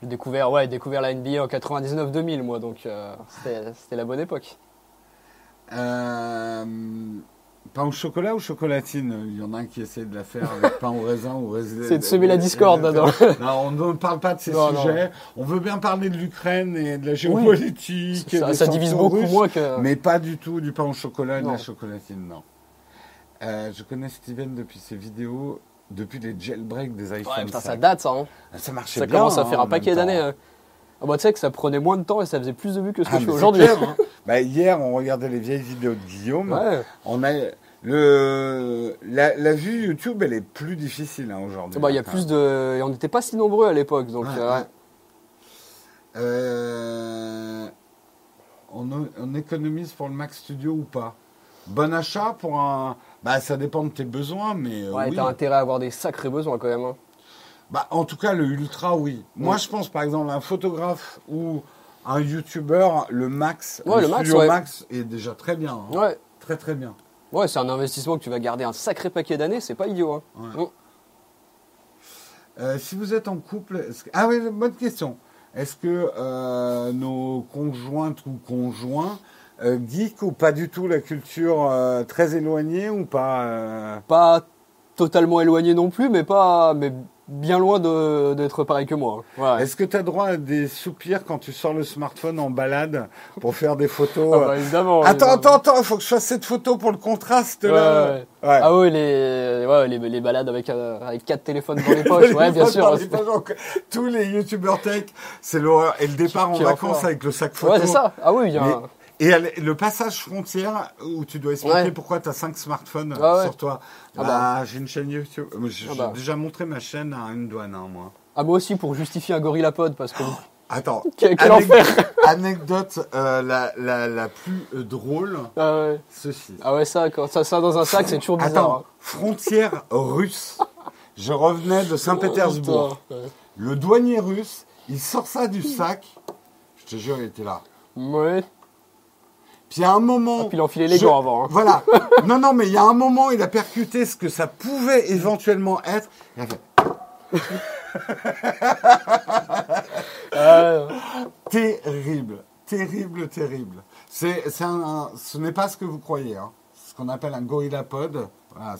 j'ai découvert, ouais, découvert la NBA en 99-2000, moi, donc euh, c'était la bonne époque. Pain au chocolat ou chocolatine? Il y en a un qui essaie de la faire avec pain au raisin ou raisin. (laughs) C'est de semer la discorde. Non, on ne parle pas de ces sujets. On veut bien parler de l'Ukraine et de la géopolitique. Ça, divise beaucoup moins que. Mais pas du tout du pain au chocolat et de la chocolatine, non. Euh, je connais Steven depuis ses vidéos, depuis les jailbreaks des iPhones. Ouais, ça date ça. Hein. Ah, ça marchait bien. Ça commence à faire un paquet d'années. Hein. Ah bah tu sais que ça prenait moins de temps et ça faisait plus de vues que ce que ah, je fais aujourd'hui. Hein. bah, hier, on regardait les vieilles vidéos de Guillaume. On a le la, vue YouTube, elle est plus difficile hein, aujourd'hui. Bah il y a plus de, et on n'était pas si nombreux à l'époque, donc. Euh, euh, on, on, économise pour le Mac Studio ou pas? Bon achat pour un. Bah ça dépend de tes besoins, mais. Euh, ouais, t'as intérêt à avoir des sacrés besoins quand même. Hein. Bah, en tout cas, le Ultra, oui. Moi, je pense, par exemple, un photographe ou un YouTuber, le Max, le, Studio Max, est déjà très bien. Hein. Ouais. Très, très bien. Ouais, c'est un investissement que tu vas garder un sacré paquet d'années, c'est pas idiot. Hein. Euh, si vous êtes en couple, ah oui, bonne question. Est-ce que euh, nos conjointes ou conjoints euh, geek ou pas du tout la culture très éloignée ou pas Pas totalement éloigné non plus, mais pas, mais bien loin d'être pareil que moi. Est-ce que tu as droit à des soupirs quand tu sors le smartphone en balade pour faire des photos ah bah, évidemment. Attends, attends, attends, il faut que je fasse cette photo pour le contraste là. Ah oui, les, les, les, balades avec, euh, avec quatre téléphones dans les (laughs) poches, ouais, bien sûr. Tous les youtubeurs tech, c'est l'horreur. Et le départ en vacances avec le sac photo. Ouais, c'est ça. Ah oui, il y a et le passage frontière où tu dois expliquer pourquoi tu as 5 smartphones ah sur toi. Ah bah. bah. J'ai une chaîne YouTube. J'ai bah. déjà montré ma chaîne à une douane, hein, moi. Ah, moi aussi pour justifier un gorillapod parce que. Attends. (laughs) Quel, enfer (laughs) Anecdote euh, la, la, la, plus euh, drôle. Ah ouais. Ceci. Ah ouais, ça, quand ça, ça dans un sac, c'est toujours bizarre. Attends, hein. frontière russe. Je revenais de Saint-Pétersbourg. le douanier russe, il sort ça du sac. Je te jure, il était là. Ouais. Puis il y a un moment. Ah, puis il enfilait les gants avant. Hein. Voilà. (laughs) non, non, mais il y a un moment, il a percuté ce que ça pouvait éventuellement être. Il a fait. (laughs) Euh. Terrible, terrible, terrible. C'est, un, ce n'est pas ce que vous croyez. Hein. Ce qu'on appelle un gorillapod. Voilà,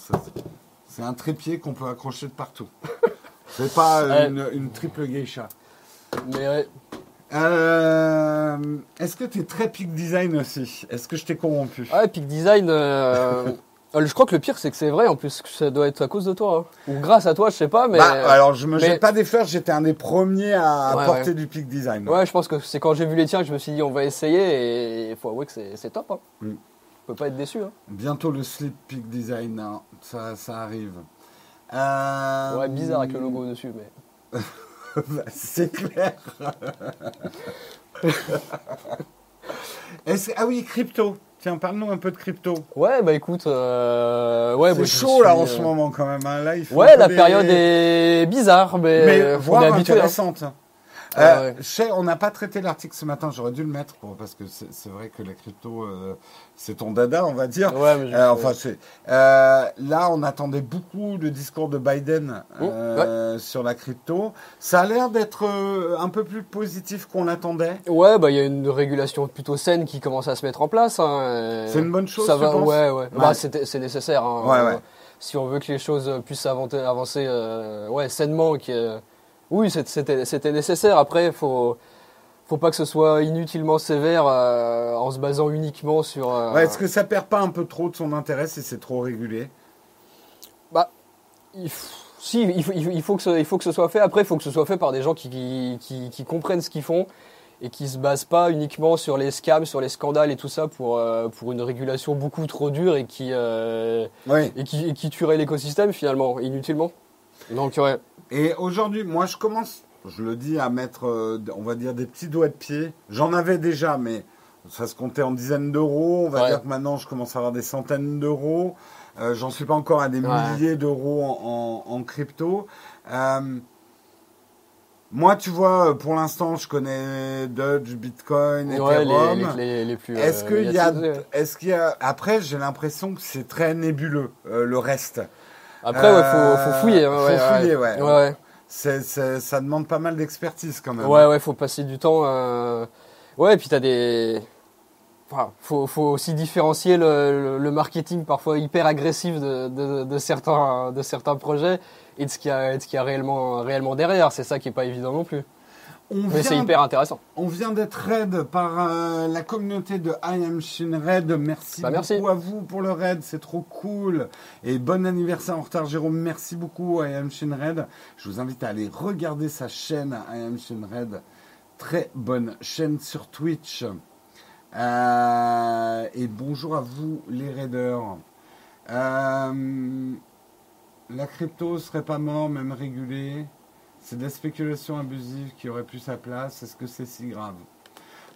c'est un trépied qu'on peut accrocher de partout. C'est pas une, une, triple geisha. Mais euh, Est-ce que tu es très peak design aussi? Est-ce que je t'ai corrompu? Ouais, peak design. (laughs) Euh, je crois que le pire, c'est que c'est vrai en plus, que ça doit être à cause de toi. Hein. Ou grâce à toi, je sais pas. Mais... Bah, alors, je me jette pas des fleurs, j'étais un des premiers à porter du peak design. Ouais, je pense que c'est quand j'ai vu les tiens que je me suis dit, on va essayer et il faut avouer que c'est top. Hein. Mm. On peut pas être déçu. Hein. Bientôt le slip peak design, hein. ça, ça arrive. Euh... Ouais, bizarre avec le logo dessus, mais. (laughs) (laughs) c'est clair. (laughs) ah oui, crypto. Tiens, parle-nous un peu de crypto. Ouais, bah écoute, euh, ouais, c'est chaud là en ce euh, moment quand même. Hein. Là, ouais, la période est bizarre, mais, mais voire hein. Euh, on n'a pas traité l'article ce matin, j'aurais dû le mettre parce que c'est vrai que la crypto, euh, c'est ton dada, on va dire. Euh, enfin, là, on attendait beaucoup le discours de Biden oh, sur la crypto. Ça a l'air d'être un peu plus positif qu'on l'attendait. Ouais, bah il y a une régulation plutôt saine qui commence à se mettre en place. Hein, c'est une bonne chose. Ça va, ouais, ouais. Bah, c'est nécessaire. Hein, si on veut que les choses puissent avancer, avancer ouais, sainement, qui oui, c'était nécessaire. Après, il faut, faut pas que ce soit inutilement sévère en se basant uniquement sur. Est-ce que ça perd pas un peu trop de son intérêt si c'est trop régulier Bah, si, il faut, il faut, que ce, il faut que ce soit fait. Après, il faut que ce soit fait par des gens qui, qui, qui comprennent ce qu'ils font et qui se basent pas uniquement sur les scams, sur les scandales et tout ça pour, euh, pour une régulation beaucoup trop dure et qui, euh, et qui, qui, tuerait l'écosystème finalement, inutilement. Donc, ouais. Et aujourd'hui, moi je commence, je le dis, à mettre, euh, on va dire, des petits doigts de pied. J'en avais déjà, mais ça se comptait en dizaines d'euros. On va dire que maintenant je commence à avoir des centaines d'euros. J'en suis pas encore à des milliers d'euros en, en, en, crypto. Moi, tu vois, pour l'instant, je connais Dodge, Bitcoin, Ethereum. Est-ce euh, qu'il y a, est-ce qu'il y a, après, j'ai l'impression que c'est très nébuleux euh, le reste. Après, il faut, faut, fouiller. Hein, faut fouiller, ouais. ouais. C'est, ça demande pas mal d'expertise quand même. Ouais, ouais, faut passer du temps. Euh... Ouais, et puis t'as des. Enfin, faut, faut aussi différencier le, le, marketing parfois hyper agressif de, de, de, certains, de certains projets et de ce qu'il y a, ce a réellement, réellement derrière. C'est ça qui n'est pas évident non plus. Mais c'est hyper intéressant. On vient d'être raid par euh, la communauté de I Am Shin Raid. Merci bah, beaucoup à vous pour le raid, c'est trop cool. Et bon anniversaire en retard, Jérôme. Merci beaucoup I Am Shin Raid. Je vous invite à aller regarder sa chaîne I Am Shin Raid. Très bonne chaîne sur Twitch. Euh, et bonjour à vous les raiders. Euh, la crypto serait pas mort, même régulée. C'est de la spéculation abusive qui aurait plus sa place. Est-ce que c'est si grave?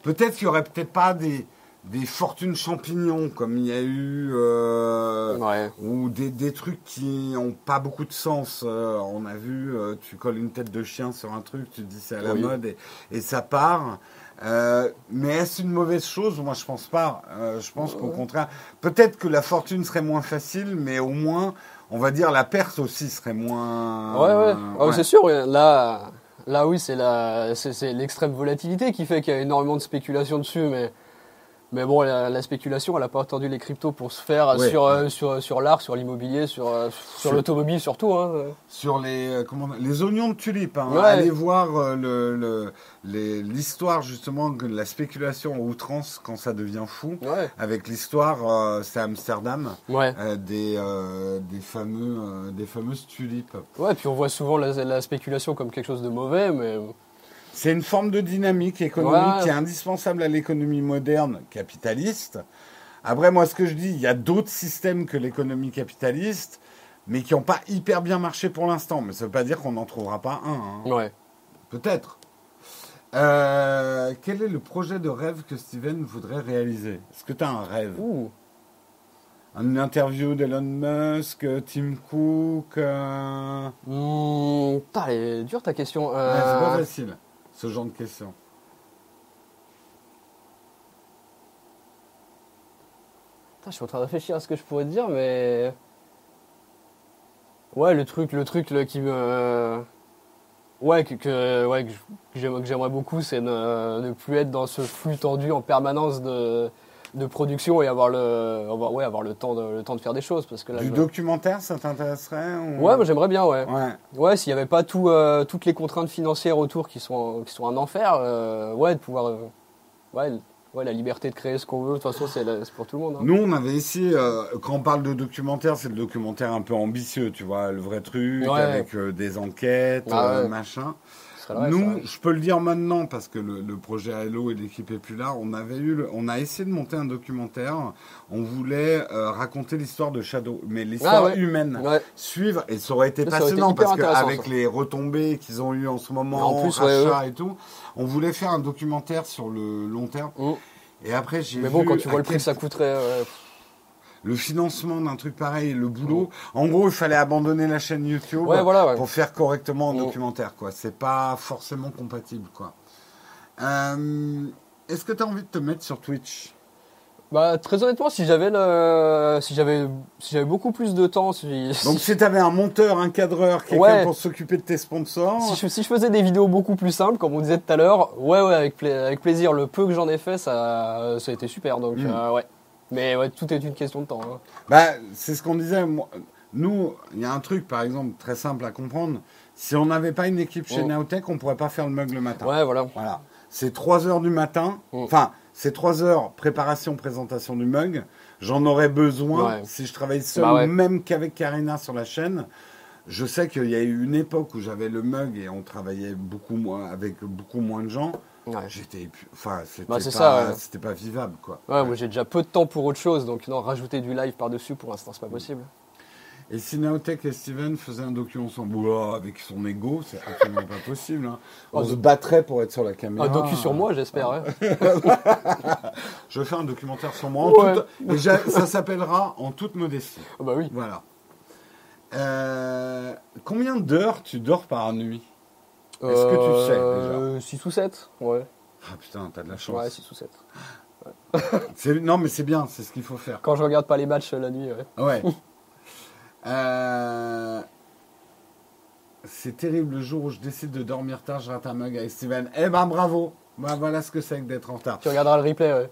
Peut-être qu'il n'y aurait peut-être pas des, des fortunes champignons comme il y a eu, euh, ou des, des, trucs qui n'ont pas beaucoup de sens. Euh, on a vu, euh, tu colles une tête de chien sur un truc, tu te dis c'est à la mode et, et, ça part. mais est-ce une mauvaise chose? Moi, je pense pas. je pense qu'au contraire, peut-être que la fortune serait moins facile, mais au moins on va dire la perte aussi serait moins. Ouais, ouais. Ah c'est sûr. Là, là, oui, c'est la, c'est l'extrême volatilité qui fait qu'il y a énormément de spéculation dessus, mais mais bon, la, spéculation, elle n'a pas attendu les cryptos pour se faire sur, euh, sur, sur l'art, sur l'immobilier, sur, euh, sur, l'automobile surtout. Hein. Sur les, euh, comment, les oignons de tulipes. Hein. Allez voir le, l'histoire justement de la spéculation en outrance quand ça devient fou. Avec l'histoire, c'est Amsterdam, des, des, fameux, des fameuses tulipes. Ouais, puis on voit souvent la, la spéculation comme quelque chose de mauvais, mais c'est une forme de dynamique économique qui est indispensable à l'économie moderne capitaliste. Après, moi, ce que je dis, il y a d'autres systèmes que l'économie capitaliste, mais qui n'ont pas hyper bien marché pour l'instant. Mais ça ne veut pas dire qu'on n'en trouvera pas un. Hein. Ouais. Peut-être. Euh, quel est le projet de rêve que Steven voudrait réaliser? Est-ce que tu as un rêve? Ouh. Une interview d'Elon Musk, Tim Cook euh... Mmh, elle est dure ta question. Euh... c'est pas facile ce genre de questions je suis en train de réfléchir à ce que je pourrais dire, mais. Ouais, le truc, le truc qui me. Ouais, que, ouais, que j'aimerais beaucoup, c'est ne, plus être dans ce flux tendu en permanence de, de production et avoir le, ouais, avoir le temps de, le temps de faire des choses parce que là, du documentaire, ça t'intéresserait Ouais, moi j'aimerais bien, ouais. Ouais, s'il n'y avait pas tout, euh, toutes les contraintes financières autour qui sont, qui sont un enfer, euh, ouais, de pouvoir, euh, ouais, ouais, la liberté de créer ce qu'on veut. De toute façon, c'est pour tout le monde. Hein. Nous, on avait essayé, quand on parle de documentaire, c'est le documentaire un peu ambitieux, tu vois, le vrai truc avec des enquêtes, ah machin. Nous, je peux le dire maintenant parce que le, projet Hello et l'équipe est plus là. On avait eu, on a essayé de monter un documentaire. On voulait euh, raconter l'histoire de Shadow, mais l'histoire ah humaine, suivre et ça aurait été passionnant parce qu'avec les retombées qu'ils ont eu en ce moment, en plus, et tout, on voulait faire un documentaire sur le long terme. Mm. Et après, j'ai. Mais bon, quand tu vois le prix que ça coûterait le financement d'un truc pareil, le boulot. En gros, il fallait abandonner la chaîne YouTube pour faire correctement un documentaire. quoi. C'est pas forcément compatible. quoi. Euh, est-ce que tu as envie de te mettre sur Twitch? Bah, très honnêtement, si j'avais le, si j'avais, si j'avais beaucoup plus de temps, si, (laughs) donc si tu avais un monteur, un cadreur, quelqu'un pour s'occuper de tes sponsors. Si je, si je, faisais des vidéos beaucoup plus simples, comme on disait tout à l'heure, ouais, ouais, avec, avec plaisir. Le peu que j'en ai fait, ça, ça a été super. Donc, hmm. euh, ouais. Mais ouais, tout est une question de temps. Hein. Bah, c'est ce qu'on disait. Nous, il y a un truc, par exemple, très simple à comprendre. Si on n'avait pas une équipe chez oh. Naotech, on pourrait pas faire le mug le matin. Ouais, voilà. Voilà. c'est 3 heures du matin. Mm. Enfin, c'est 3 heures préparation, présentation du mug. J'en aurais besoin si je travaille seul, bah même qu'avec Karina sur la chaîne. Je sais qu'il y a eu une époque où j'avais le mug et on travaillait beaucoup moins avec beaucoup moins de gens. J'étais, enfin, c'était bah, pas, c'était pas vivable, quoi. Ouais, moi j'ai déjà peu de temps pour autre chose, donc non, rajouter du live par-dessus, pour l'instant, c'est pas possible. Et si Naotech et Steven faisaient un docu ensemble, avec son ego, c'est absolument pas possible. Hein. On se battrait pour être sur la caméra. Un docu sur moi, j'espère. (laughs) Je fais un documentaire sur moi. En toute... ça s'appellera En toute modestie. Ah bah oui. Voilà. Euh, combien d'heures tu dors par nuit? Est-ce que tu sais déjà 6 euh, ou 7, ouais. Ah putain, t'as de la chance. Ouais, 6 ou 7. non, mais c'est bien, c'est ce qu'il faut faire. Quand je regarde pas les matchs la nuit, ouais. Ouais. (laughs) Euh, c'est terrible le jour où je décide de dormir tard, je rate un mug avec Steven. Eh ben bravo bah, Voilà ce que c'est que d'être en retard. Tu regarderas le replay, ouais.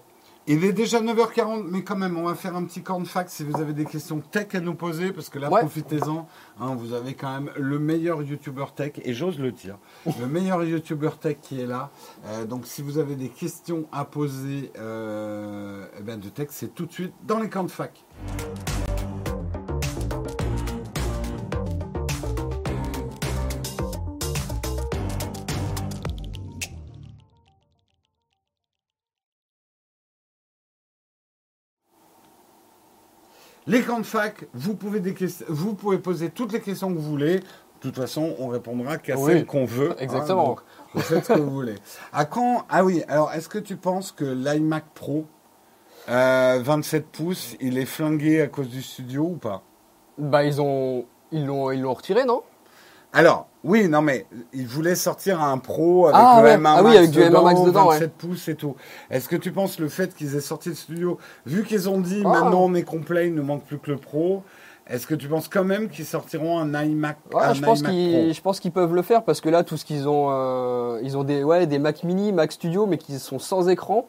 Il est déjà 9h40, mais quand même, on va faire un petit corn fact si vous avez des questions tech à nous poser, parce que là, profitez-en. Hein, vous avez quand même le meilleur YouTuber tech, et j'ose le dire, le meilleur YouTuber tech qui est là. Euh, donc, si vous avez des questions à poser euh, eh ben, de tech, c'est tout de suite dans les corn fac. Les camps de fac, vous pouvez, vous pouvez poser toutes les questions que vous voulez. De toute façon, on répondra qu'à celles qu'on veut. Hein, Exactement. vous faites ce que vous voulez. À quand Ah oui, alors est-ce que tu penses que l'iMac Pro 27 euh, pouces, il est flingué à cause du studio ou pas? Bah ils ont ils l'ont ils l'ont retiré, non? Alors, oui, non, mais il voulait sortir un Pro avec ah, le M1 ah, oui, avec du M1 Max dedans, 27 pouces et tout. Est-ce que tu penses le fait qu'ils aient sorti le studio, vu qu'ils ont dit ah. maintenant on est complet, il ne manque plus que le Pro, est-ce que tu penses quand même qu'ils sortiront un iMac ouais, je, pense qu'ils, je pense qu'ils peuvent le faire parce que là, tout ce qu'ils ont, euh, ils ont des, ouais, des Mac Mini, Mac Studio, mais qui sont sans écran.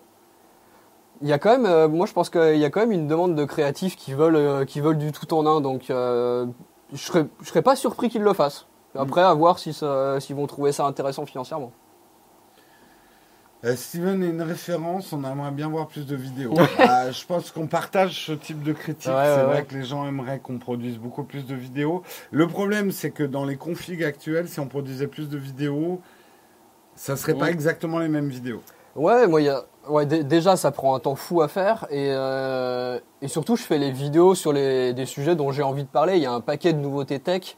Il y a quand même, euh, moi je pense qu'il y a quand même une demande de créatifs qui veulent, euh, qui veulent du tout en un. Donc je serais, je serais pas surpris qu'ils le fassent. Après, à voir s'ils vont trouver ça intéressant financièrement. Euh, Steven est une référence, on aimerait bien voir plus de vidéos. (laughs) Bah, je pense qu'on partage ce type de critique. c'est vrai que les gens aimeraient qu'on produise beaucoup plus de vidéos. Le problème, c'est que dans les configs actuels, si on produisait plus de vidéos, ça serait pas exactement les mêmes vidéos. Ouais, moi, y a... ouais, déjà, ça prend un temps fou à faire. Et, euh, et surtout, je fais les vidéos sur les... des sujets dont j'ai envie de parler. Il y a un paquet de nouveautés tech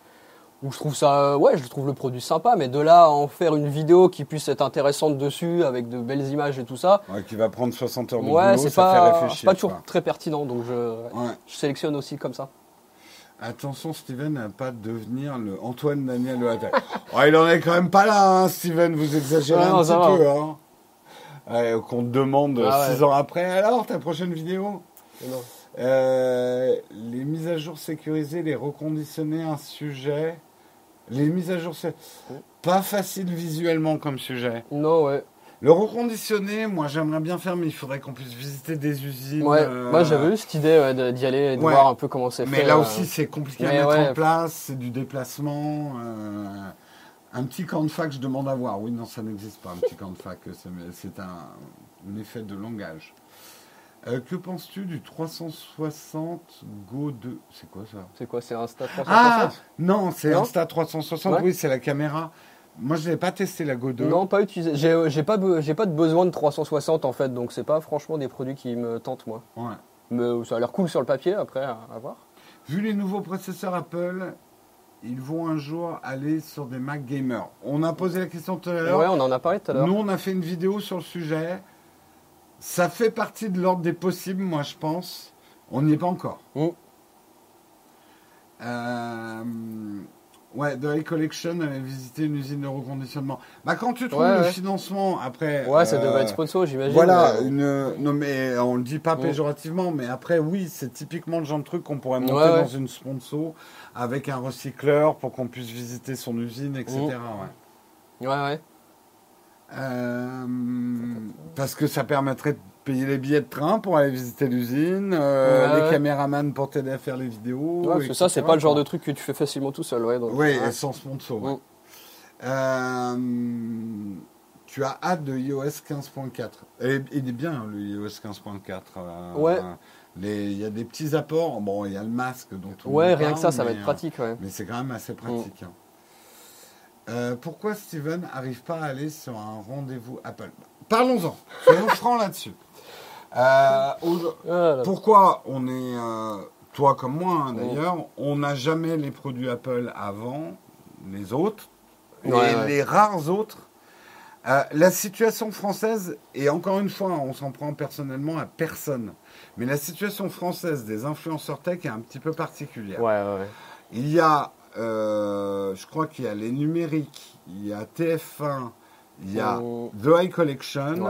où je trouve ça, ouais, je trouve le produit sympa, mais de là à en faire une vidéo qui puisse être intéressante dessus, avec de belles images et tout ça. Ouais, qui va prendre 60 heures de ouais, c'est pas, fait réfléchir. C'est pas toujours très pertinent, donc je, je, sélectionne aussi comme ça. Attention, Steven à pas devenir le Antoine Daniel Le (laughs) oh, il en est quand même pas là, hein, Steven, vous exagérez un petit peu. Hein. Qu'on te demande 6 ah ans après, alors ta prochaine vidéo? Euh, les mises à jour sécurisées, les reconditionner un sujet? Les mises à jour, c'est pas facile visuellement comme sujet. Non, ouais. Le reconditionner, moi j'aimerais bien faire, mais il faudrait qu'on puisse visiter des usines. Ouais, euh, moi j'avais eu cette idée d'y aller et de voir un peu comment c'est fait. Mais là euh. aussi c'est compliqué à mettre en place, c'est du déplacement. un petit camp de fac, je demande à voir. Oui, non, ça n'existe pas, un petit camp de fac. C'est un, un, effet de langage. Euh, que penses-tu du 360 Go 2 C'est quoi ça? C'est quoi C'est Insta 360 Ah Non, c'est Insta 360. Oui, c'est la caméra. Moi, je n'ai pas testé la Go 2. Non, pas utilisé. J'ai, j'ai pas, j'ai pas de besoin de 360 en fait, donc c'est pas franchement des produits qui me tentent moi. Ouais. Mais ça a l'air cool sur le papier. Après, à, voir. Vu les nouveaux processeurs Apple, ils vont un jour aller sur des Mac gamers. On a posé la question tout à l'heure. Ouais, on en a parlé tout à l'heure. Nous, on a fait une vidéo sur le sujet. Ça fait partie de l'ordre des possibles, moi je pense. On n'y est pas encore. Mm. Euh, ouais, The High Collection avait visité une usine de reconditionnement. Bah, quand tu trouves le financement, après. Ouais, ça devrait être sponsor, j'imagine. Voilà, une, non, mais on le dit pas mm. péjorativement, mais après, oui, c'est typiquement le genre de truc qu'on pourrait monter dans une sponsor avec un recycleur pour qu'on puisse visiter son usine, etc. Mm. Ouais, ouais. Euh, parce que ça permettrait de payer les billets de train pour aller visiter l'usine, euh, les caméramans pour t'aider à faire les vidéos. parce que ça, c'est pas le genre de truc que tu fais facilement tout seul. Ouais, oui, sans sponsor. Ouais. Euh, tu as hâte de iOS 15.4. Et il est bien le iOS 15.4. Euh, ouais. Il y a des petits apports. Bon, il y a le masque dont on Ouais, rien que ça, ça va être pratique. Ouais. Mais c'est quand même assez pratique. Mm. Hein. Euh, pourquoi Steven n'arrive pas à aller sur un rendez-vous Apple Parlons-en. Soyons francs là-dessus. Euh, ah, pourquoi on est, euh, toi comme moi hein, d'ailleurs, on n'a jamais les produits Apple avant les autres et les rares autres. la situation française, et encore une fois, on s'en prend personnellement à personne, mais la situation française des influenceurs tech est un petit peu particulière. Il y a je crois qu'il y a les numériques, il y a TF1, il y a oh. The High Collection.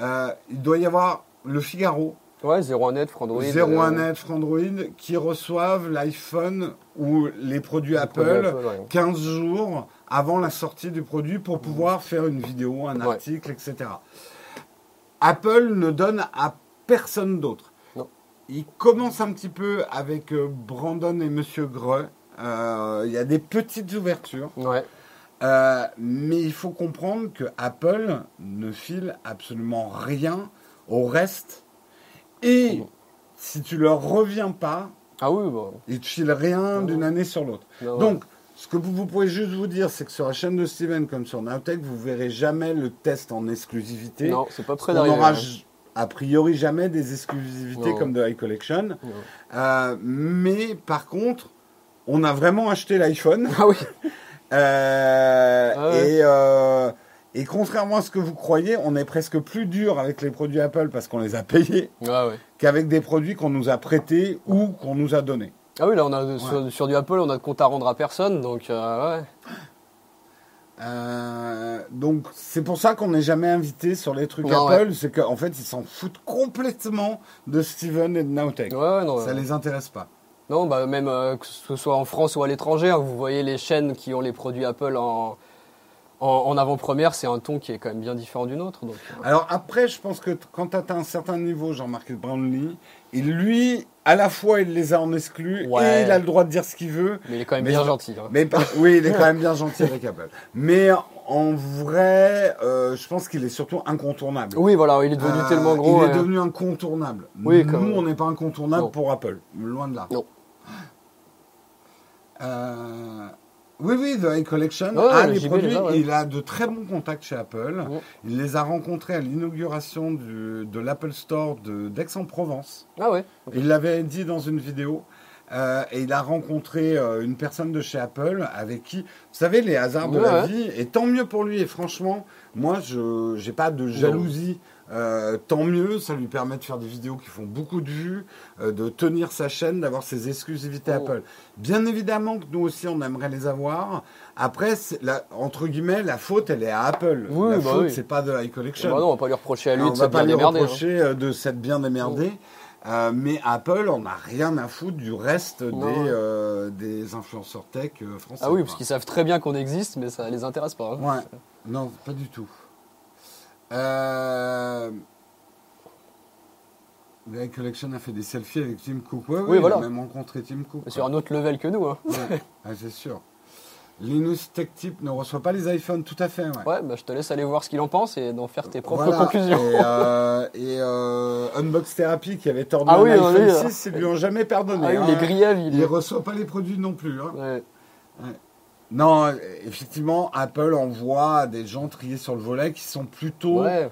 Euh, il doit y avoir le Figaro. Ouais, 01net, Frandroid. 01net, Frandroid, qui reçoivent l'iPhone ou les produits Apple, 15 jours avant la sortie du produit pour pouvoir faire une vidéo, un article, etc. Apple ne donne à personne d'autre. Il commence un petit peu avec euh, Brandon et Monsieur Greux euh, il y a des petites ouvertures. Euh, mais il faut comprendre que Apple ne file absolument rien au reste. Et si tu leur reviens pas, ah oui, bon. ils ne filent rien d'une année sur l'autre. Donc, ce que vous, pouvez juste vous dire, c'est que sur la chaîne de Steven comme sur Nowtech, vous verrez jamais le test en exclusivité. Non, c'est pas prêt d'arriver. On n'aura hein. a priori jamais des exclusivités comme de High Collection. Euh, mais par contre, on a vraiment acheté l'iPhone. Ah oui. (laughs) Euh, ah euh, et, contrairement à ce que vous croyez, on est presque plus dur avec les produits Apple parce qu'on les a payés ah qu'avec des produits qu'on nous a prêtés ou qu'on nous a donnés. Ah oui, là, on a sur, du Apple, on a de compte à rendre à personne, donc euh, donc c'est pour ça qu'on n'est jamais invité sur les trucs Apple, c'est qu'en fait ils s'en foutent complètement de Steven et de Nowtech. Ouais, non, ça les intéresse pas. Non, bah même euh, que ce soit en France ou à l'étranger, hein, vous voyez les chaînes qui ont les produits Apple en, en, avant-première, c'est un ton qui est quand même bien différent du nôtre. Donc. Euh. Alors après, je pense que quand tu atteins un certain niveau, Jean-Marc Brownlee, il lui, à la fois, il les a en exclus et il a le droit de dire ce qu'il veut. Mais il est quand même bien gentil. Hein. Mais, oui, il est quand (laughs) même bien gentil avec Apple. Mais en vrai, euh, je pense qu'il est surtout incontournable. Oui, voilà, il est devenu tellement gros. Il est devenu incontournable. Oui, Nous, on n'est pas incontournable pour Apple. Loin de là. Non. Euh, oui, oui, The High Collection a les produits. Il a de très bons contacts chez Apple. Il les a rencontrés à l'inauguration de l'Apple Store d'Aix-en-Provence. Ah ouais. Il l'avait dit dans une vidéo. Euh, et il a rencontré euh, une personne de chez Apple avec qui, vous savez, les hasards de la vie, et tant mieux pour lui. Et franchement, moi, je n'ai pas de jalousie euh, tant mieux, ça lui permet de faire des vidéos qui font beaucoup de vues, euh, de tenir sa chaîne, d'avoir ses exclusivités oh. Apple. Bien évidemment que nous aussi, on aimerait les avoir. Après, la, entre guillemets, la faute, elle est à Apple. la bah faute, c'est pas de High Collection. Bah non, on va pas lui reprocher à lui de s'être bien démerdé. On va pas lui reprocher hein. de s'être bien démerdé. Euh, mais Apple, on n'a rien à foutre du reste des, des, influenceurs tech français. Ah oui, parce qu'ils savent très bien qu'on existe, mais ça les intéresse pas. Hein. Ouais, non, pas du tout. Euh... Collection a fait des selfies avec Tim Cook. oui, voilà. Il a même rencontré Tim Cook. Sur un autre level que nous. Hein. (laughs) ah, c'est sûr. Linus Tech Tip ne reçoit pas les iPhones, tout à fait. Ouais, bah, je te laisse aller voir ce qu'il en pense et d'en faire tes propres conclusions. Et, euh, euh, Unbox Therapy qui avait tordu ah, oui, iPhone 6, ils lui ont jamais pardonné. Ah, il est griève. Il ne reçoit pas les produits non plus. Hein. Ouais. Non, effectivement, Apple envoie des gens triés sur le volet qui sont plutôt. Ouais.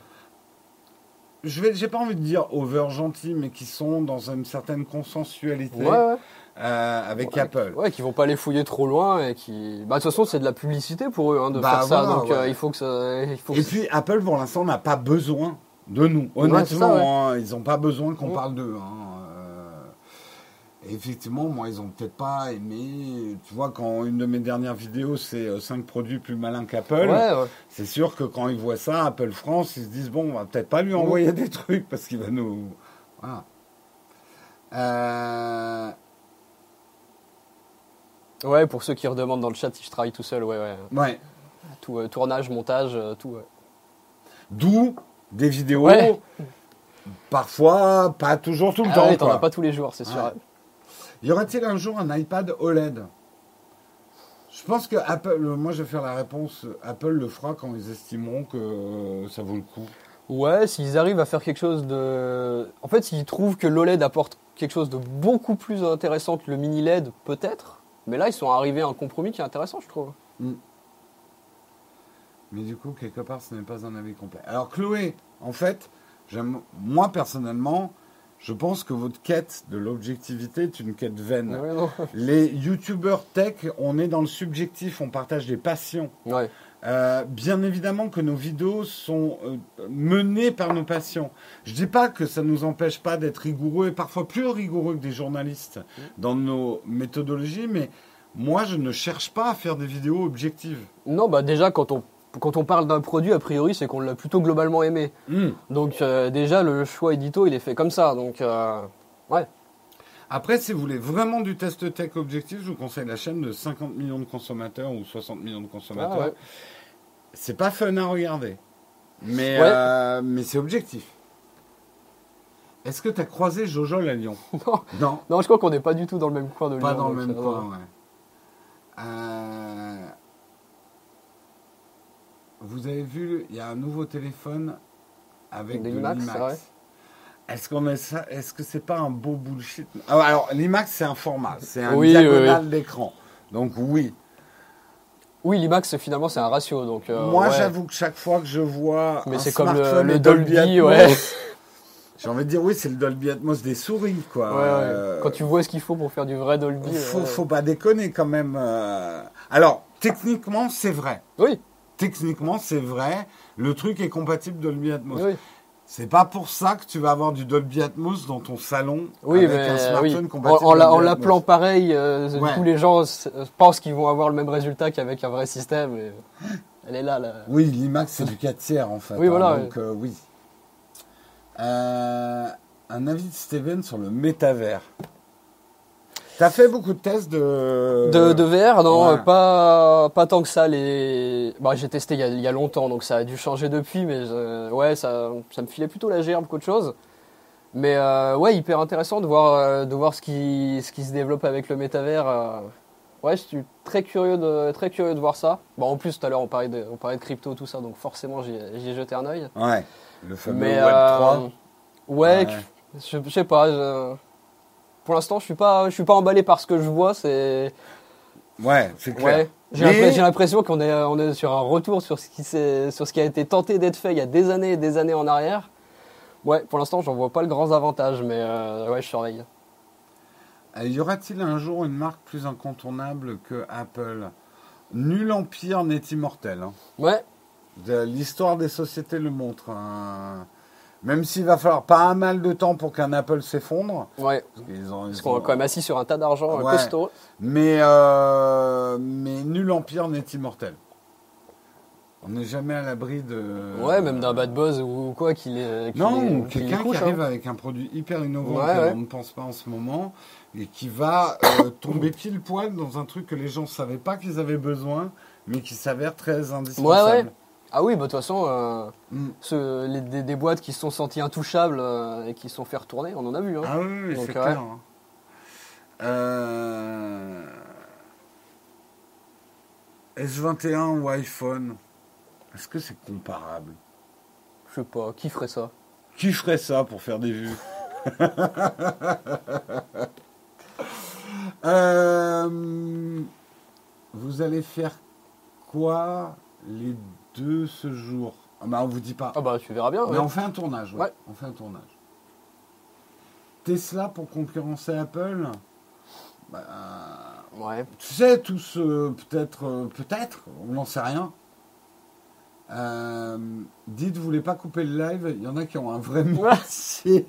Je vais, j'ai pas envie de dire over gentils, mais qui sont dans une certaine consensualité. Euh, avec Apple. Ouais, qui vont pas les fouiller trop loin et qui. Bah, de toute façon, c'est de la publicité pour eux hein, de bah, faire ça. Donc, euh, il faut que ça. Il faut et puis, Apple, pour l'instant, n'a pas besoin de nous. Honnêtement, hein, ils n'ont pas besoin qu'on parle d'eux. Hein effectivement, moi, ils ont peut-être pas aimé. Tu vois, quand une de mes dernières vidéos, c'est 5 euh, produits plus malins qu'Apple, c'est sûr que quand ils voient ça, Apple France, ils se disent bon, on va peut-être pas lui envoyer des trucs parce qu'il va nous. Voilà. Euh, ouais, pour ceux qui redemandent dans le chat si je travaille tout seul, ouais, ouais. Ouais. Tout, euh, tournage, montage, tout. D'où des vidéos. Parfois, pas toujours tout le ah temps. Ouais, t'en as pas tous les jours, c'est sûr. Y aura-t-il un jour un iPad OLED Je pense que Apple, moi je vais faire la réponse, Apple le fera quand ils estimeront que ça vaut le coup. Ouais, s'ils arrivent à faire quelque chose de... En fait, s'ils trouvent que l'OLED apporte quelque chose de beaucoup plus intéressant que le mini LED, peut-être. Mais là, ils sont arrivés à un compromis qui est intéressant, je trouve. Mm. Mais du coup, quelque part, ce n'est pas un avis complet. Alors, Chloé, en fait, moi personnellement, je pense que votre quête de l'objectivité est une quête vaine. (laughs) Les youtubeurs tech, on est dans le subjectif, on partage des passions. Euh, bien évidemment que nos vidéos sont euh, menées par nos passions. Je ne dis pas que ça ne nous empêche pas d'être rigoureux et parfois plus rigoureux que des journalistes dans nos méthodologies, mais moi je ne cherche pas à faire des vidéos objectives. Non, bah déjà quand on quand on parle d'un produit, a priori, c'est qu'on l'a plutôt globalement aimé. Hmm. Donc euh, déjà, le choix édito, il est fait comme ça. Donc euh, ouais. Après, si vous voulez vraiment du test tech objectif, je vous conseille la chaîne de 50 millions de consommateurs ou 60 millions de consommateurs. Ah, c'est pas fun à regarder, mais, euh, mais c'est objectif. Est-ce que tu as croisé Jojo à Lyon (laughs) non. non. non. je crois qu'on n'est pas du tout dans le même coin de Lyon. Pas dans le même coin, ouais. Euh, vous avez vu, il y a un nouveau téléphone avec de l'IMAX. Est-ce qu'on est ça Est-ce que c'est pas un beau bullshit? Ah, Alors l'IMAX c'est un format, c'est un diagonal d'écran. Donc oui. Oui, l'IMAX finalement c'est un ratio. Donc euh, moi j'avoue que chaque fois que je vois Mais c'est comme le, Dolby, ouais. (laughs) J'ai envie de dire oui, c'est le Dolby Atmos des souris quoi. Euh, quand tu vois ce qu'il faut pour faire du vrai Dolby. Faut, faut pas déconner quand même. Euh. Alors techniquement c'est vrai. Oui techniquement, c'est vrai. Le truc est compatible Dolby Atmos. Oui. C'est pas pour ça que tu vas avoir du Dolby Atmos dans ton salon oui, avec un smartphone compatible. En, l'appelant pareil, euh, tous les gens pensent qu'ils vont avoir le même résultat qu'avec un vrai système. Elle est là, là. Oui, l'IMAX c'est du 4 tiers en fait. Oui, voilà. Hein, donc euh, oui. Euh, un avis de Steven sur le métavers. T'as fait beaucoup de tests de... De, VR Non, pas, pas tant que ça. Les... Bah, j'ai testé il y, a, longtemps, donc ça a dû changer depuis, mais euh, ouais, ça, ça me filait plutôt la gerbe qu'autre chose. Mais euh, ouais, hyper intéressant de voir, euh, de voir ce, qui, ce qui se développe avec le métavers. Ouais, je suis très curieux de, très curieux de voir ça. Bon, en plus, tout à l'heure, on, parlait de, on parlait de crypto, tout ça, donc forcément, j'y ai jeté un œil. Ouais, le fameux Web3. Ouais, Je, je, sais pas pour l'instant, je suis pas, je suis pas emballé par ce que je vois. C'est ouais, c'est clair. J'ai l'impression qu'on est, on est sur un retour sur ce qui sur ce qui a été tenté d'être fait il y a des années et des années en arrière. Ouais, pour l'instant, j'en vois pas le grand avantage, mais euh, ouais, je surveille. Euh, y aura-t-il un jour une marque plus incontournable que Apple? Nul empire n'est immortel. Hein. Ouais. L'histoire des sociétés le montre. Hein. Même s'il va falloir pas mal de temps pour qu'un Apple s'effondre. Ouais. Parce, qu'on est quand même assis sur un tas d'argent euh, costaud. Mais, euh, mais nul empire n'est immortel. On n'est jamais à l'abri de. Ouais, même d'un bad buzz ou quoi qu'il est. non, quelqu'un qui arrive hein. avec un produit hyper innovant qu'on ne pense pas en ce moment et qui va euh, (coughs) tomber pile poil dans un truc que les gens ne savaient pas qu'ils avaient besoin, mais qui s'avère très indispensable. Ah oui, bah, de toute façon, euh, mm. des, boîtes qui se sont senties intouchables euh, et qui se sont fait retourner, on en a vu. Hein. Ah oui, c'est clair. S21 hein. ou iPhone, est-ce que c'est comparable? Je sais pas, qui ferait ça? Qui ferait ça pour faire des vues? (laughs) Euh, Vous allez faire quoi les de ce jour. Ah bah on vous dit pas. Ah bah tu verras bien. Mais on fait un tournage. Ouais. On fait un tournage. Tesla pour concurrencer Apple? Bah, ouais. Tu sais tous euh, peut-être euh, peut-être on n'en sait rien. Euh, dites vous voulez pas couper le live? Il y en a qui ont un vrai métier.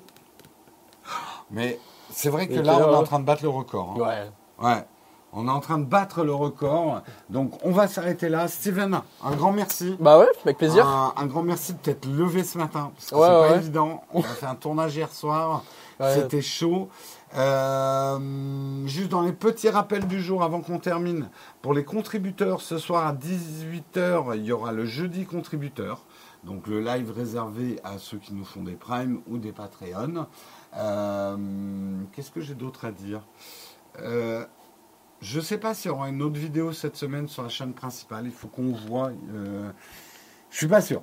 (laughs) Mais c'est vrai que là on est en train de battre le record. Hein. Ouais. Ouais. On est en train de battre le record. Donc, on va s'arrêter là. Steven, un grand merci. Bah ouais, avec plaisir. Un, grand merci de t'être levé ce matin. Parce que c'est pas évident. On a fait un tournage hier soir. C'était chaud. Euh, juste dans les petits rappels du jour avant qu'on termine. Pour les contributeurs, ce soir à 18h, il y aura le jeudi contributeur. Donc le live réservé à ceux qui nous font des primes ou des Patreon. Euh, qu'est-ce que j'ai d'autre à dire? Euh, je sais pas s'il y aura une autre vidéo cette semaine sur la chaîne principale. Il faut qu'on voit. Euh, je suis pas sûr.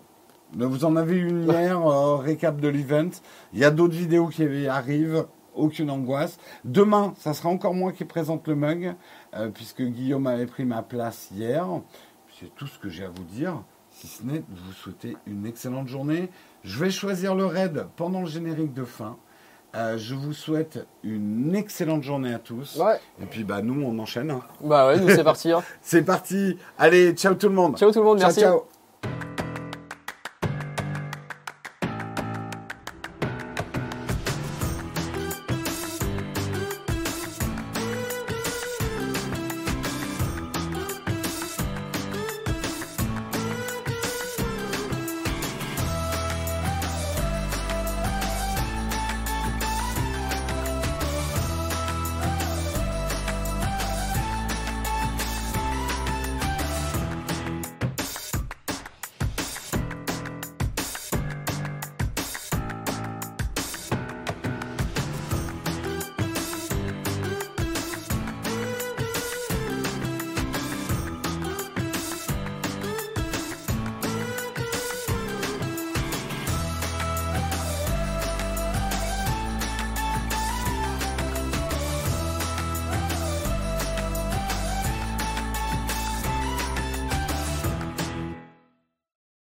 Vous en avez une (laughs) hier, euh, récap de l'event. Il y a d'autres vidéos qui arrivent. Aucune angoisse. Demain, ça sera encore moi qui présente le mug, euh, puisque Guillaume avait pris ma place hier. C'est tout ce que j'ai à vous dire, si ce n'est de vous souhaiter une excellente journée. Je vais choisir le raid pendant le générique de fin. Euh, je vous souhaite une excellente journée à tous. Et puis bah nous on enchaîne. Hein. Bah ouais, nous c'est parti. Hein. (laughs) c'est parti. Allez, ciao tout le monde. Ciao tout le monde, merci. Ciao.